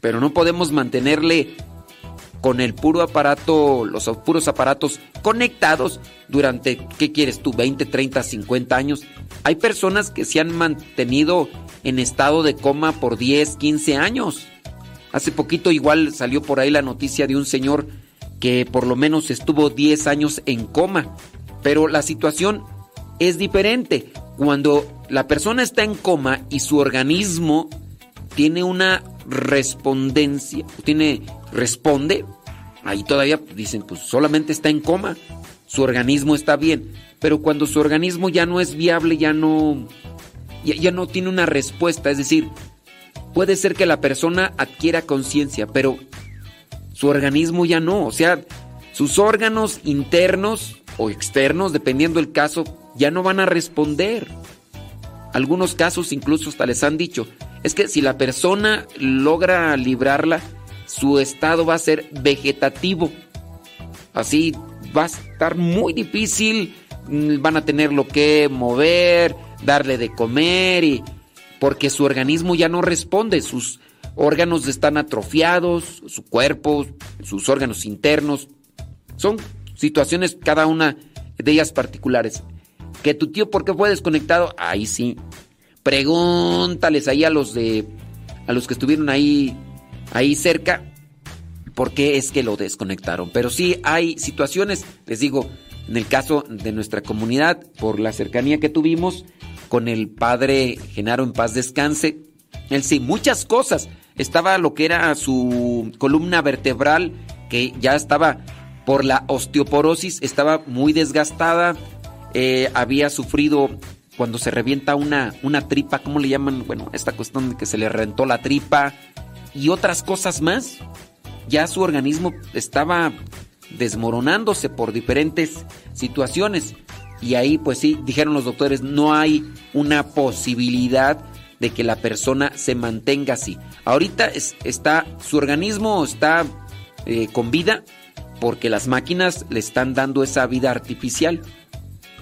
Pero no podemos mantenerle con el puro aparato, los puros aparatos conectados durante, ¿qué quieres tú? 20, 30, 50 años. Hay personas que se han mantenido en estado de coma por 10, 15 años. Hace poquito igual salió por ahí la noticia de un señor que por lo menos estuvo 10 años en coma. Pero la situación es diferente. Cuando la persona está en coma y su organismo tiene una respondencia, tiene, responde, ahí todavía dicen, pues solamente está en coma, su organismo está bien, pero cuando su organismo ya no es viable, ya no, ya, ya no tiene una respuesta, es decir, puede ser que la persona adquiera conciencia, pero su organismo ya no, o sea, sus órganos internos o externos, dependiendo del caso, ya no van a responder. Algunos casos incluso hasta les han dicho, es que si la persona logra librarla, su estado va a ser vegetativo. Así va a estar muy difícil, mm, van a tenerlo que mover, darle de comer y porque su organismo ya no responde, sus órganos están atrofiados, su cuerpo, sus órganos internos. Son situaciones cada una de ellas particulares. Que tu tío, ¿por qué fue desconectado? Ahí sí. Pregúntales ahí a los de. a los que estuvieron ahí. ahí cerca. ¿Por qué es que lo desconectaron? Pero sí hay situaciones, les digo, en el caso de nuestra comunidad, por la cercanía que tuvimos con el padre Genaro en paz descanse. Él sí, muchas cosas. Estaba lo que era su columna vertebral, que ya estaba por la osteoporosis, estaba muy desgastada. Eh, había sufrido cuando se revienta una, una tripa, ¿cómo le llaman? Bueno, esta cuestión de que se le reventó la tripa y otras cosas más. Ya su organismo estaba desmoronándose por diferentes situaciones. Y ahí, pues sí, dijeron los doctores, no hay una posibilidad de que la persona se mantenga así. Ahorita está, su organismo está eh, con vida porque las máquinas le están dando esa vida artificial.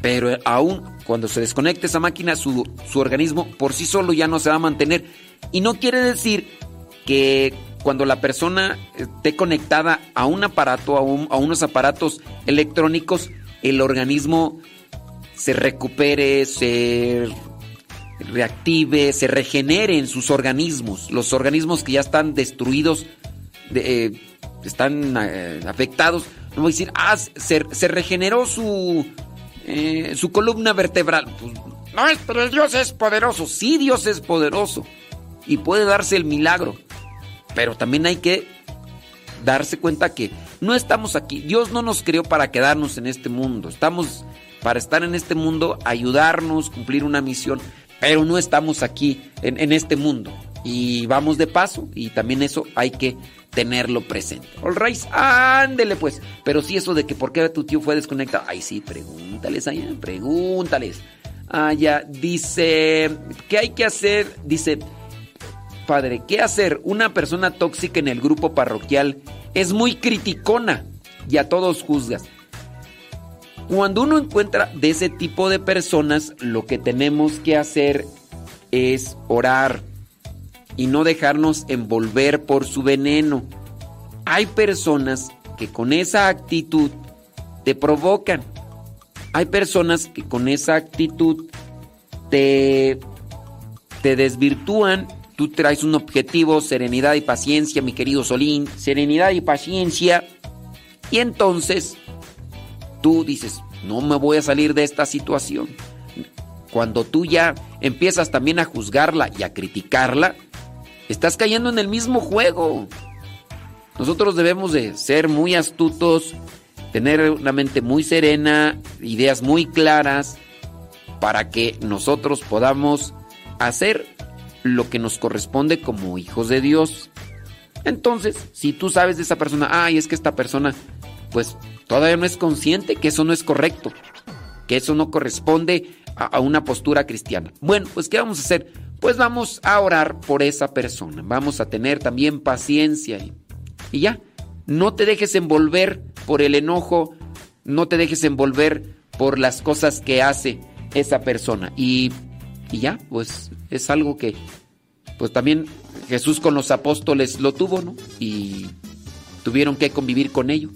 Pero aún cuando se desconecte esa máquina, su, su organismo por sí solo ya no se va a mantener. Y no quiere decir que cuando la persona esté conectada a un aparato, a, unos aparatos electrónicos, el organismo se recupere, se reactive, se regenere en sus organismos. Los organismos que ya están destruidos, de, eh, están eh, afectados, no voy a decir, ah, se, se regeneró su, eh, su columna vertebral. Pues, no, pero Dios es poderoso. Sí, Dios es poderoso. Y puede darse el milagro. Pero también hay que darse cuenta que no estamos aquí. Dios no nos creó para quedarnos en este mundo. Estamos para estar en este mundo, ayudarnos, cumplir una misión. Pero no estamos aquí en, en este mundo. Y vamos de paso. Y también eso hay que tenerlo presente. All ándele pues. Pero sí eso de que por qué tu tío fue desconectado. Ay, sí, pregúntales allá, pregúntales. Allá dice, ¿qué hay que hacer? Dice, padre, ¿qué hacer? Una persona tóxica en el grupo parroquial es muy criticona y a todos juzgas. Cuando uno encuentra de ese tipo de personas, lo que tenemos que hacer es orar y no dejarnos envolver por su veneno. Hay personas que con esa actitud te provocan. Hay personas que con esa actitud te, te desvirtúan. Tú traes un objetivo, serenidad y paciencia, mi querido Solín. Serenidad y paciencia. Y entonces tú dices, no me voy a salir de esta situación. Cuando tú ya empiezas también a juzgarla y a criticarla, estás cayendo en el mismo juego. Nosotros debemos de ser muy astutos, tener una mente muy serena, ideas muy claras, para que nosotros podamos hacer lo que nos corresponde como hijos de Dios. Entonces, si tú sabes de esa persona, ay, es que esta persona, pues todavía no es consciente que eso no es correcto, que eso no corresponde a, a una postura cristiana. Bueno, pues ¿qué vamos a hacer? Pues vamos a orar por esa persona, vamos a tener también paciencia y, ya, no te dejes envolver por el enojo, no te dejes envolver por las cosas que hace esa persona y, y ya, pues es algo que, pues también Jesús con los apóstoles lo tuvo, ¿no? Y tuvieron que convivir con ello.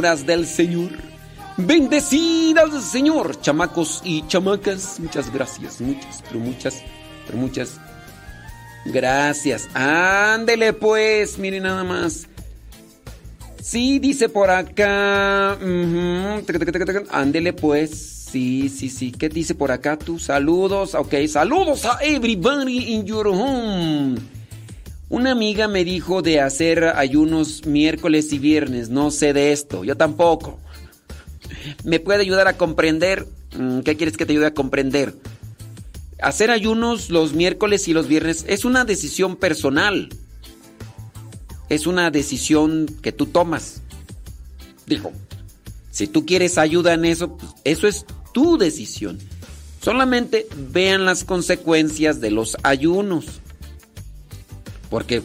criaturas del Señor. Bendecid al Señor, chamacos y chamacas. Muchas gracias, muchas, pero muchas, pero muchas gracias. Ándele pues, miren nada más. Sí, dice por acá. Ándele pues. Sí, sí, sí. ¿Qué dice por acá tú? Saludos. Ok, saludos a everybody in your home. Amiga me dijo de hacer ayunos miércoles y viernes. No sé de esto. Yo tampoco. ¿Me puede ayudar a comprender? Mm, ¿Qué quieres que te ayude a comprender? Hacer ayunos los miércoles y los viernes es una decisión personal. Es una decisión que tú tomas. Dijo, si tú quieres ayuda en eso, pues eso es tu decisión. Solamente vean las consecuencias de los ayunos. Porque,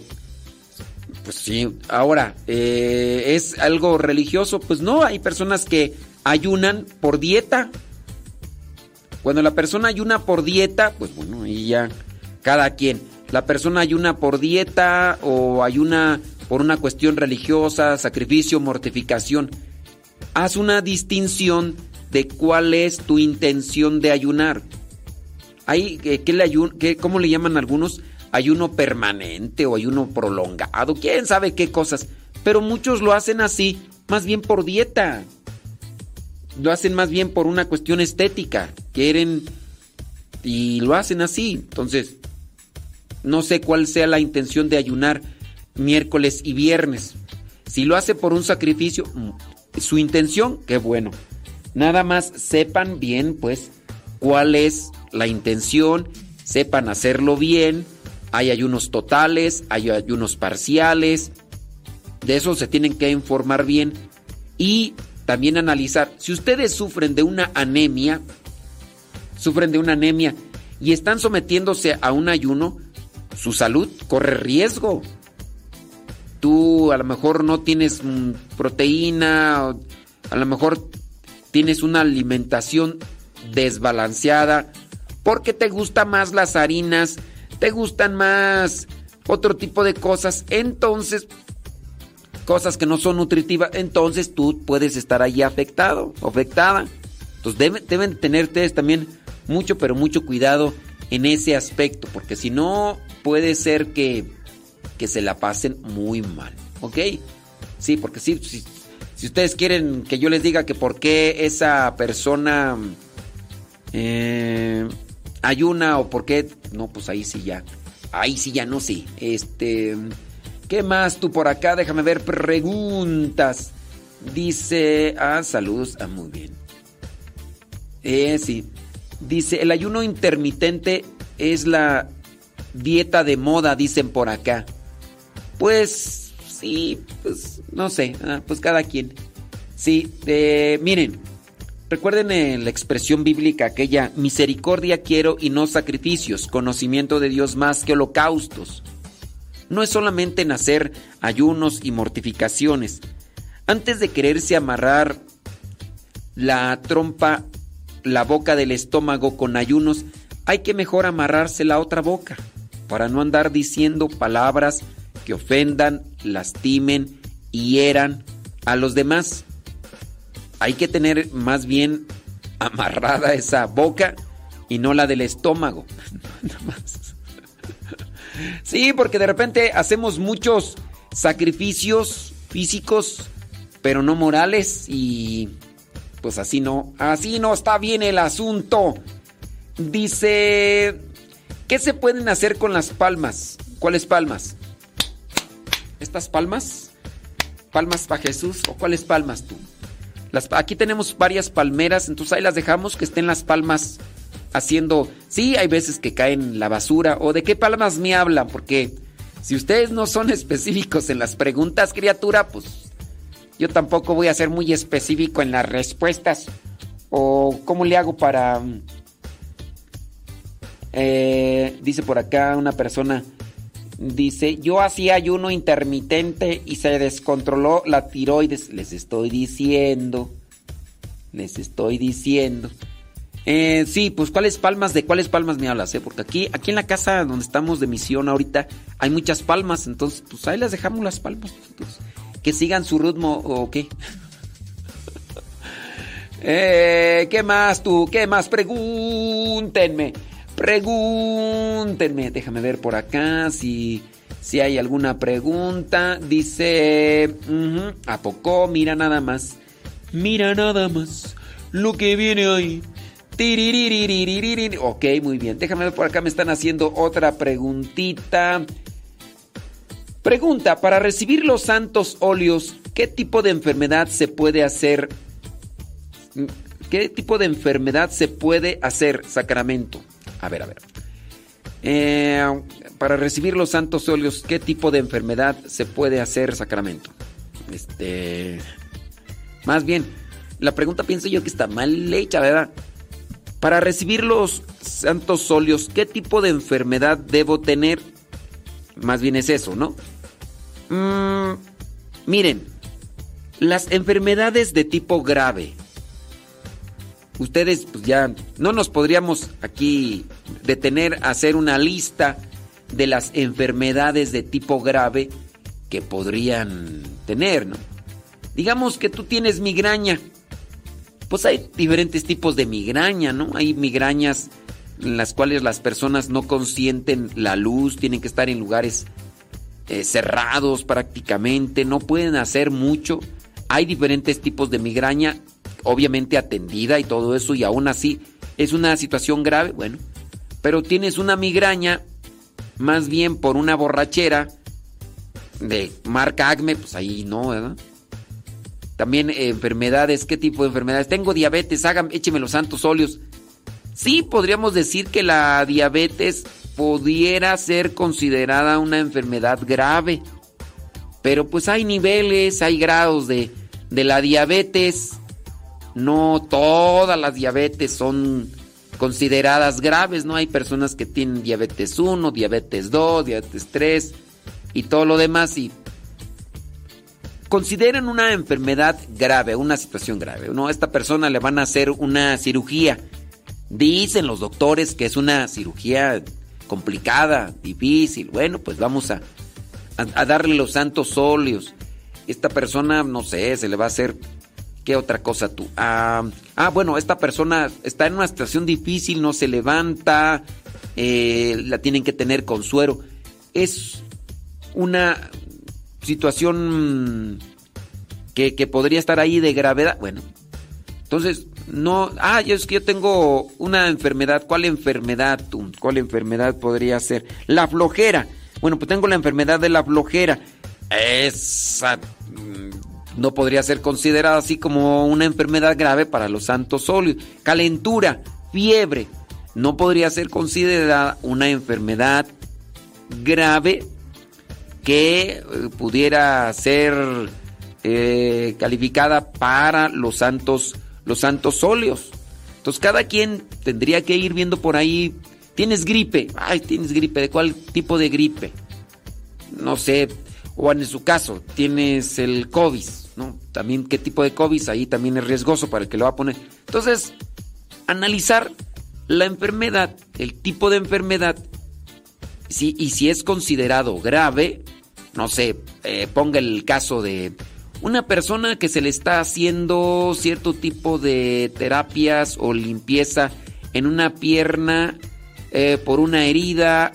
pues sí, ahora, eh, ¿es algo religioso? Pues no, hay personas que ayunan por dieta. Cuando la persona ayuna por dieta, pues bueno, y ya cada quien. La persona ayuna por dieta o ayuna por una cuestión religiosa, sacrificio, mortificación. Haz una distinción de cuál es tu intención de ayunar. Hay, ¿qué le qué, ¿Cómo le llaman algunos? Ayuno permanente o ayuno prolongado, quién sabe qué cosas. Pero muchos lo hacen así, más bien por dieta. Lo hacen más bien por una cuestión estética. Quieren y lo hacen así. Entonces, no sé cuál sea la intención de ayunar miércoles y viernes. Si lo hace por un sacrificio, su intención, qué bueno. Nada más sepan bien, pues, cuál es la intención, sepan hacerlo bien. Hay ayunos totales, hay ayunos parciales. De eso se tienen que informar bien y también analizar. Si ustedes sufren de una anemia, sufren de una anemia y están sometiéndose a un ayuno, su salud corre riesgo. Tú a lo mejor no tienes mm, proteína, a lo mejor tienes una alimentación desbalanceada, porque te gustan más las harinas, te gustan más otro tipo de cosas, entonces cosas que no son nutritivas, entonces tú puedes estar ahí afectado, afectada. Entonces deben, deben tener ustedes también mucho, pero mucho cuidado en ese aspecto, porque si no puede ser que, que se la pasen muy mal, ¿ok? Sí, porque sí si ustedes quieren que yo les diga que por qué esa persona eh, ayuna o por qué, no, pues ahí sí ya. Ahí sí ya no sé. Este, ¿qué más tú por acá? Déjame ver preguntas. Dice, ah, saludos, ah, muy bien. Eh, sí. Dice, el ayuno intermitente es la dieta de moda, dicen por acá. Pues Sí, pues no sé, ah, pues cada quien. Sí, eh, miren, recuerden eh, la expresión bíblica aquella, misericordia quiero y no sacrificios, conocimiento de Dios más que holocaustos. No es solamente nacer ayunos y mortificaciones. Antes de quererse amarrar la trompa, la boca del estómago con ayunos, hay que mejor amarrarse la otra boca, para no andar diciendo palabras que ofendan, lastimen, hieran a los demás. Hay que tener más bien amarrada esa boca y no la del estómago. (laughs) sí, porque de repente hacemos muchos sacrificios físicos, pero no morales y pues así no, así no está bien el asunto. Dice, ¿qué se pueden hacer con las palmas? ¿Cuáles palmas? estas palmas? ¿Palmas para Jesús o cuáles palmas tú? Aquí tenemos varias palmeras, entonces ahí las dejamos que estén las palmas haciendo... Sí, hay veces que caen la basura o de qué palmas me hablan, porque si ustedes no son (laughs) específicos en las preguntas, criatura, pues yo tampoco voy a ser muy específico en las respuestas. ¿O cómo le hago para... Eh, dice por acá una persona, Dice, yo hacía ayuno intermitente y se descontroló la tiroides. Les estoy diciendo. Les estoy diciendo. Eh, sí, pues cuáles palmas, de cuáles palmas me hablas, eh? Porque aquí, aquí en la casa donde estamos de misión ahorita hay muchas palmas, entonces pues ahí las dejamos las palmas. que sigan su ritmo o qué. (laughs) eh, ¿Qué más tú? ¿Qué más? Pregúntenme. Pregúntenme, déjame ver por acá si, si hay alguna pregunta. Dice, ¿a poco? Mira nada más. Mira nada más lo que viene ahí. Ok, muy bien. Déjame ver por acá, me están haciendo otra preguntita. Pregunta, para recibir los santos óleos, ¿qué tipo de enfermedad se puede hacer ¿Qué tipo de enfermedad se puede hacer sacramento? A ver, a ver. Eh, para recibir los santos óleos, ¿qué tipo de enfermedad se puede hacer sacramento? Este. Más bien, la pregunta pienso yo que está mal hecha, ¿verdad? Para recibir los santos óleos, ¿qué tipo de enfermedad debo tener? Más bien es eso, ¿no? Mm, miren, las enfermedades de tipo grave. Ustedes, pues ya no nos podríamos aquí detener a hacer una lista de las enfermedades de tipo grave que podrían tener, ¿no? Digamos que tú tienes migraña. Pues hay diferentes tipos de migraña, ¿no? Hay migrañas en las cuales las personas no consienten la luz, tienen que estar en lugares eh, cerrados prácticamente, no pueden hacer mucho. Hay diferentes tipos de migraña, obviamente atendida y todo eso, y aún así es una situación grave, bueno, pero tienes una migraña más bien por una borrachera de marca Acme, pues ahí no, ¿verdad? También enfermedades, ¿qué tipo de enfermedades? Tengo diabetes, hagan, écheme los santos óleos. Sí, podríamos decir que la diabetes pudiera ser considerada una enfermedad grave. Pero pues hay niveles, hay grados de, de la diabetes. No todas las diabetes son consideradas graves, ¿no? Hay personas que tienen diabetes 1, diabetes 2, diabetes 3 y todo lo demás y consideran una enfermedad grave, una situación grave. ¿no? A esta persona le van a hacer una cirugía. Dicen los doctores que es una cirugía complicada, difícil. Bueno, pues vamos a, a, darle los santos óleos. Esta persona, no sé, se le va a hacer... ¿Qué otra cosa tú? Ah, ah bueno, esta persona está en una situación difícil, no se levanta, eh, la tienen que tener con suero. Es una situación que, podría estar ahí de gravedad. Bueno, entonces, no. Ah, yo es que yo tengo una enfermedad. ¿Cuál enfermedad? Tú? ¿Cuál enfermedad podría ser? La flojera. Bueno, pues tengo la enfermedad de la flojera. Esa no podría ser considerada así como una enfermedad grave para los santos óleos. Calentura, fiebre, no podría ser considerada una enfermedad grave que eh, pudiera ser eh, calificada para los santos, los santos óleos. Entonces cada quien tendría que ir viendo por ahí. ¿Tienes gripe? Ay, tienes gripe. ¿De cuál tipo de gripe? No sé. O en su caso, tienes el COVID, ¿no? También qué tipo de COVID, ahí también es riesgoso para el que lo va a poner. Entonces, analizar la enfermedad, el tipo de enfermedad, sí, y si es considerado grave, no sé, eh, ponga el caso de una persona que se le está haciendo cierto tipo de terapias o limpieza en una pierna eh, por una herida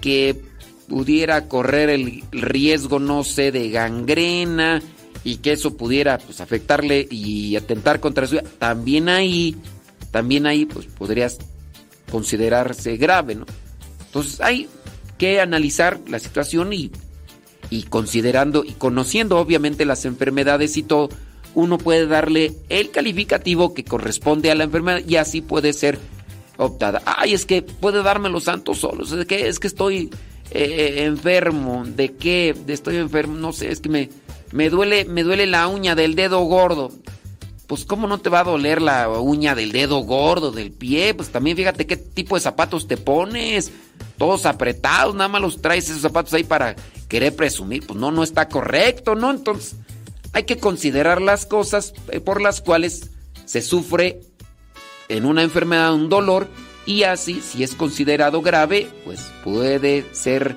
que pudiera correr el riesgo, no sé, de gangrena y que eso pudiera pues, afectarle y atentar contra su vida. También ahí, también ahí, pues podrías considerarse grave, ¿no? Entonces hay que analizar la situación y y considerando y conociendo obviamente las enfermedades y todo, uno puede darle el calificativo que corresponde a la enfermedad y así puede ser optada. Ay, es que puede darme los santos solos, es que, es que estoy eh, enfermo, ¿de qué? Estoy enfermo, no sé, es que me, me, duele, me duele la uña del dedo gordo. Pues cómo no te va a doler la uña del dedo gordo del pie, pues también fíjate qué tipo de zapatos te pones, todos apretados, nada más los traes esos zapatos ahí para querer presumir, pues no, no está correcto, ¿no? Entonces hay que considerar las cosas eh, por las cuales se sufre en una enfermedad un dolor y así, si es considerado grave, pues puede ser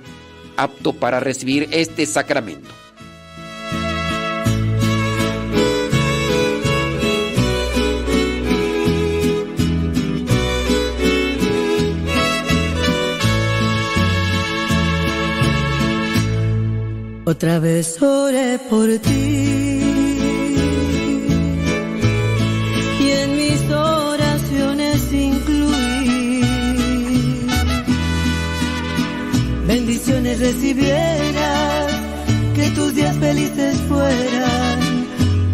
apto para recibir este sacramento.
Otra vez oré por ti. Y en mis oraciones incluí bendiciones recibieras, que tus días felices fueran.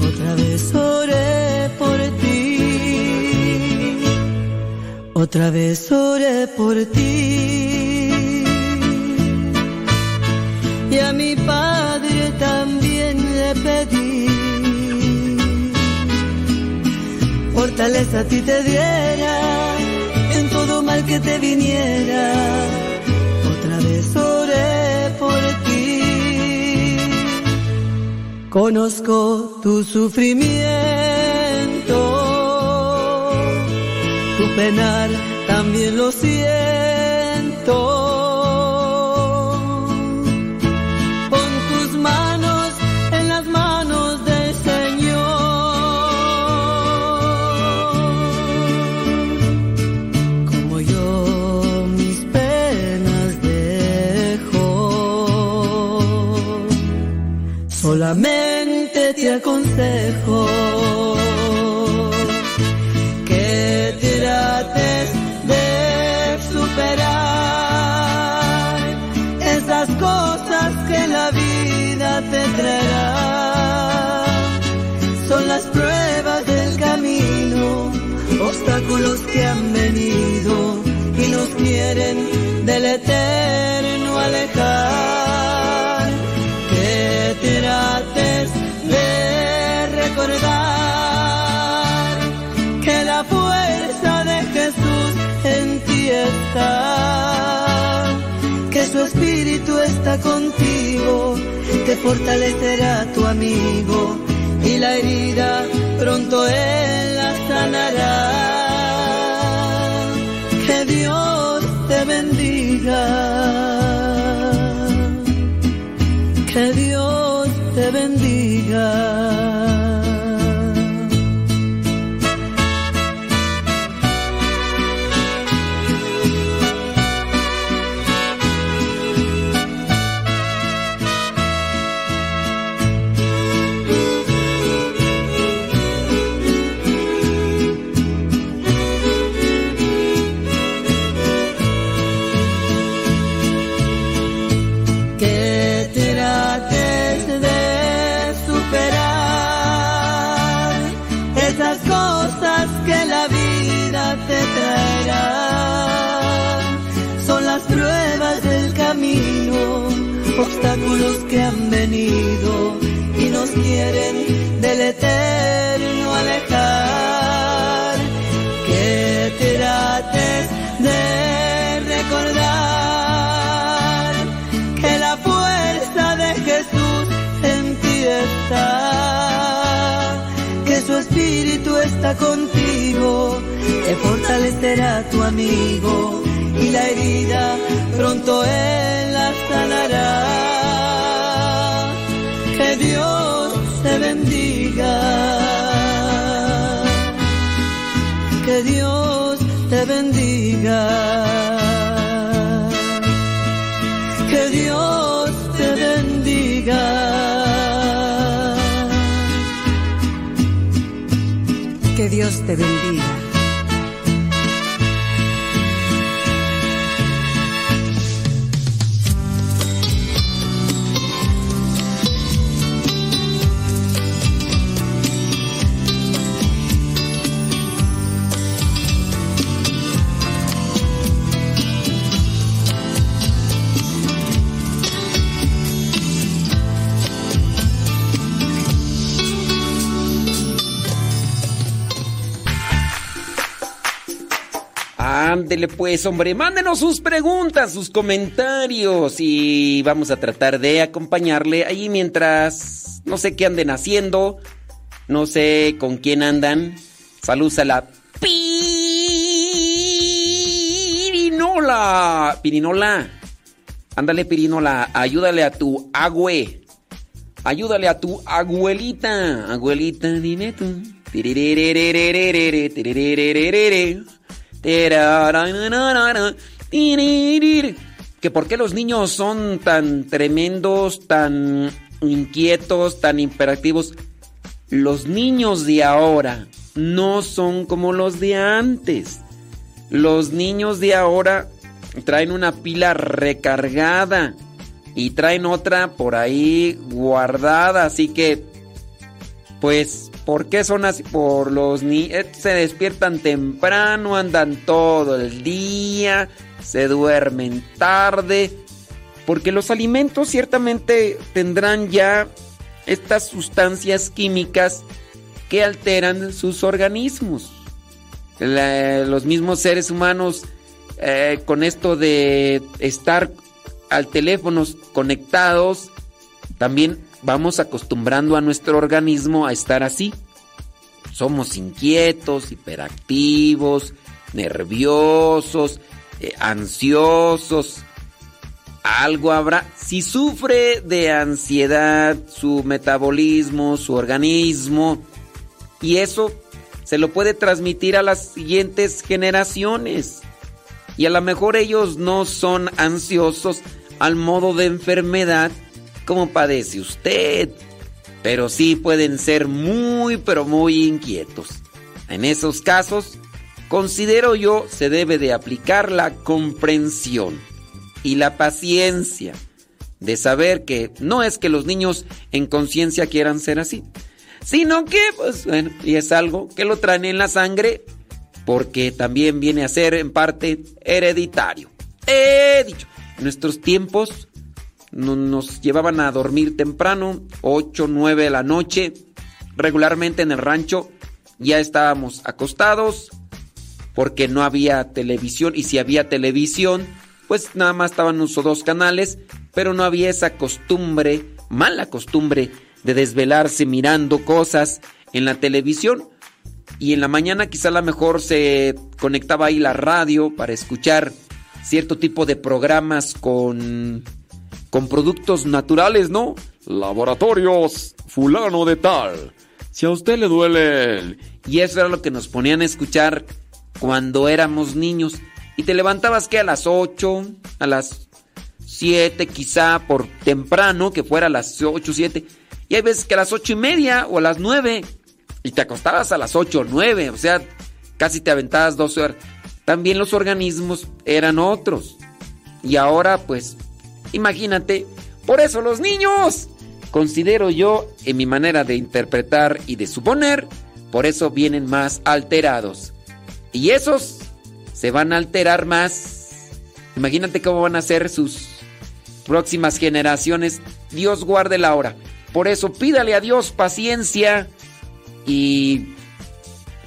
Otra vez oré por ti. Otra vez oré por ti y a mi padre también le pedí. Fortaleza a ti te diera en todo mal que te viniera. Otra vez oré por ti. Conozco tu sufrimiento, tu penar también lo siento. Obstáculos que han venido y nos quieren del eterno alejar que trates de recordar que la fuerza de Jesús en ti está, que su espíritu está contigo, te fortalecerá tu amigo y la herida pronto él la sanará. Bendiga. Que Dios te bendiga. Eterno alejar. Que trates de recordar que la fuerza de Jesús en ti está, que su espíritu está contigo, te fortalecerá tu amigo y la herida pronto él la sanará. Que Dios te bendiga. Bendiga. Que Dios te bendiga.
Que Dios te bendiga.
Ándele pues, hombre, mándenos sus preguntas, sus comentarios y vamos a tratar de acompañarle ahí mientras no sé qué anden haciendo, no sé con quién andan. Saludos a la Pirinola. Pirinola. Ándale, Pirinola, ayúdale a tu agüe. Ayúdale a tu abuelita. Abuelita, dime tú. Que por qué los niños son tan tremendos, tan inquietos, tan imperativos. Los niños de ahora no son como los de antes. Los niños de ahora traen una pila recargada y traen otra por ahí guardada, así que pues ¿Por qué son así? Por los niños. Se despiertan temprano, andan todo el día, se duermen tarde. Porque los alimentos ciertamente tendrán ya estas sustancias químicas que alteran sus organismos. los mismos seres humanos eh, con esto de estar al teléfono conectados, también vamos acostumbrando a nuestro organismo a estar así. Somos inquietos, hiperactivos, nerviosos, eh, ansiosos. Algo habrá. Si sufre de ansiedad su metabolismo, su organismo, y eso se lo puede transmitir a las siguientes generaciones. Y a lo mejor ellos no son ansiosos al modo de enfermedad como padece usted. Pero sí pueden ser muy, pero muy inquietos. En esos casos, considero yo se debe de aplicar la comprensión y la paciencia de saber que no es que los niños en conciencia quieran ser así, sino que, pues bueno, y es algo que lo traen en la sangre porque también viene a ser en parte hereditario. He dicho, en nuestros tiempos nos llevaban a dormir temprano, 8, 9 de la noche. Regularmente en el rancho ya estábamos acostados porque no había televisión y si había televisión, pues nada más estaban unos dos canales, pero no había esa costumbre, mala costumbre de desvelarse mirando cosas en la televisión. Y en la mañana quizá a lo mejor se conectaba ahí la radio para escuchar cierto tipo de programas con con productos naturales, ¿no? Laboratorios fulano de tal. Si a usted le duele Y eso era lo que nos ponían a escuchar cuando éramos niños. Y te levantabas que a las 8, a las 7 quizá por temprano, que fuera a las 8, 7. Y hay veces que a las 8 y media o a las 9. Y te acostabas a las 8 o 9. O sea, casi te aventabas 12 horas. También los organismos eran otros. Y ahora pues Imagínate, por eso los niños, considero yo, en mi manera de interpretar y de suponer, por eso vienen más alterados. Y esos se van a alterar más. Imagínate cómo van a ser sus próximas generaciones. Dios guarde la hora. Por eso pídale a Dios paciencia y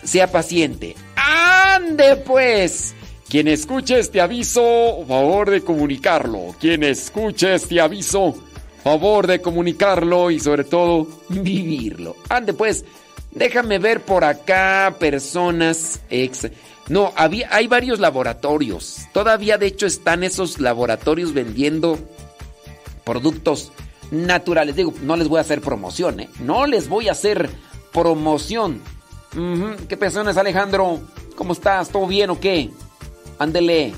sea paciente. ¡Ande pues! Quien escuche este aviso, favor de comunicarlo. Quien escuche este aviso, favor de comunicarlo y sobre todo vivirlo. Ande pues, déjame ver por acá personas ex... No, había, hay varios laboratorios. Todavía de hecho están esos laboratorios vendiendo productos naturales. Digo, no les voy a hacer promoción, ¿eh? No les voy a hacer promoción. ¿Qué personas, Alejandro? ¿Cómo estás? ¿Todo bien o qué? Ándele.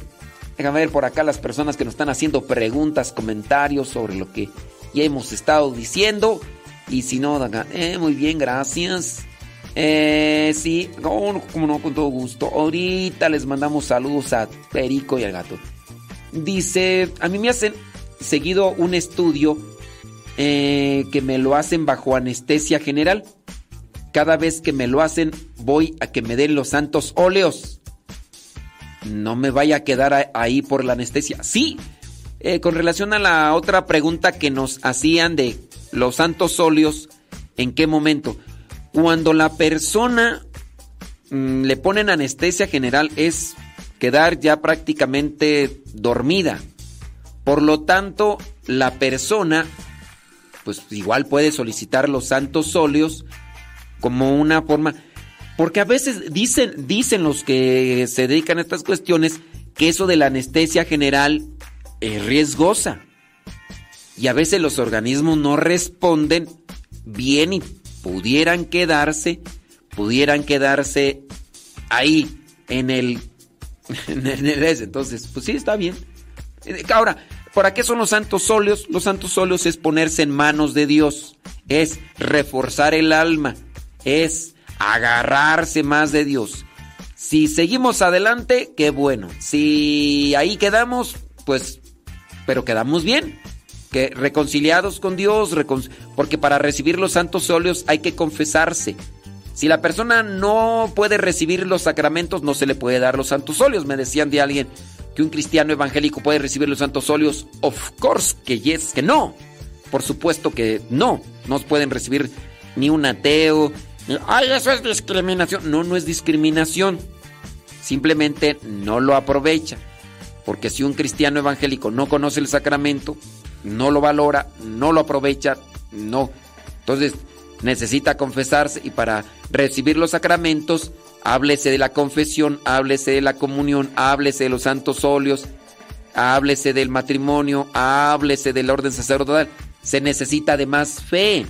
Déjame ver por acá las personas que nos están haciendo preguntas, comentarios sobre lo que ya hemos estado diciendo. Y si no, eh, muy bien, gracias. Eh, sí, como no, con todo gusto. Ahorita les mandamos saludos a Perico y al gato. Dice, a mí me hacen seguido un estudio eh, que me lo hacen bajo anestesia general. Cada vez que me lo hacen, voy a que me den los santos óleos no me vaya a quedar ahí por la anestesia. Sí, eh, con relación a la otra pregunta que nos hacían de los santos óleos, ¿en qué momento? Cuando la persona mm, le ponen anestesia general es quedar ya prácticamente dormida. Por lo tanto, la persona, pues igual puede solicitar los santos óleos como una forma porque a veces dicen, dicen los que se dedican a estas cuestiones que eso de la anestesia general es riesgosa. Y a veces los organismos no responden bien y pudieran quedarse, pudieran quedarse ahí en el, (laughs) en el Entonces, pues sí, está bien. Ahora, ¿para qué son los santos óleos? Los santos óleos es ponerse en manos de Dios, es reforzar el alma, es agarrarse más de Dios. Si seguimos adelante, qué bueno. Si ahí quedamos, pues, pero quedamos bien. Que reconciliados con Dios, porque para recibir los santos óleos hay que confesarse. Si la persona no puede recibir los sacramentos, no se le puede dar los santos óleos. Me decían de alguien que un cristiano evangélico puede recibir los santos óleos. Of course que yes, que no. Por supuesto que no. No pueden recibir ni un ateo. Ay, eso es discriminación. No, no es discriminación. Simplemente no lo aprovecha. Porque si un cristiano evangélico no conoce el sacramento, no lo valora, no lo aprovecha, no. Entonces necesita confesarse y para recibir los sacramentos, háblese de la confesión, háblese de la comunión, háblese de los santos óleos, háblese del matrimonio, háblese del orden sacerdotal. Se necesita de más fe.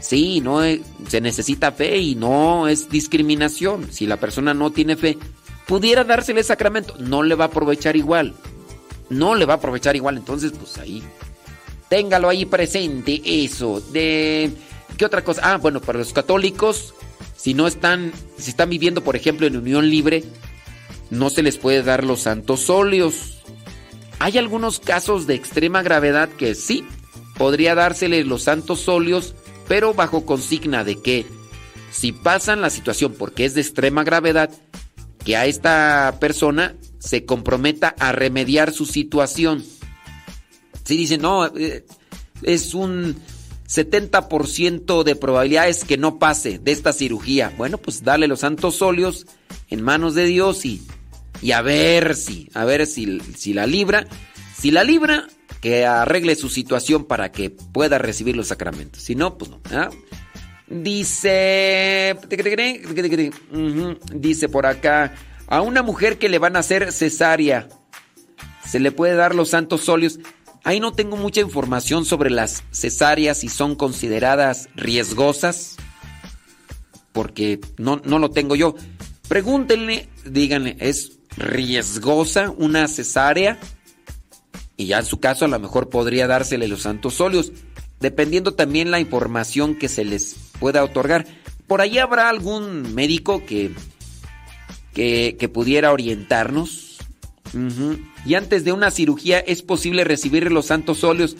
Sí, no se necesita fe y no es discriminación. Si la persona no tiene fe, pudiera dársele el sacramento, no le va a aprovechar igual. No le va a aprovechar igual, entonces pues ahí téngalo ahí presente eso de ¿qué otra cosa? Ah, bueno, para los católicos si no están si están viviendo, por ejemplo, en unión libre, no se les puede dar los santos óleos. Hay algunos casos de extrema gravedad que sí podría dárseles los santos óleos pero bajo consigna de que si pasan la situación porque es de extrema gravedad, que a esta persona se comprometa a remediar su situación. Si dicen, no, eh, es un 70% de probabilidades que no pase de esta cirugía. Bueno, pues dale los santos óleos en manos de Dios y, y a ver si, a ver si, si la libra. Si la libra, que arregle su situación para que pueda recibir los sacramentos. Si no, pues no. Dice. Dice por acá. A una mujer que le van a hacer cesárea. Se le puede dar los santos óleos. Ahí no tengo mucha información sobre las cesáreas si son consideradas riesgosas. Porque no, no lo tengo yo. Pregúntenle, díganle, ¿es riesgosa una cesárea? Y ya en su caso a lo mejor podría dársele los santos óleos, dependiendo también la información que se les pueda otorgar. Por ahí habrá algún médico que, que, pudiera orientarnos. Y antes de una cirugía es posible recibir los santos óleos.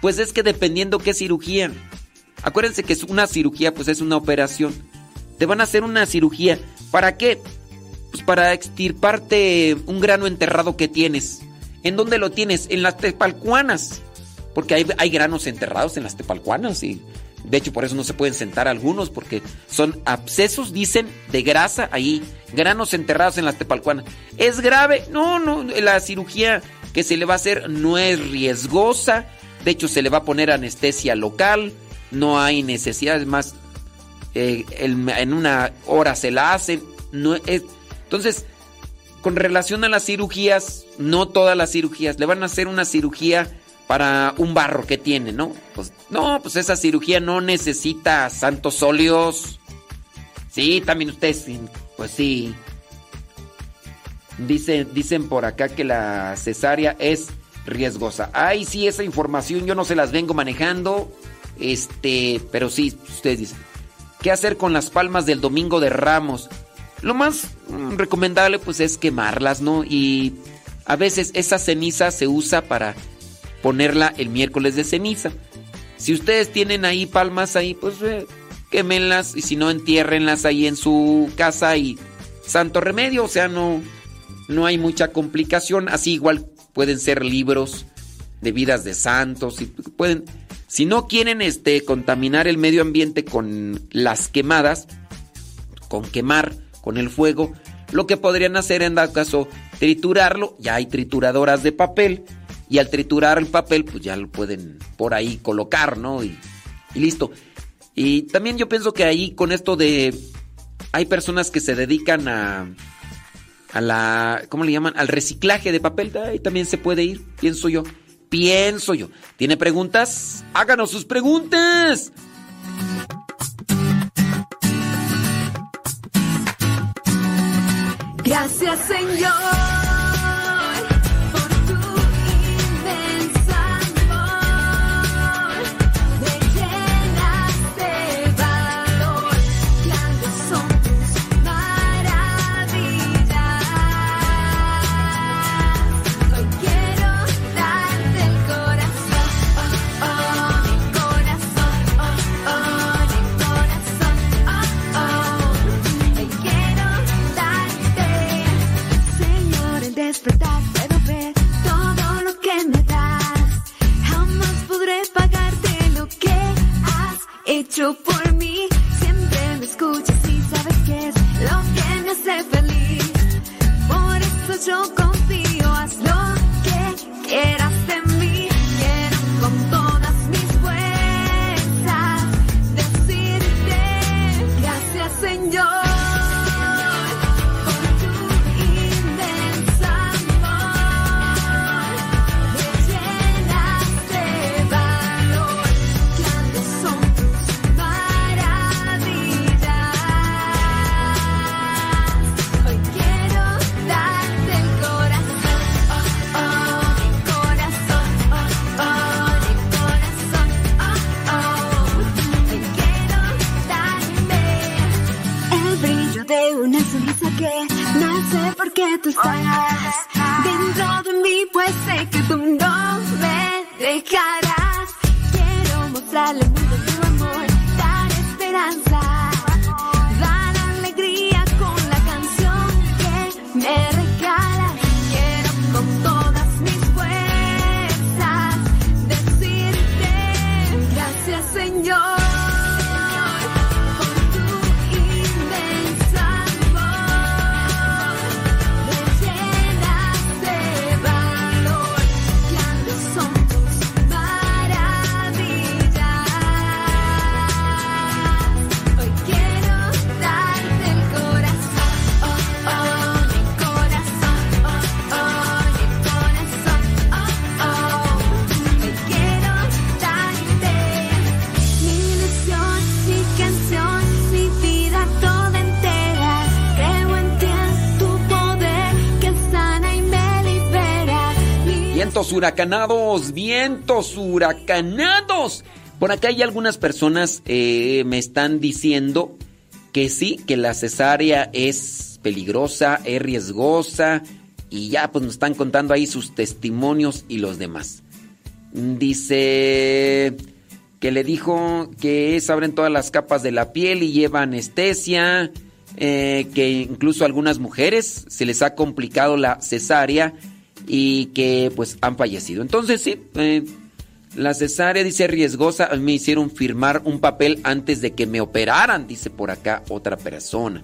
Pues es que dependiendo qué cirugía. Acuérdense que es una cirugía, pues es una operación. Te van a hacer una cirugía. ¿Para qué? Pues para extirparte un grano enterrado que tienes. ¿En dónde lo tienes? En las tepalcuanas. Porque hay, hay granos enterrados en las tepalcuanas y de hecho por eso no se pueden sentar algunos porque son abscesos, dicen, de grasa ahí, granos enterrados en las tepalcuanas. ¿Es grave? No, no, la cirugía que se le va a hacer no es riesgosa. De hecho se le va a poner anestesia local, no hay necesidad, es más, eh, en una hora se la hacen. No es, entonces, con relación a las cirugías, no todas las cirugías, le van a hacer una cirugía para un barro que tiene, ¿no? Pues no, pues esa cirugía no necesita santos óleos. Sí, también ustedes, pues sí. Dicen, dicen por acá que la cesárea es riesgosa. Ay, sí, esa información yo no se las vengo manejando. Este, pero sí, ustedes dicen. ¿Qué hacer con las palmas del domingo de Ramos? Lo más mm, recomendable pues es quemarlas, ¿no? Y a veces esa ceniza se usa para ponerla el miércoles de ceniza. Si ustedes tienen ahí palmas ahí, pues eh, quémenlas y si no entiérrenlas ahí en su casa y santo remedio, o sea, no no hay mucha complicación, así igual pueden ser libros de vidas de santos y pueden si no quieren este contaminar el medio ambiente con las quemadas, con quemar con el fuego, lo que podrían hacer en dado caso triturarlo, ya hay trituradoras de papel y al triturar el papel pues ya lo pueden por ahí colocar, ¿no? Y, listo. Y también yo pienso que ahí con esto de hay personas que se dedican a a la ¿cómo le llaman? al reciclaje de papel, ahí también se puede ir, pienso yo. Pienso yo. ¿Tiene preguntas? Háganos sus preguntas.
Señor.
Despertar puedo ver todo lo que me das. Jamás podré pagarte lo que has hecho por mí. Siempre me escuchas y sabes que es lo que me hace feliz. Por eso yo confío, porque tú estás dentro de mí, pues sé que tú no me dejarás. Quiero mostrarle al tu amor, dar esperanza,
Vientos huracanados, vientos huracanados. Por acá hay algunas personas eh, me están diciendo que sí, que la cesárea es peligrosa, es riesgosa y ya pues nos están contando ahí sus testimonios y los demás. Dice que le dijo que se abren todas las capas de la piel y lleva anestesia, eh, que incluso a algunas mujeres se les ha complicado la cesárea y que pues han fallecido. Entonces sí, eh, la cesárea dice riesgosa, me hicieron firmar un papel antes de que me operaran, dice por acá otra persona.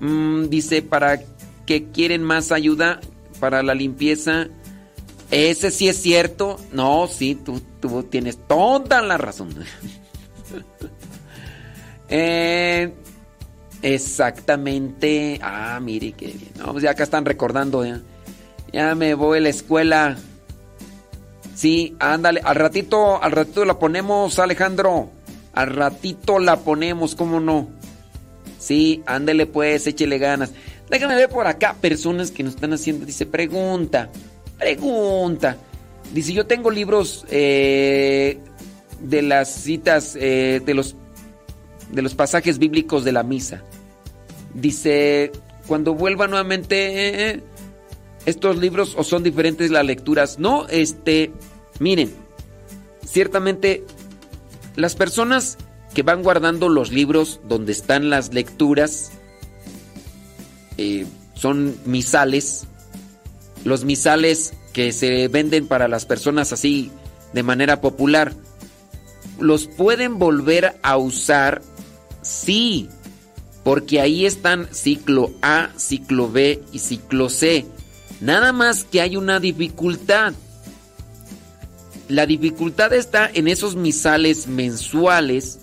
Mm, dice para que quieren más ayuda para la limpieza. Ese sí es cierto. No, sí, tú, tú tienes toda la razón. (laughs) Eh, exactamente. Ah, mire qué bien. No, pues ya acá están recordando. Ya, ya me voy a la escuela. Sí, ándale. Al ratito, al ratito la ponemos, Alejandro. Al ratito la ponemos, ¿cómo no? Sí, ándale pues, échele ganas. Déjame ver por acá personas que nos están haciendo. Dice, pregunta, pregunta. Dice, yo tengo libros eh, de las citas, eh, de los de los pasajes bíblicos de la misa. Dice, cuando vuelva nuevamente eh, estos libros o son diferentes las lecturas. No, este, miren, ciertamente las personas que van guardando los libros donde están las lecturas eh, son misales. Los misales que se venden para las personas así de manera popular. ¿Los pueden volver a usar? Sí, porque ahí están ciclo A, ciclo B y ciclo C. Nada más que hay una dificultad. La dificultad está en esos misales mensuales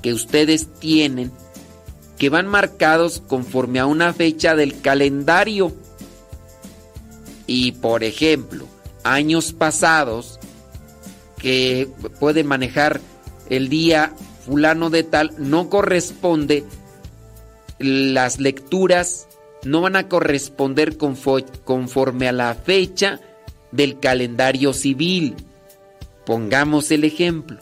que ustedes tienen que van marcados conforme a una fecha del calendario. Y por ejemplo, años pasados que pueden manejar el día fulano de tal, no corresponde, las lecturas no van a corresponder conforme a la fecha del calendario civil. Pongamos el ejemplo.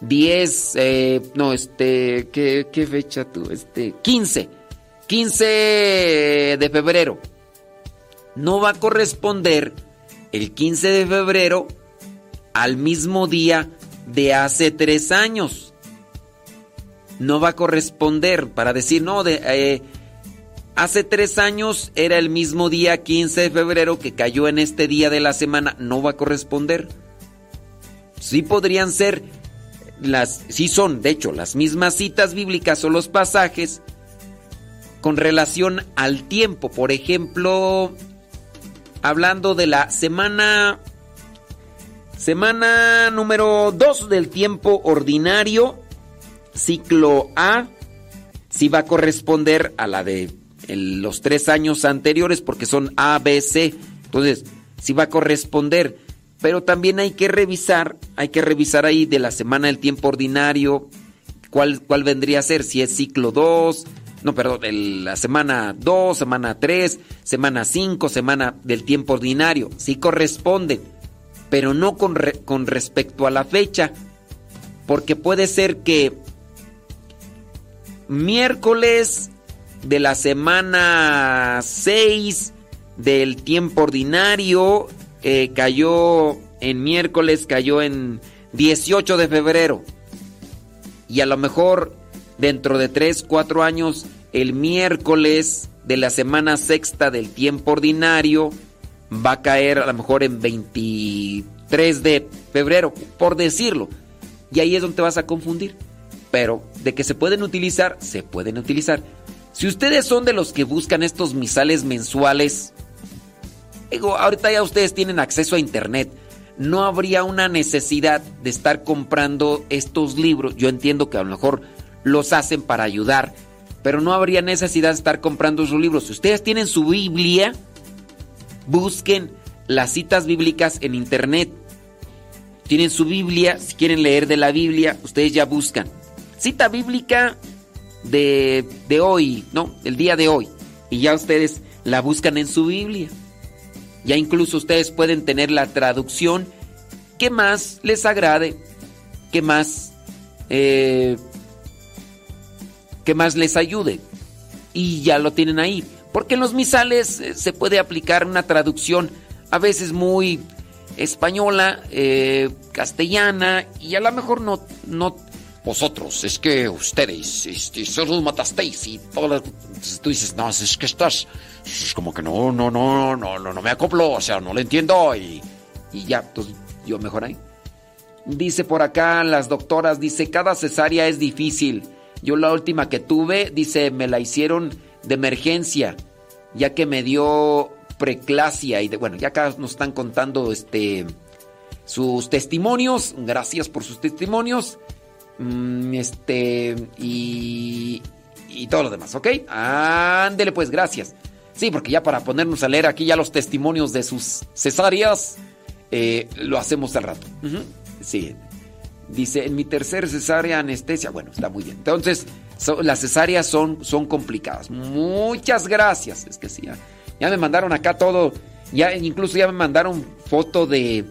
10, eh, no, este, ¿qué, ¿qué, fecha tú? Este, 15, 15 de febrero. No va a corresponder el 15 de febrero al mismo día de hace tres años. No va a corresponder para decir, no, de, eh, hace tres años era el mismo día 15 de febrero que cayó en este día de la semana, no va a corresponder. Sí podrían ser las, sí son, de hecho, las mismas citas bíblicas o los pasajes con relación al tiempo. Por ejemplo, hablando de la semana semana número 2 del tiempo ordinario, ciclo A, sí va a corresponder a la de los tres años anteriores porque son A, B, C. Entonces, sí va a corresponder. Pero también hay que revisar, hay que revisar ahí de la semana del tiempo ordinario, cuál, cuál vendría a ser, si es ciclo 2, no, perdón, la semana 2, semana 3, semana 5, semana del tiempo ordinario, sí corresponde, pero no con respecto a la fecha, porque puede ser que miércoles de la semana 6 del tiempo ordinario cayó en miércoles, cayó en 18 de febrero. Y a lo mejor dentro de 3, 4 años, el miércoles de la semana sexta del tiempo ordinario va a caer a lo mejor en 23 de febrero, por decirlo. Y ahí es donde vas a confundir. Pero de que se pueden utilizar, se pueden utilizar. Si ustedes son de los que buscan estos misales mensuales, digo, ahorita ya ustedes tienen acceso a internet. No habría una necesidad de estar comprando estos libros. Yo entiendo que a lo mejor los hacen para ayudar, pero no habría necesidad de estar comprando sus libros. Si ustedes tienen su Biblia, busquen las citas bíblicas en internet. Tienen su Biblia, si quieren leer de la Biblia, ustedes ya buscan cita bíblica de, de hoy, ¿no? El día de hoy. Y ya ustedes la buscan en su Biblia. Ya incluso ustedes pueden tener la traducción que más les agrade, que más, eh, que más les ayude. Y ya lo tienen ahí. Porque en los misales eh, se puede aplicar una traducción a veces muy española, eh, castellana, y a lo mejor no, no vosotros, es que ustedes, este, solo matasteis y todo tú dices, no, es que estás, es como que no, no, no, no, no, no me acoplo, o sea, no lo entiendo y, y ya, entonces yo mejor ahí. Dice por acá las doctoras, dice, cada cesárea es difícil. Yo la última que tuve, dice, me la hicieron de emergencia, ya que me dio preclasia y de, bueno, ya acá nos están contando este sus testimonios, gracias por sus testimonios. Mm, este. Y. Y todo lo demás, ¿ok? Ándele, pues, gracias. Sí, porque ya para ponernos a leer aquí ya los testimonios de sus cesáreas, eh, lo hacemos al rato. Sí. Dice, en mi tercer cesárea anestesia. Bueno, está muy bien. Entonces, las cesáreas son, son complicadas. Muchas gracias. Es que sí, ya, ya me mandaron acá todo. Ya incluso ya me mandaron foto de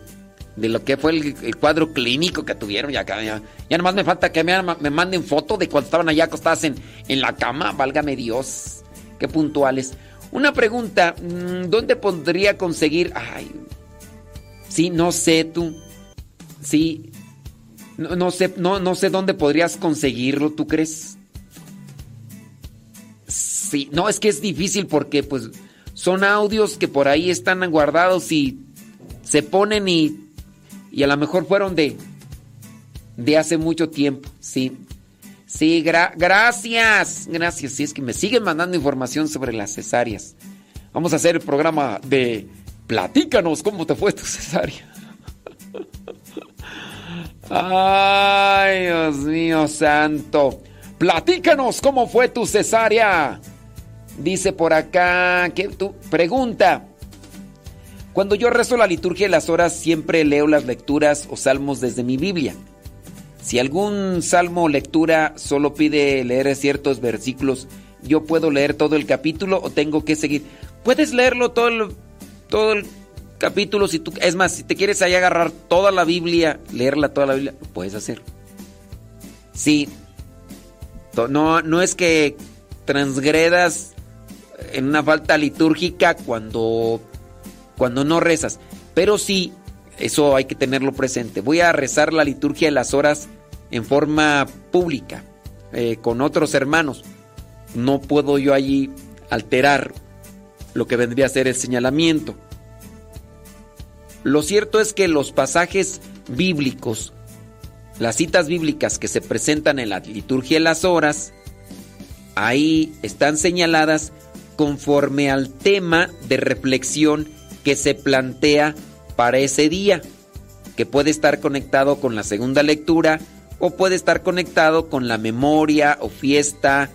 de lo que fue el, cuadro clínico que tuvieron. Ya, ya, ya nomás me falta que me, me, manden foto de cuando estaban allá acostadas en, en la cama. Válgame Dios. Qué puntuales. Una pregunta. Mm, ¿Dónde podría conseguir? Ay. Sí, no sé tú. Sí. No, no sé, no, no sé dónde podrías conseguirlo, ¿tú crees? Sí, no, es que es difícil porque pues son audios que por ahí están guardados y se ponen y y a lo mejor fueron de, de hace mucho tiempo, sí. Sí, gracias, gracias. Sí, es que me siguen mandando información sobre las cesáreas. Vamos a hacer el programa de Platícanos cómo te fue tu (laughs) cesárea. Ay, Dios mío santo. Platícanos cómo fue tu cesárea. Dice por acá, que tú pregunta. Cuando yo rezo la liturgia de las horas siempre leo las lecturas o salmos desde mi Biblia. Si algún salmo o lectura solo pide leer ciertos versículos, ¿yo puedo leer todo el capítulo o tengo que seguir? Puedes leerlo todo el, todo el capítulo si tú... Es más, si te quieres ahí agarrar toda la Biblia, leerla toda la Biblia, lo puedes hacer. Sí. No, no es que transgredas en una falta litúrgica cuando cuando no rezas. Pero sí, eso hay que tenerlo presente. Voy a rezar la liturgia de las horas en forma pública, eh, con otros hermanos. No puedo yo allí alterar lo que vendría a ser el señalamiento. Lo cierto es que los pasajes bíblicos, las citas bíblicas que se presentan en la liturgia de las horas, ahí están señaladas conforme al tema de reflexión que se plantea para ese día, que puede estar conectado con la segunda lectura o puede estar conectado con la memoria o fiesta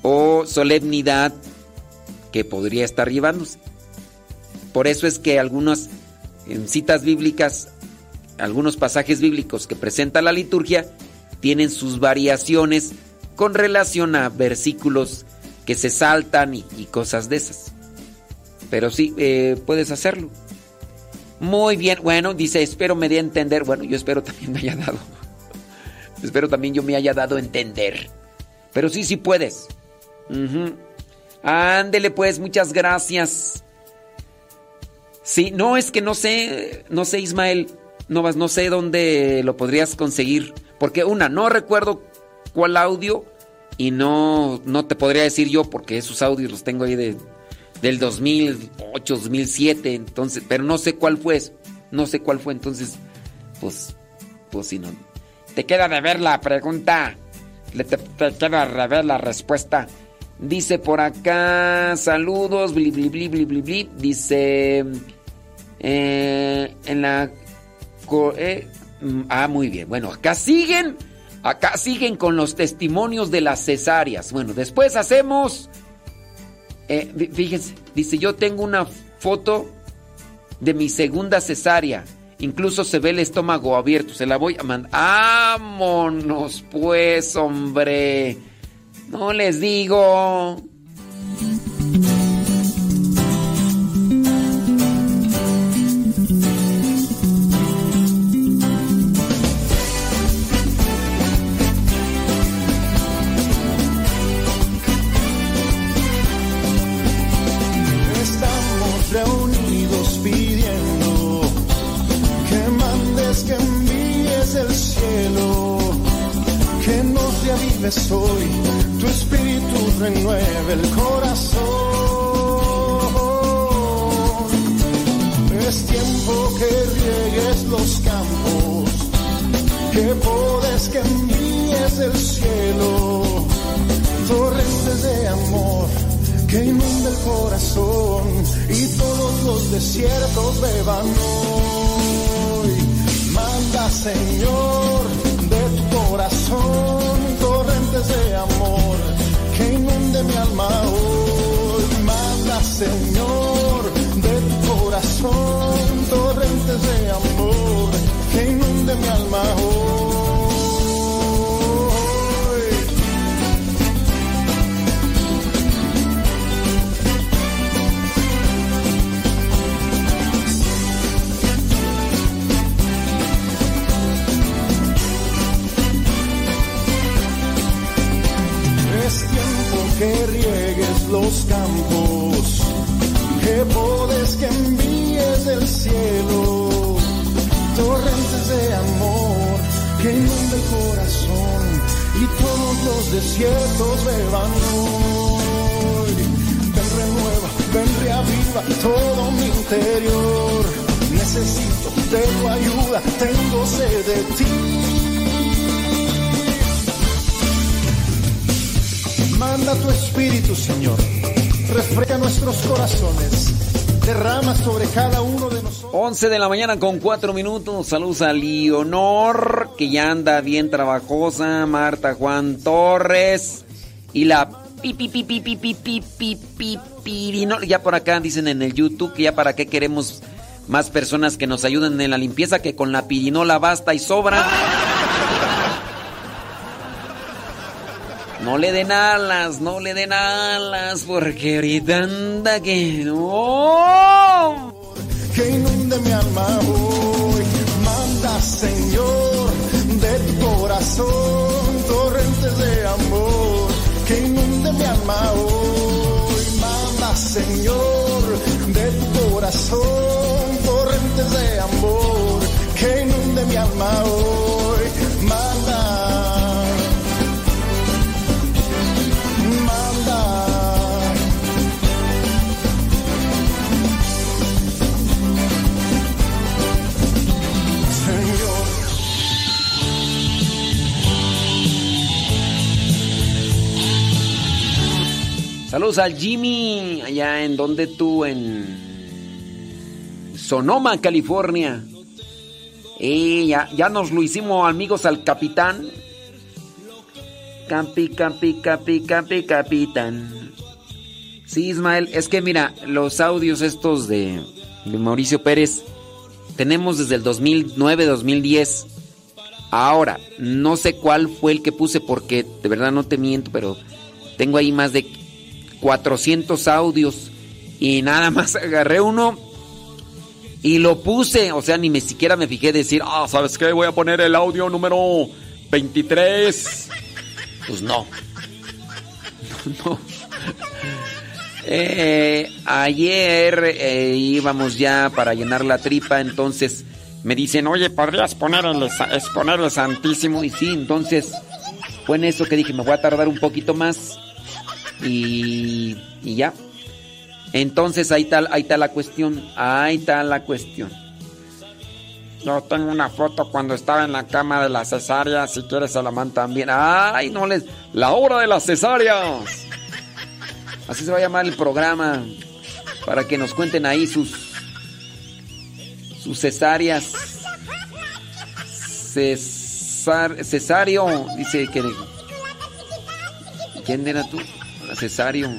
o solemnidad que podría estar llevándose. Por eso es que algunas en citas bíblicas, algunos pasajes bíblicos que presenta la liturgia tienen sus variaciones con relación a versículos que se saltan y, cosas de esas. Pero sí, eh, puedes hacerlo. Muy bien, bueno, dice, espero me dé a entender. Bueno, yo espero también me haya dado. (laughs) espero también yo me haya dado a entender. Pero sí, sí puedes. Ándele pues, muchas gracias. Sí, no, es que no sé, no sé Ismael, no, no sé dónde lo podrías conseguir. Porque una, no recuerdo cuál audio y no, no te podría decir yo porque esos audios los tengo ahí de, del 2008, 2007, entonces, pero no sé cuál fue, no sé cuál fue, entonces, pues, pues si no. Te queda de ver la pregunta, te, te queda de ver la respuesta. Dice por acá, saludos, bli, bli, bli, bli, bli, Dice, eh, en la... Eh, mm, ah, muy bien. Bueno, acá siguen, acá siguen con los testimonios de las cesáreas. Bueno, después hacemos... Eh, fíjense, dice, yo tengo una foto de mi segunda cesárea. Incluso se ve el estómago abierto. Se la voy a mandar. ¡Vámonos, pues, hombre! No les digo.
Manda Señor desiertos beban hoy. Ven renueva, ven reaviva todo mi interior. Necesito de tu ayuda, tengo sed de ti. Manda tu espíritu, Señor. Refresca nuestros corazones. Derrama sobre cada uno de nosotros.
11 de la mañana con 4 minutos. Saludos a Leonor, que ya anda bien trabajosa. Marta Juan Torres. Y la pipi pipi pipi pipi pipi Ya por acá dicen en el YouTube que ya para qué queremos más personas que nos ayuden en la limpieza que con la pirinola basta y sobra. No le den alas, no le den alas, porque ahorita anda que no.
Que inunde mi alma hoy, manda Señor corazón torrentes de amor. Que inunde mi alma hoy, manda Señor de tu corazón torrentes de amor. Que inunde mi alma hoy,
Saludos al Jimmy, allá en donde tú, en Sonoma, California. Y ya, ya nos lo hicimos amigos al capitán. Campi, campi, campi, campi, capitán. Sí, Ismael, es que mira, los audios estos de, de Mauricio Pérez tenemos desde el 2009, 2010. Ahora, no sé cuál fue el que puse porque de verdad no te miento, pero tengo ahí más de 400 audios y nada más (laughs) agarré uno y lo puse, o sea, ni me siquiera me fijé decir, ah, ¿sabes qué? Voy a poner el audio número 23. (laughs) Pues no. (laughs) No. Eh, ayer eh, íbamos ya para llenar la tripa, entonces me dicen, oye, ¿podrías poner el, exponer el Santísimo? Y sí, entonces fue en eso que dije, me voy a tardar un poquito más y, y ya. Entonces ahí está, ahí está la cuestión, ahí está la cuestión.
Yo tengo una foto cuando estaba en la cama de la cesárea, si quieres se la también.
Ay, no les... La hora de las cesáreas. Así se va a llamar el programa. Para que nos cuenten ahí sus... Sus cesáreas. Cesar, cesario, dice que... ¿Quién era tú? Cesario.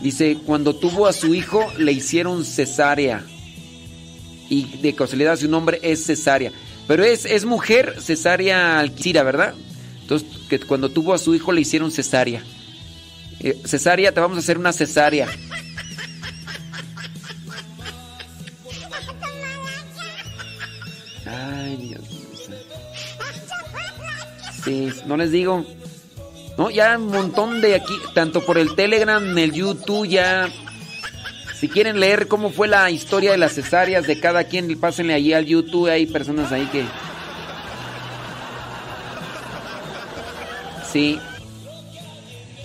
Dice, cuando tuvo a su hijo le hicieron cesárea y de casualidad su nombre es Cesárea. Pero es, es mujer Cesárea Alquicira, ¿verdad? Entonces, que cuando tuvo a su hijo le hicieron cesárea. Eh, cesárea, te vamos a hacer una cesárea. Ay, Dios. Sí, no les digo. No, ya un montón de aquí, tanto por el Telegram, el YouTube, ya si quieren leer cómo fue la historia de las cesáreas de cada quien, pásenle allí al YouTube. Hay personas ahí que. Sí.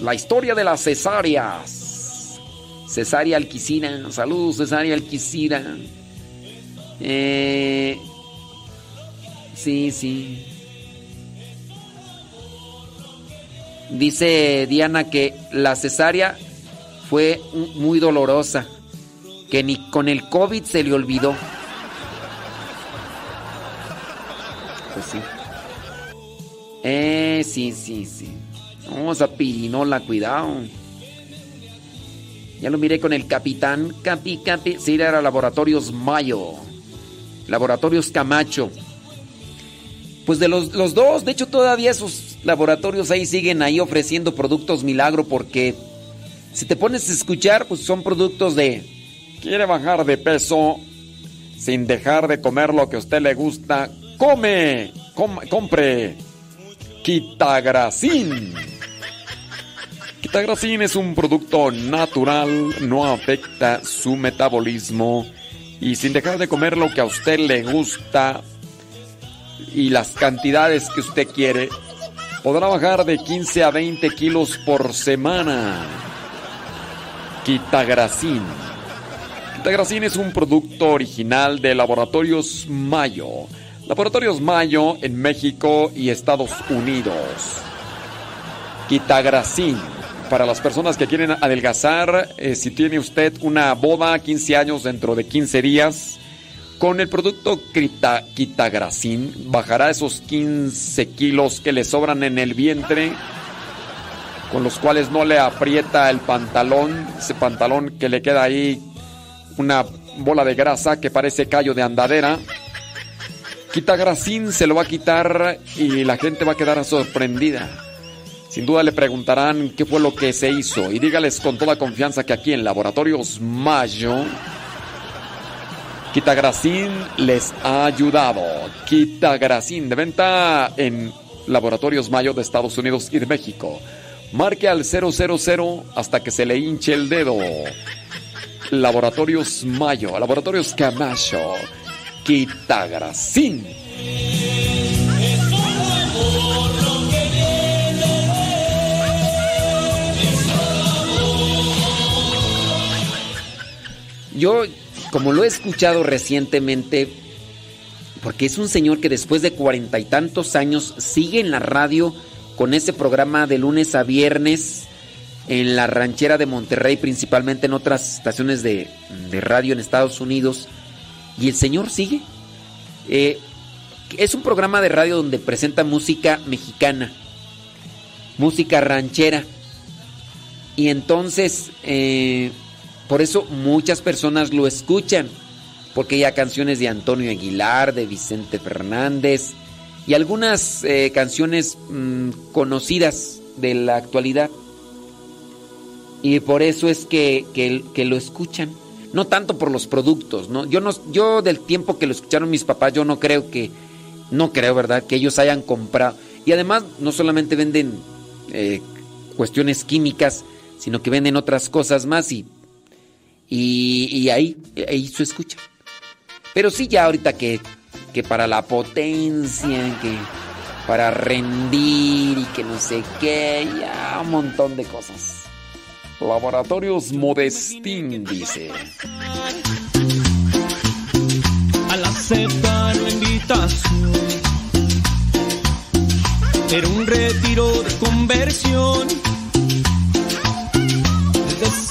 La historia de las cesáreas. Cesárea Alquicira. Saludos, Cesárea Alquicira. Eh, sí, sí. Dice Diana que la cesárea fue muy dolorosa que ni con el COVID se le olvidó. Pues sí. Eh, sí, sí, sí. Vamos a Pirinola, cuidado. Ya lo miré con el capitán. Capi, capi. Sí, era Laboratorios Mayo. Laboratorios Camacho. Pues de los, los dos, de hecho todavía esos laboratorios ahí siguen ahí ofreciendo productos milagro porque si te pones a escuchar, pues son productos de quiere bajar de peso sin dejar de comer lo que a usted le gusta, come, compre Quitagracin. Quitagracin es un producto natural, no afecta su metabolismo y sin dejar de comer lo que a usted le gusta y las cantidades que usted quiere, podrá bajar de 15 a 20 kilos por semana. Quitagracin Quitagracin es un producto original de Laboratorios Mayo. Laboratorios Mayo en México y Estados Unidos. Quitagracin. Para las personas que quieren adelgazar, eh, si tiene usted una boda, 15 años dentro de 15 días, con el producto Quitagracin bajará esos 15 kilos que le sobran en el vientre, con los cuales no le aprieta el pantalón, ese pantalón que le queda ahí una bola de grasa que parece callo de andadera. Quita grasín, se lo va a quitar y la gente va a quedar sorprendida. Sin duda le preguntarán qué fue lo que se hizo y dígales con toda confianza que aquí en Laboratorios Mayo Quitagracin les ha ayudado. Quitagracin de venta en Laboratorios Mayo de Estados Unidos y de México. Marque al 000 hasta que se le hinche el dedo. Laboratorios Mayo, Laboratorios Camacho, Quitagracín. Yo, como lo he escuchado recientemente, porque es un señor que después de cuarenta y tantos años sigue en la radio con ese programa de lunes a viernes en la ranchera de Monterrey, principalmente en otras estaciones de, radio en Estados Unidos. Y el Señor sigue. Eh, es un programa de radio donde presenta música mexicana, música ranchera. Y entonces, eh, por eso muchas personas lo escuchan, porque hay canciones de Antonio Aguilar, de Vicente Fernández y algunas eh, canciones mm, conocidas de la actualidad. Y por eso es que, que, que, lo escuchan. No tanto por los productos, ¿no? Yo, no, yo del tiempo que lo escucharon mis papás, yo no creo que, no creo, ¿verdad? Que ellos hayan comprado. Y además no solamente venden eh, cuestiones químicas, sino que venden otras cosas más y, y, ahí, ahí se escucha. Pero sí ya ahorita que, que para la potencia, que para rendir y que no sé qué, ya un montón de cosas.
Laboratorios Modestín dice.
Al aceptar la invitación, era un retiro de conversión.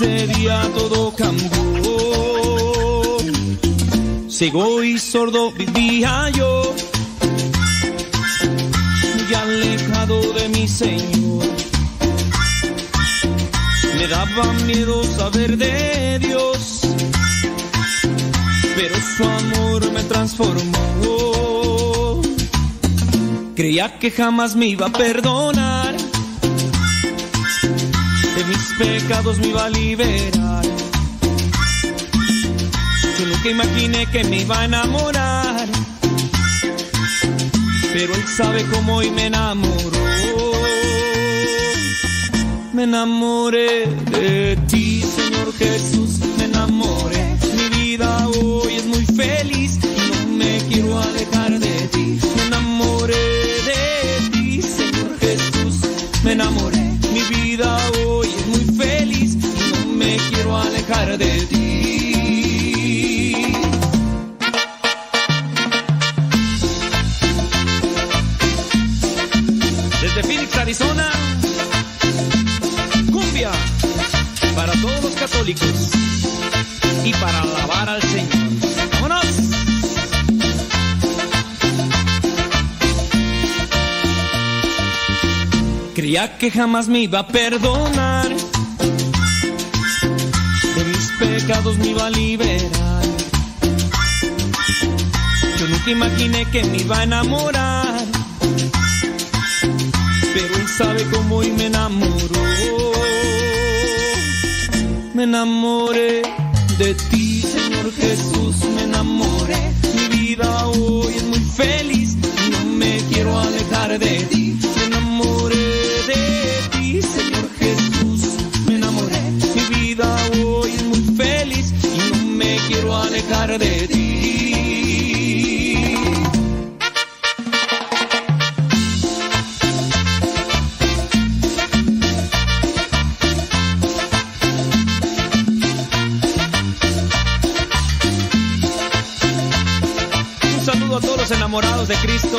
Ese día todo cambió. Ciego y sordo vivía yo, muy alejado de mi Señor. Me daba miedo saber de Dios, pero su amor me transformó. Creía que jamás me iba a perdonar, de mis pecados me iba a liberar. Yo nunca imaginé que me iba a enamorar, pero él sabe cómo hoy me enamoró me enamoré de ti, Señor Jesús, me enamoré. Mi vida hoy es muy feliz Desde Phoenix, Arizona. para todos los católicos y para alabar al Señor. ¡Vámonos! Creía que jamás me iba a perdonar, pecados me iba a liberar. Yo nunca imaginé que me iba a enamorar, pero él sabe cómo hoy me enamoró me enamoré de ti, Señor Jesús, me enamoré. Mi vida hoy es muy feliz no me quiero alejar de ti. Me enamoré quiero alejar de ti. enamorados de Cristo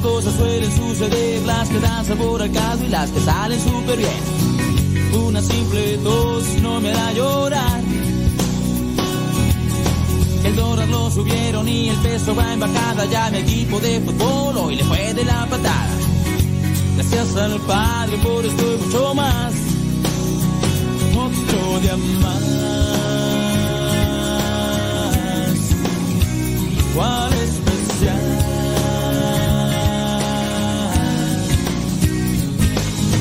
Cosas suelen suceder, las que dan sabor al caldo y las que salen súper bien. Una simple tos no me hará llorar. El dólar lo subieron y el peso va en bajada. Ya mi equipo de fútbol hoy le fue de la patada. Gracias al Padre por esto y mucho más. Otro día más. Cuál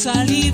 sal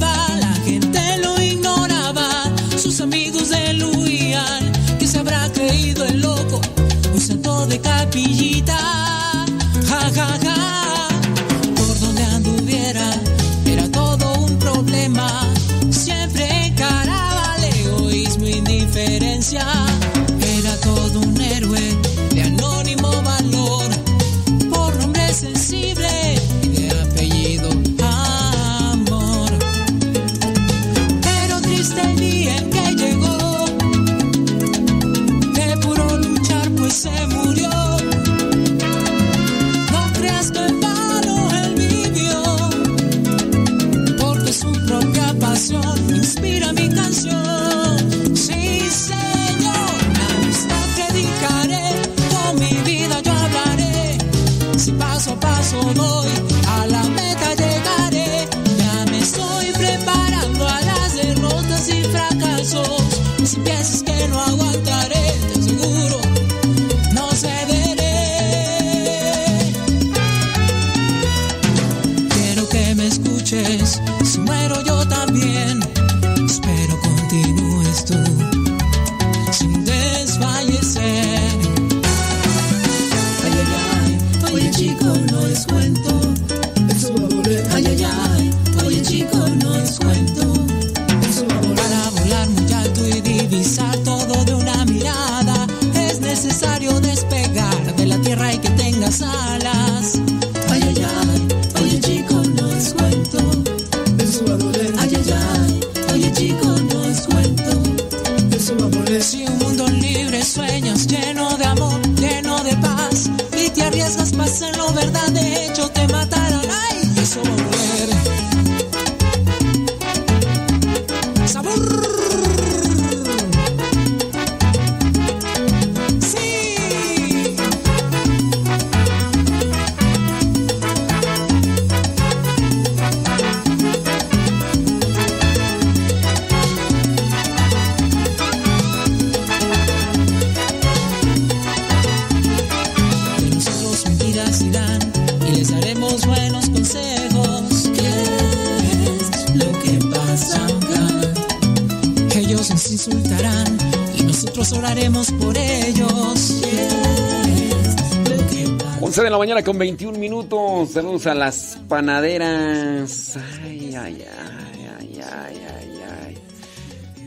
a las
panaderas. Ay, ay, ay, ay, ay, ay, ay.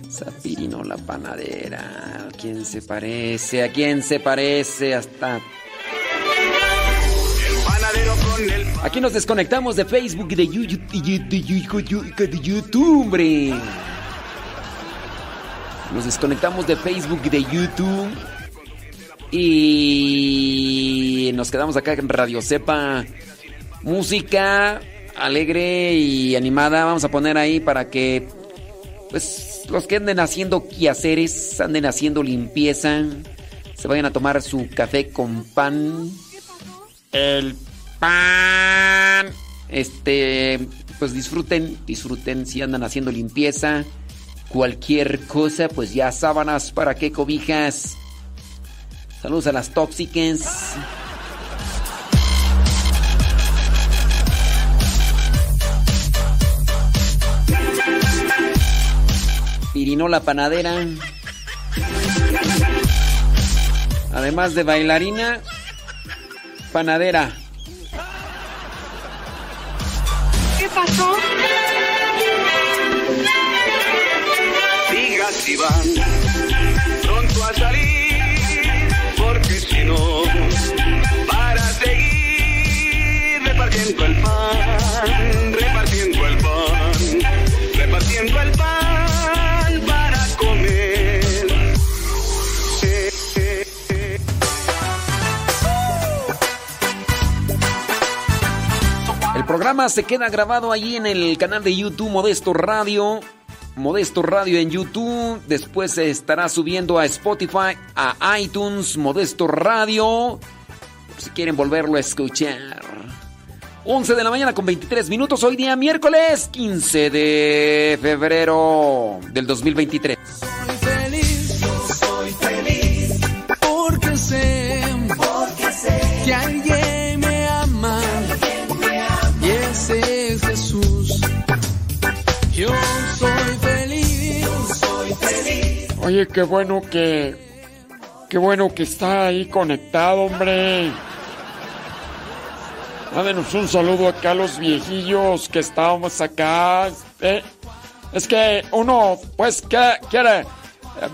Zapirino la panadera. ¿A quién se parece? ¿A quién se parece? Hasta. Aquí nos desconectamos de Facebook de YouTube, de. Nos desconectamos de Facebook y de YouTube. Y nos quedamos acá en Radio Cepa. Música alegre y animada. Vamos a poner ahí para que pues los que anden haciendo quehaceres, anden haciendo limpieza, se vayan a tomar su café con pan. El pan. Este, pues disfruten, disfruten si andan haciendo limpieza. Cualquier cosa, pues ya sábanas para qué cobijas. Saludos a las tóxicas. Pirinola panadera. Además de bailarina, panadera.
¿Qué pasó? Diga si van
programa se queda grabado allí en el canal de YouTube Modesto Radio. Modesto Radio en YouTube. Después se estará subiendo a Spotify, a iTunes, Modesto Radio. Si quieren volverlo a escuchar. 11 de la mañana con 23 minutos. Hoy día miércoles 15 de febrero del 2023.
Oye, qué bueno que. Qué bueno que está ahí conectado, hombre. Mándenos un saludo acá a los viejillos que estábamos acá. Eh, es que uno, pues, que quiere.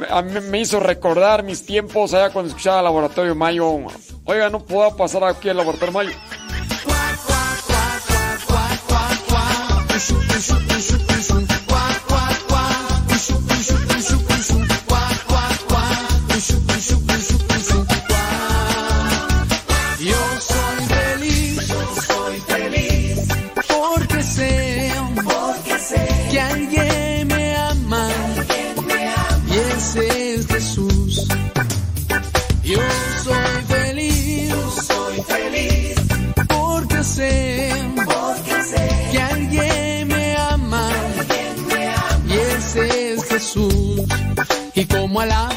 A mí me hizo recordar mis tiempos allá cuando escuchaba Laboratorio Mayo. Oiga, no puedo pasar aquí al Laboratorio Mayo. Voilà.